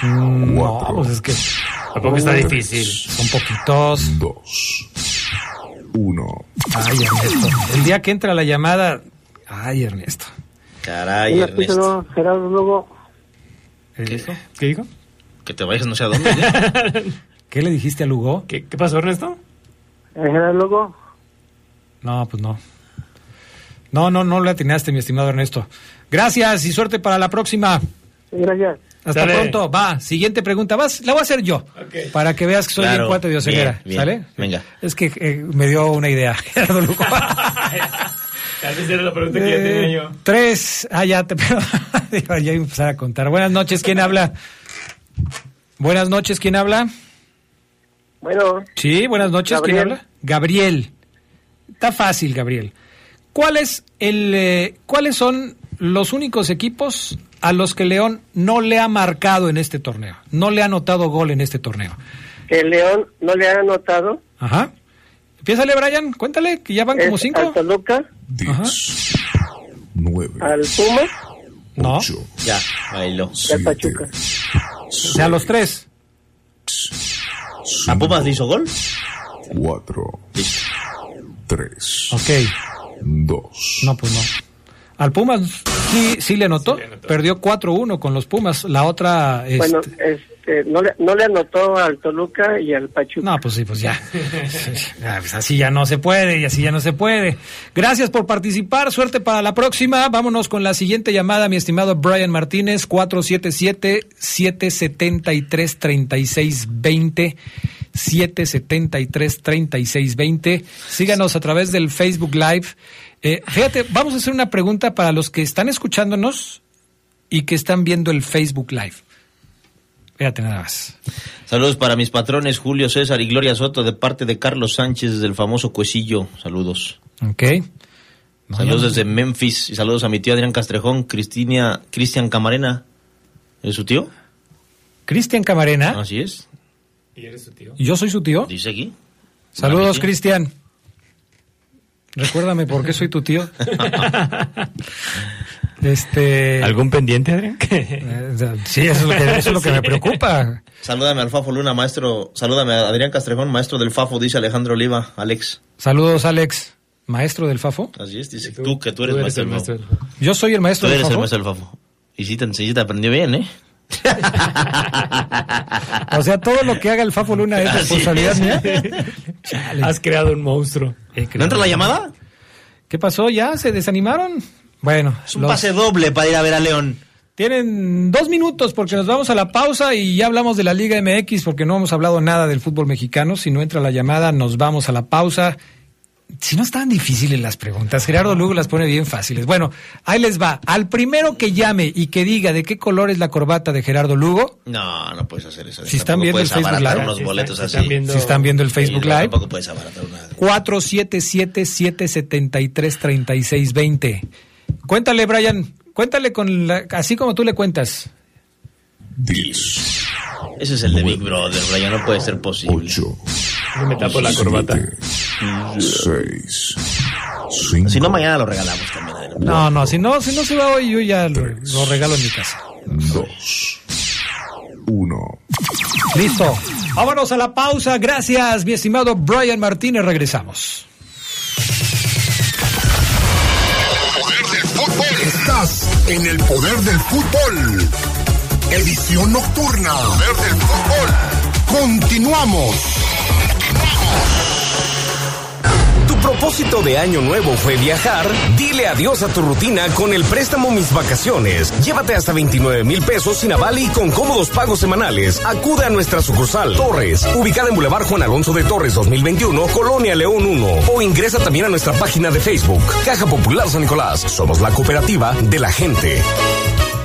No, pues es que Tampoco está difícil. son poquitos. 2, 1. Ay, Ernesto. El día que entra la llamada. Ay, Ernesto. Caray, Ernesto. no, Gerardo luego. ¿Qué, ¿Qué dijo? Que te vayas no sé a dónde. ¿ya? ¿Qué le dijiste a Lugo? ¿Qué, qué pasó, Ernesto? ¿Era luego? No, pues no. No, no, no le atinaste, mi estimado Ernesto. Gracias y suerte para la próxima. Gracias. Hasta pronto. Va, siguiente pregunta. Vas, la voy a hacer yo. Para que veas que soy Claro, bien cuate de bien. ¿Sale? Venga. Es que eh, me dio una idea, Gerardo Lugo. Tal vez era la pregunta que ya tenía yo. Eh, tres. Ah, ya te. ya iba a empezar a contar. Buenas noches, ¿quién habla? Buenas noches, ¿quién habla? Bueno, Sí, buenas noches, ¿quién Gabriel. habla? Gabriel. Está fácil, Gabriel. ¿Cuál es el, eh, ¿Cuáles son los únicos equipos a los que León no le ha marcado en este torneo? No le ha anotado gol en este torneo. que el León no le ha anotado. Ajá. Empiézale, Brian, cuéntale, que ya van como cinco. Al Toluca, Ajá. al Puma No, Ya, bailó. al Pachuca. o sea, los tres. ¿A Pumas le hizo gol? Cuatro. Tres. Ok. Dos. No, pues no. Al Pumas sí, sí le anotó. Perdió 4-1 con los Pumas. La otra... Bueno, este- este, no, le, no le anotó al Toluca y al Pachuca. No, pues sí, pues ya. Pues así ya no se puede y así ya no se puede. Gracias por participar. Suerte para la próxima. Vámonos con la siguiente llamada, mi estimado Brian Martínez, 477-773-3620. 773-3620. Síganos a través del Facebook Live. Eh, fíjate, vamos a hacer una pregunta para los que están escuchándonos y que están viendo el Facebook Live. Fíjate nada más. Saludos para mis patrones Julio César y Gloria Soto de parte de Carlos Sánchez del famoso Cuesillo. Saludos. Ok. saludos desde Memphis y saludos a mi tío Adrián Castrejón, Cristina, Cristian Camarena. ¿Es su tío? Cristian Camarena. Así es. ¿Y eres su tío? ¿Y yo soy su tío? Dice aquí. Saludos. Cristian. Recuérdame por qué soy tu tío. este. ¿Algún pendiente, Adrián? Eh, sí, eso es lo que, eso es lo que me preocupa. Salúdame al Fafo Luna, maestro. Salúdame a Adrián Castrejón, maestro del Fafo, dice Alejandro Oliva. Alex. Saludos, Alex, maestro del Fafo. Así es, dice tú, que tú eres, tú eres maestro, el del Fafo. Yo soy el Tú maestro del eres el Fafo. maestro del Fafo. Y sí te, sí te aprendió bien, ¿eh? O sea, todo lo que haga el Fafo Luna es responsabilidad es. mía. Has creado un monstruo. ¿No entra la llamada? ¿Qué pasó? ¿Ya? ¿Se desanimaron? Bueno. Es un pase doble para ir a ver a León. Tienen dos minutos porque nos vamos a la pausa y ya hablamos de la Liga MX porque no hemos hablado nada del fútbol mexicano. Si no entra la llamada, nos vamos a la pausa. Si no están difíciles las preguntas, Gerardo Lugo las pone bien fáciles. Bueno, ahí les va. Al primero que llame y que diga de qué color es la corbata de Gerardo Lugo, No, no puedes hacer eso. Si están Tampoco viendo el puedes Facebook abaratar Live. unos Si boletos están- si así. están viendo- si están viendo el Facebook Sí, Live. Tampoco puedes abaratar una. 477-773-3620. Cuéntale, Brian, cuéntale con la- así como tú le cuentas. Ese es el de Big Brother, Brian, no puede ser posible. Yo me tapo la corbata. Seis. Si no, mañana lo regalamos también. No, no, si no, si no se va hoy, yo ya lo, lo regalo en mi casa. Dos. Uno. Listo. Vámonos a la pausa. Gracias, mi estimado Brian Martínez. Regresamos. Estás en el poder del fútbol. Edición nocturna. Poder del fútbol. Continuamos. ¿Tu propósito de año nuevo fue viajar? Dile adiós a tu rutina con el préstamo Mis Vacaciones. Llévate hasta 29 mil pesos sin aval y con cómodos pagos semanales. Acude a nuestra sucursal Torres, ubicada en Boulevard Juan Alonso de Torres 2021, Colonia León 1. O ingresa también a nuestra página de Facebook, Caja Popular San Nicolás. Somos la cooperativa de la gente.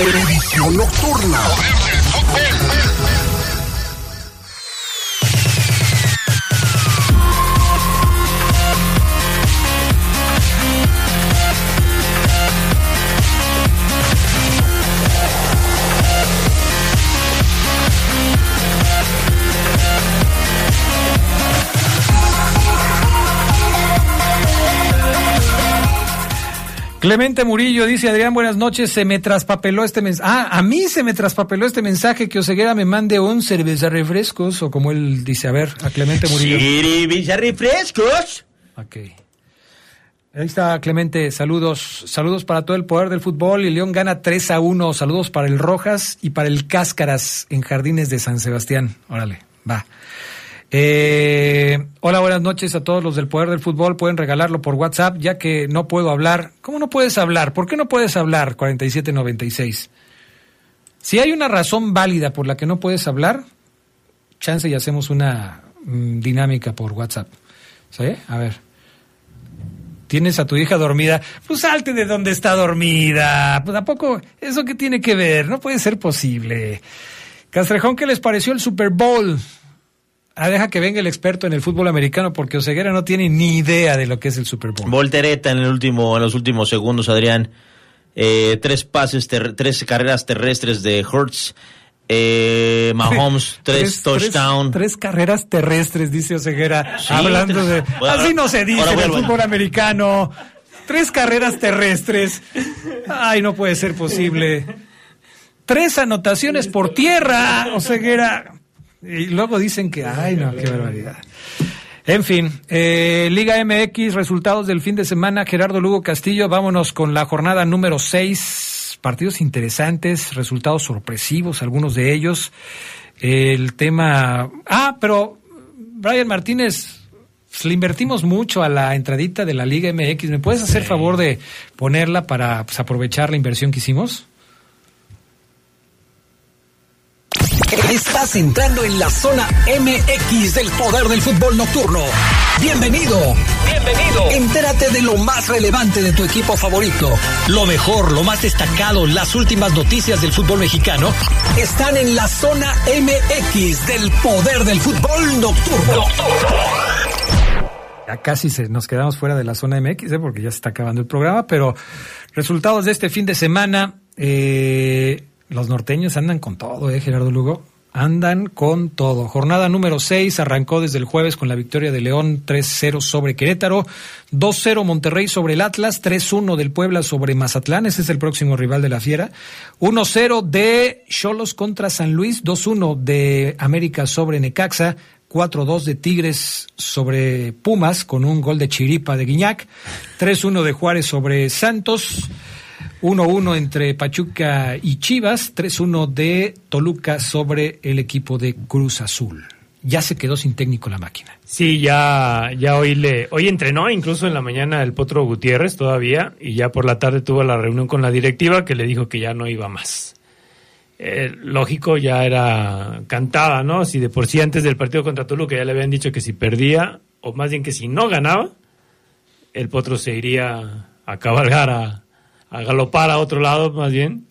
Edición nocturna. Clemente Murillo dice, Adrián, buenas noches, se me traspapeló este mensaje. Ah, a mí se me traspapeló este mensaje que Oseguera me mande un cerveza refrescos, o como él dice, a ver, a Clemente Murillo. Cerveza refrescos. Ok. Ahí está Clemente, saludos, saludos para todo el poder del fútbol y León gana 3 a 1, saludos para el Rojas y para el Cáscaras en Jardines de San Sebastián. Órale, va. Eh, hola, buenas noches a todos los del Poder del Fútbol. Pueden regalarlo por WhatsApp, ya que no puedo hablar. ¿Cómo no puedes hablar? ¿Por qué no puedes hablar? 4796. Si hay una razón válida por la que no puedes hablar, chance y hacemos una mm, dinámica por WhatsApp. ¿Sí? A ver. Tienes a tu hija dormida, pues salte de donde está dormida. Pues a poco, ¿eso qué tiene que ver? No puede ser posible. Castrejón, ¿qué les pareció el Super Bowl? Ah, deja que venga el experto en el fútbol americano porque Oseguera no tiene ni idea de lo que es el Super Bowl. Voltereta en el último, en los últimos segundos, Adrián. Eh, tres pases, tres carreras terrestres de Hurts. Eh, Mahomes, tres, touchdowns. Tres, carreras terrestres, dice Oseguera, Sí, hablando tres- de... Bueno, así no se dice en el fútbol americano. Tres carreras terrestres. Ay, no puede ser posible. Tres anotaciones por tierra, Oseguera. Y luego dicen que, ay, no, qué barbaridad. En fin, eh, Liga MX, resultados del fin de semana, Gerardo Lugo Castillo, vámonos con la jornada número 6, partidos interesantes, resultados sorpresivos, algunos de ellos. El tema... Ah, pero Brian Martínez, le invertimos mucho a la entradita de la Liga MX. ¿Me puedes hacer favor de ponerla para pues, aprovechar la inversión que hicimos? Estás entrando en la zona MX del poder del fútbol nocturno. Bienvenido. Bienvenido. Entérate de lo más relevante de tu equipo favorito. Lo mejor, lo más destacado, las últimas noticias del fútbol mexicano están en la zona MX del poder del fútbol nocturno. Ya casi se, nos quedamos fuera de la zona MX, ¿eh? porque ya se está acabando el programa, pero resultados de este fin de semana, eh, los norteños andan con todo, ¿eh, Gerardo Lugo? Andan con todo. Jornada número 6 arrancó desde el jueves con la victoria de León 3-0 sobre Querétaro, 2-0 Monterrey sobre el Atlas, 3-1 del Puebla sobre Mazatlán, ese es el próximo rival de la Fiera, 1-0 de Cholos contra San Luis, 2-1 de América sobre Necaxa, 4-2 de Tigres sobre Pumas con un gol de Chiripa de Guiñac, 3-1 de Juárez sobre Santos, 1-1 entre Pachuca y Chivas, 3-1 de Toluca sobre el equipo de Cruz Azul. Ya se quedó sin técnico la máquina. Sí, ya, ya hoy le, hoy entrenó incluso en la mañana el Potro Gutiérrez todavía y ya por la tarde tuvo la reunión con la directiva que le dijo que ya no iba más. Eh, lógico, ya era cantada, ¿no? Si de por sí antes del partido contra Toluca ya le habían dicho que si perdía, o más bien que si no ganaba, el Potro se iría a cabalgar, a, a galopar a otro lado, más bien.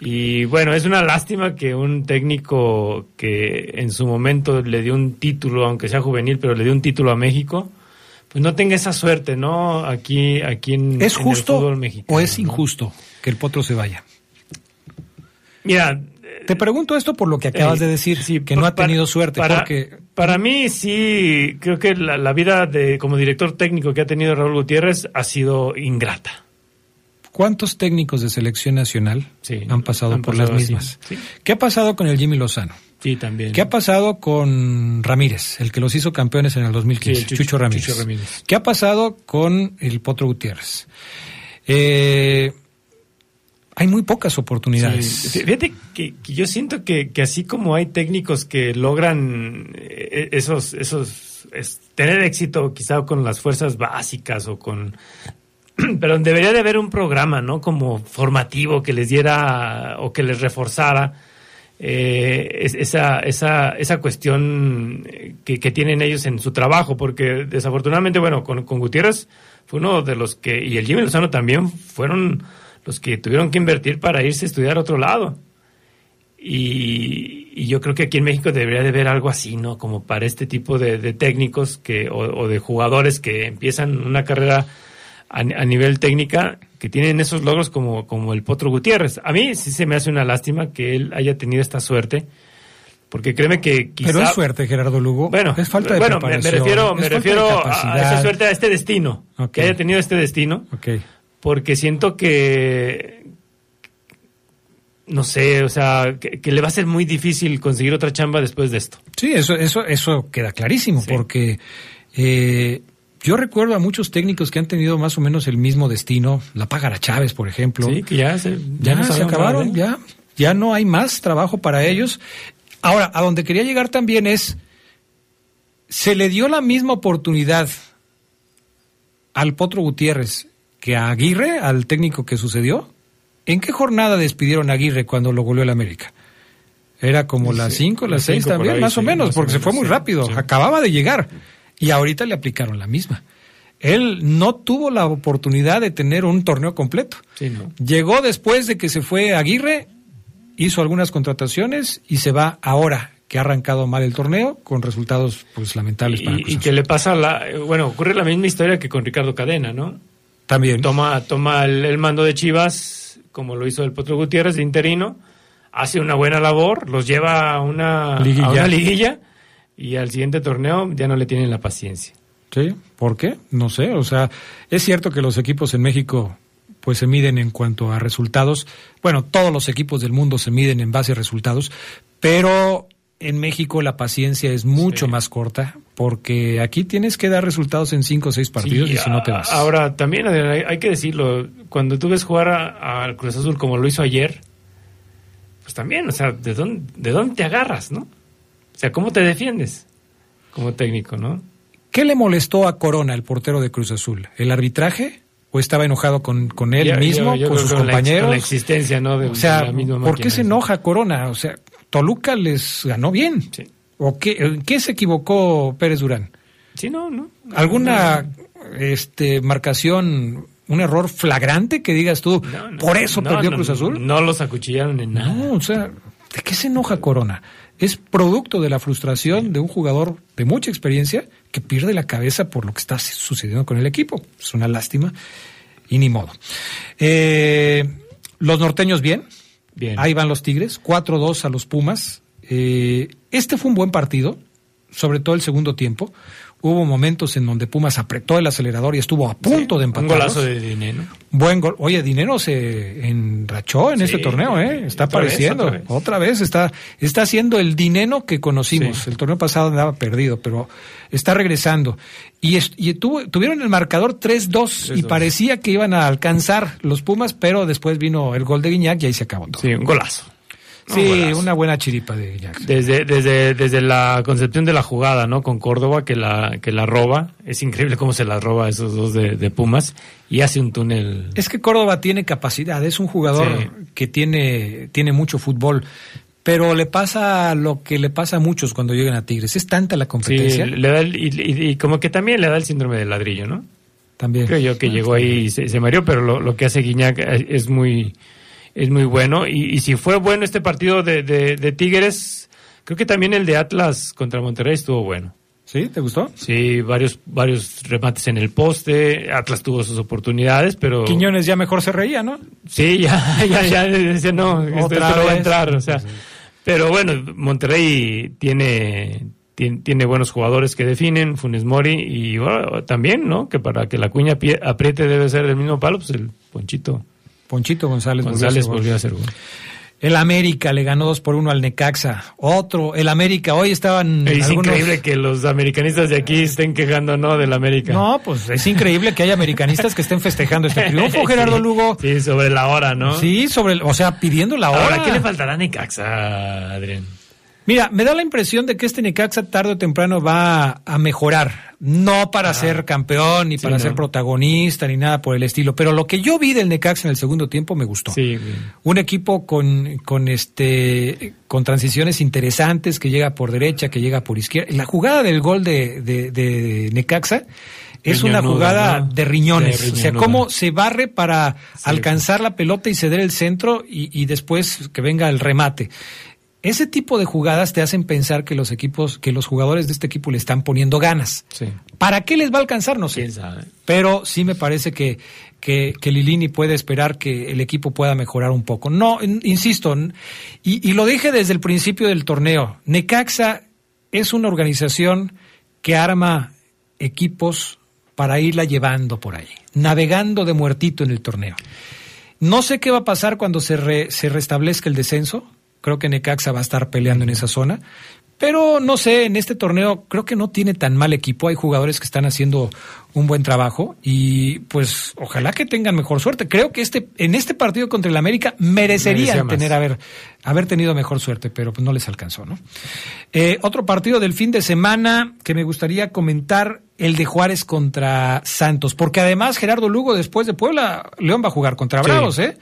Y bueno, es una lástima que un técnico que en su momento le dio un título, aunque sea juvenil, pero le dio un título a México, pues no tenga esa suerte, ¿no? Aquí, aquí en, ¿Es en el justo fútbol mexicano. o es injusto que el potro se vaya? Mira, te pregunto esto por lo que acabas Eh, de decir, sí, que no ha para- tenido suerte, para, porque para mí sí, creo que la, la vida de como director técnico que ha tenido Raúl Gutiérrez ha sido ingrata. ¿Cuántos técnicos de selección nacional Sí, han pasado han por pasado las mismas? sí. ¿Qué ha pasado con el Jimmy Lozano? Sí, también. ¿Qué ha pasado con Ramírez, el que los hizo campeones en el 2015? Sí, el Chucho- Chucho, Ramírez. Chucho Ramírez. ¿Qué ha pasado con el Potro Gutiérrez? Eh, hay muy pocas oportunidades. Sí, Fíjate que, que yo siento que, que así como hay técnicos que logran eh, esos, esos es- tener éxito quizá con las fuerzas básicas o con pero debería de haber un programa, ¿no? Como formativo que les diera o que les reforzara eh, es- esa, esa, esa cuestión eh, que, tienen ellos en su trabajo, porque desafortunadamente, bueno, con, con Gutiérrez fue uno de los que, y el Jimmy Lozano también, fueron los que tuvieron que invertir para irse a estudiar a otro lado. Y, y yo creo que aquí en México debería de haber algo así, ¿no? Como para este tipo de, técnicos que, o de jugadores que empiezan una carrera a, a nivel técnica, que tienen esos logros como, como el Potro Gutiérrez. A mí sí se me hace una lástima que él haya tenido esta suerte, porque créeme que quizá... Pero es suerte, Gerardo Lugo. Bueno, es falta de bueno, me, refiero, me refiero a- esa suerte, a este destino, que haya tenido este destino, Ok. porque siento que no sé, o sea, que, que le va a ser muy difícil conseguir otra chamba después de esto. Sí, eso, eso, eso queda clarísimo, porque eh, yo recuerdo a muchos técnicos que han tenido más o menos el mismo destino. La Págara Chávez, por ejemplo. Sí, que ya se, Ya, acabaron, ¿eh? ya, ya no hay más trabajo para ellos. Ahora, a donde quería llegar también es, se le dio la misma oportunidad al Potro Gutiérrez que a Aguirre, al técnico que sucedió. ¿En qué jornada despidieron a Aguirre cuando lo goleó el América? Era como las 5, las las 6 cinco por también, ahí, más o menos, más porque se fue muy sí, rápido, acababa de llegar. Y ahorita le aplicaron la misma. Él no tuvo la oportunidad de tener un torneo completo. Sí, no. Llegó después de que se fue Aguirre, hizo algunas contrataciones y se va ahora que ha arrancado mal el torneo con resultados pues lamentables para Y, y que le pasa la, bueno, ocurre la misma historia que con Ricardo Cadena, ¿no? También. Toma, toma el, el mando de Chivas, como lo hizo el Potro Gutiérrez de interino, hace una buena labor, los lleva a una Liguilla. a una liguilla y al siguiente torneo ya no le tienen la paciencia. Sí, ¿por qué? No sé, o sea, es cierto que los equipos en México pues se miden en cuanto a resultados. Bueno, todos los equipos del mundo se miden en base a resultados, pero en México la paciencia es mucho más corta porque aquí tienes que dar resultados en cinco o seis partidos Sí, y si no te vas. Ahora, también hay, que decirlo, cuando tú ves jugar al Cruz Azul como lo hizo ayer, pues también, o sea, ¿de dónde, ¿de dónde te agarras, no? O sea, ¿cómo te defiendes como técnico, no? ¿Qué le molestó a Corona, el portero de Cruz Azul? ¿El arbitraje? ¿O estaba enojado con, con él Yo- mismo, yo- yo con sus con la compañeros? con la existencia, ¿no? de- o sea, de la misma ¿por qué se enoja Corona? O sea, Toluca les ganó bien. ¿O qué, qué se equivocó Pérez Durán? Sí, no, no. ¿Alguna este, marcación, un error flagrante que digas tú, por eso No, perdió no, Cruz Azul? No los acuchillaron en nada. No, o sea, ¿de qué se enoja Corona? Es producto de la frustración de un jugador de mucha experiencia que pierde la cabeza por lo que está sucediendo con el equipo. Es una lástima y ni modo. Eh, los norteños bien. Bien. Ahí van los Tigres, 4-2 a los Pumas. Eh, este fue un buen partido, sobre todo el segundo tiempo. Hubo momentos en donde Pumas apretó el acelerador y estuvo a punto de Un empatar. golazo de dinero. Buen gol. Oye, Dinero se enrachó en Sí, este torneo, ¿eh? Está otra apareciendo. otra Otra vez. vez, está, está haciendo el dinero que conocimos. El torneo pasado andaba perdido, pero está regresando. Y, es- y tuvo- tuvieron el marcador 3-2 y 3-2. parecía que iban a alcanzar los Pumas, pero después vino el gol de Guiñac y ahí se acabó todo. Sí, un golazo. Sí, Un una buena chiripa de Guiñac. Desde, desde, desde la concepción de la jugada, ¿no? Con Córdoba, que la, que la roba. Es increíble cómo se la roba a esos dos de, de Pumas. Y hace un túnel. Es que Córdoba tiene capacidad, es un jugador Sí. que tiene, tiene mucho fútbol, pero le pasa lo que le pasa a muchos cuando llegan a Tigres. Es tanta la Sí, competencia. le da el- y, y- y como que también le da el síndrome del ladrillo, ¿no? También. Creo yo que llegó ahí y se, se mareó, pero lo, lo que hace Guiñac es es muy, es muy bueno. Y, y si fue bueno este partido de, de, de Tigres, creo que también el de Atlas contra Monterrey estuvo bueno. ¿Sí? ¿Te gustó? Sí, varios, varios remates en el poste. Atlas tuvo sus oportunidades, pero. Quiñones ya mejor se reía, ¿no? Sí, ya, ya, ya decía, no, esto, esto no va a entrar. O sea, pero bueno, Monterrey tiene, tiene, tiene buenos jugadores que definen, Funes Mori, y bueno, también, ¿no? Que para que la cuña apriete debe ser del mismo palo, pues el Ponchito Ponchito González, González volvió a hacer gol. El América le ganó 2 por 1 al Necaxa. Otro, el América. Hoy estaban. Es algunos- increíble que los americanistas de aquí estén quejando, ¿no? Del América. No, pues es increíble que haya americanistas que estén festejando este triunfo, Gerardo Sí, Lugo. Sí, sobre la hora, ¿no? Sí, sobre, o sea, pidiendo la hora. Ahora, ¿qué le faltará a Necaxa, Adrián? Mira, me da la impresión de que este Necaxa tarde o temprano va a mejorar. No para ser campeón, ni Sí, para no. ser protagonista, ni nada por el estilo. Pero lo que yo vi del Necaxa en el segundo tiempo me gustó. Sí. Un equipo con, con este con transiciones interesantes, que llega por derecha, que llega por izquierda. La jugada del gol de, de, de Necaxa es una jugada ¿no? de riñones. Sí, o sea, cómo se barre para alcanzar la pelota y ceder el centro y, y después que venga el remate. Ese tipo de jugadas te hacen pensar que los equipos, que los jugadores de este equipo le están poniendo ganas. Sí. ¿Para qué les va a alcanzar? No sé. Pero sí me parece que, que, que Lilini puede esperar que el equipo pueda mejorar un poco. No, in- insisto, y, y lo dije desde el principio del torneo, Necaxa es una organización que arma equipos para irla llevando por ahí, navegando de muertito en el torneo. No sé qué va a pasar cuando se, re- se restablezca el descenso. Creo que Necaxa va a estar peleando en esa zona. Pero no sé, en este torneo creo que no tiene tan mal equipo. Hay jugadores que están haciendo un buen trabajo y pues ojalá que tengan mejor suerte. Creo que este en este partido contra el América merecerían tener haber haber tenido mejor suerte, pero pues no les alcanzó, ¿no? Eh, otro partido del fin de semana que me gustaría comentar el de Juárez contra Santos, porque además Gerardo Lugo después de Puebla León va a jugar contra Sí. Bravos, ¿eh?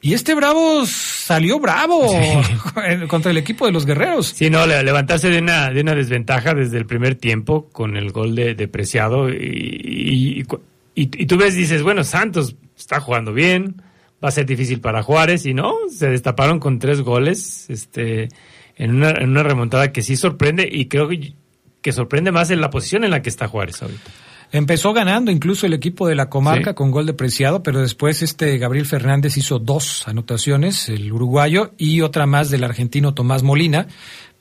Y este Bravos salió bravo contra el equipo de los Guerreros. Sí, no, le- levantarse de una, de una desventaja desde el primer tiempo con el gol de, de Preciado y- y tú ves, dices, bueno, Santos está jugando bien, va a ser difícil para Juárez y no, se destaparon con tres goles este, en, una, en una remontada que sí sorprende y creo que, que sorprende más en la posición en la que está Juárez ahorita. Empezó ganando incluso el equipo de la comarca Sí. con gol de Preciado, pero después este Gabriel Fernández hizo dos anotaciones, el uruguayo, y otra más del argentino Tomás Molina,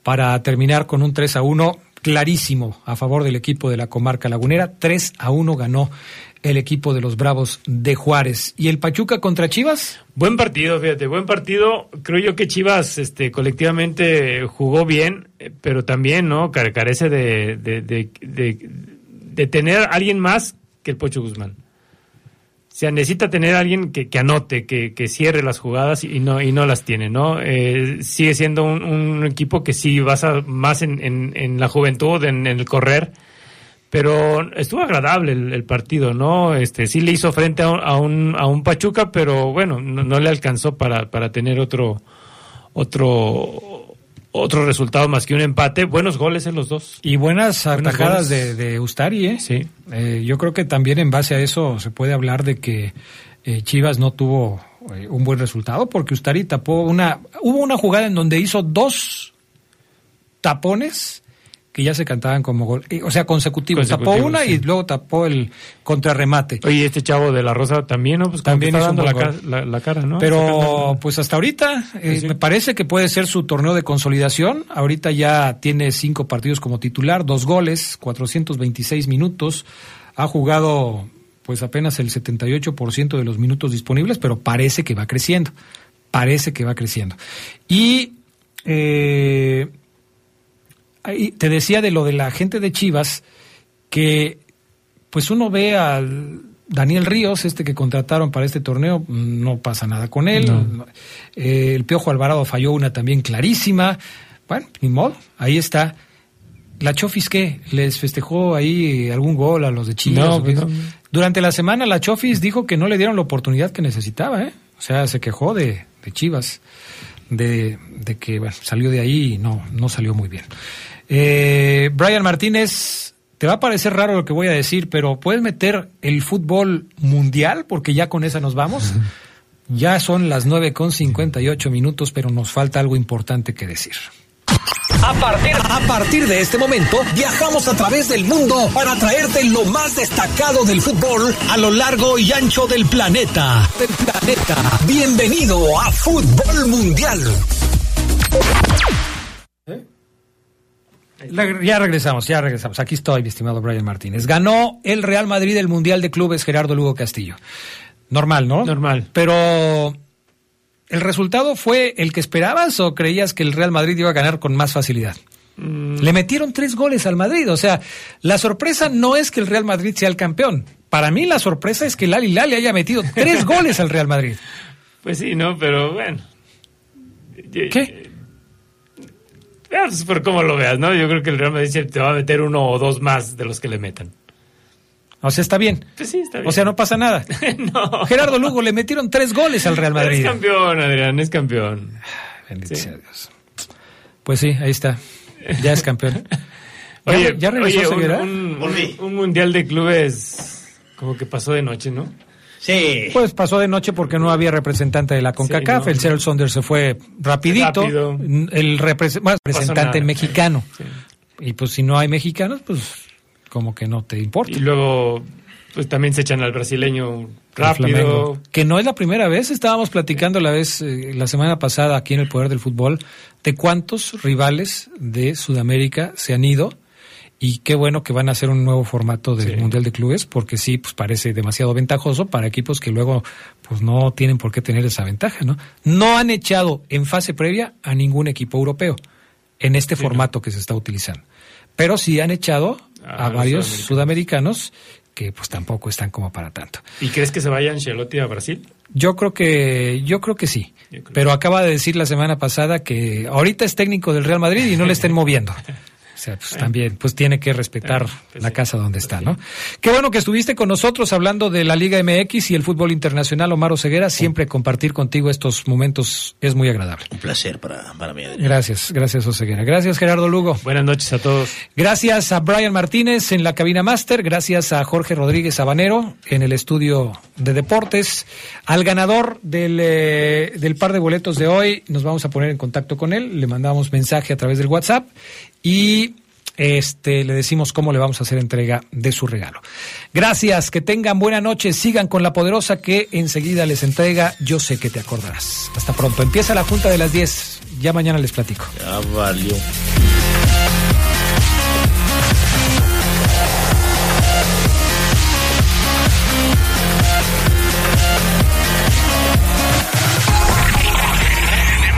para terminar con un 3 a 1 clarísimo a favor del equipo de la comarca lagunera. 3 a 1 ganó el equipo de los Bravos de Juárez. ¿Y el Pachuca contra Chivas? Buen partido, fíjate, buen partido. Creo yo que Chivas este, colectivamente jugó bien, eh, pero también no Care- carece de, de, de, de- de tener alguien más que el Pocho Guzmán. O sea, necesita tener alguien que, anote, que, que cierre las jugadas y no, y no las tiene, ¿no? Eh, sigue siendo un, equipo que sí basa más en, la juventud, en, el correr, pero estuvo agradable el, el partido, ¿no? Este sí le hizo frente a un, a un, a un Pachuca, pero bueno, no, no le alcanzó para, para tener otro otro otro resultado más que un empate. Buenos goles en los dos. Y buenas atajadas de, de Ustari, ¿eh? Sí. Eh, yo creo que también en base a eso se puede hablar de que eh, Chivas no tuvo eh, un buen resultado porque Ustari tapó una... Hubo una jugada en donde hizo dos tapones que ya se cantaban como gol, o sea, consecutivos. Tapó una sí. y luego tapó el contrarremate. Oye, este chavo de la Rosa también, ¿no? Pues También está dando la, buen ca- gol. la- la cara, ¿no? Pero pues hasta ahorita eh, Sí, me parece que puede ser su torneo de consolidación. Ahorita ya tiene cinco partidos como titular, dos goles, 426 minutos. Ha jugado pues apenas el 78% de los minutos disponibles, pero parece que va creciendo. Parece que va creciendo. Y eh, te decía de lo de la gente de Chivas que pues uno ve al Daniel Ríos, este que contrataron para este torneo, no pasa nada con él. No. Eh, el Piojo Alvarado falló una también clarísima. Bueno, ni modo, ahí está. ¿La Chofis qué? ¿Les festejó ahí algún gol a los de Chivas? No, pues no. Durante la semana la Chofis dijo que no le dieron la oportunidad que necesitaba, ¿eh? O sea, se quejó de, de Chivas, de, de que bueno, salió de ahí y no, no salió muy bien. Eh, Brian Martínez, te va a parecer raro lo que voy a decir, pero ¿puedes meter el fútbol mundial? Porque ya con esa nos vamos. Ya son las 9 con 58 minutos, pero nos falta algo importante que decir. A partir, a partir de este momento, viajamos a través del mundo para traerte lo más destacado del fútbol a lo largo y ancho del planeta. Del planeta. Bienvenido a Fútbol Mundial. La- ya regresamos, ya regresamos. Aquí estoy, mi estimado Brian Martínez. Ganó el Real Madrid el Mundial de Clubes Gerardo Lugo Castillo. Normal, ¿no? Normal. Pero ¿el resultado fue el que esperabas o creías que el Real Madrid iba a ganar con más facilidad? Mm, Le metieron tres goles al Madrid. O sea, la sorpresa no es que el Real Madrid sea el campeón. Para mí la sorpresa es que el Al le haya metido tres goles al Real Madrid. Pues sí, no, pero bueno. ¿Qué? Veas por cómo lo veas, ¿no? Yo creo que el Real Madrid te va a meter uno o dos más de los que le metan. O sea, está bien. Pues sí, está bien. O sea, no pasa nada. Gerardo Lugo le metieron tres goles al Real Pero Madrid. es campeón, Adrián, es campeón. Bendito Sí. sea Dios. Pues sí, ahí está. Ya es campeón. Oye, ¿Ya, ya regresó oye, un- un- un mundial de clubes como que pasó de noche, ¿no? Sí. Pues pasó de noche porque no había representante de la CONCACAF. no. El Seattle Saunders se fue rapidito. Rápido. El repres- bueno, representante nada. mexicano. Sí. Y pues si no hay mexicanos, pues como que no te importa. Y luego, pues también se echan al brasileño rápido. Que no es la primera vez. Estábamos platicando la vez, eh, la semana pasada aquí en el Poder del Fútbol, de cuántos rivales de Sudamérica se han ido Y qué bueno que van a hacer un nuevo formato del Mundial de Clubes, porque sí, pues parece demasiado ventajoso para equipos que luego pues no tienen por qué tener esa ventaja, ¿no? No han echado en fase previa a ningún equipo europeo en este formato que se está utilizando. Pero sí han echado a, varios sudamericanos que pues tampoco están como para tanto. ¿Y crees que se vaya Ancelotti a Brasil? Yo creo que yo creo que sí, pero acaba de decir la semana pasada que ahorita es técnico del Real Madrid y no le estén moviendo. O sea, pues también pues tiene que respetar la casa donde está, ¿no? Qué bueno que estuviste con nosotros hablando de la Liga MX y el fútbol internacional, Omar Ceguera. Siempre compartir contigo estos momentos es muy agradable. Un placer para, para mí. Adrián. Gracias, gracias Oseguera. Gracias Gerardo Lugo. Buenas noches a todos. Gracias a Brian Martínez en la cabina máster, gracias a Jorge Rodríguez Habanero en el estudio de deportes. Al ganador del, eh, del par de boletos de hoy, nos vamos a poner en contacto con él, le mandamos mensaje a través del WhatsApp y este le decimos cómo le vamos a hacer entrega de su regalo. Gracias, que tengan buena noche, sigan con la poderosa que enseguida les entrega, yo sé que te acordarás. Hasta pronto, empieza la junta de las 10, ya mañana les platico. Ya valió.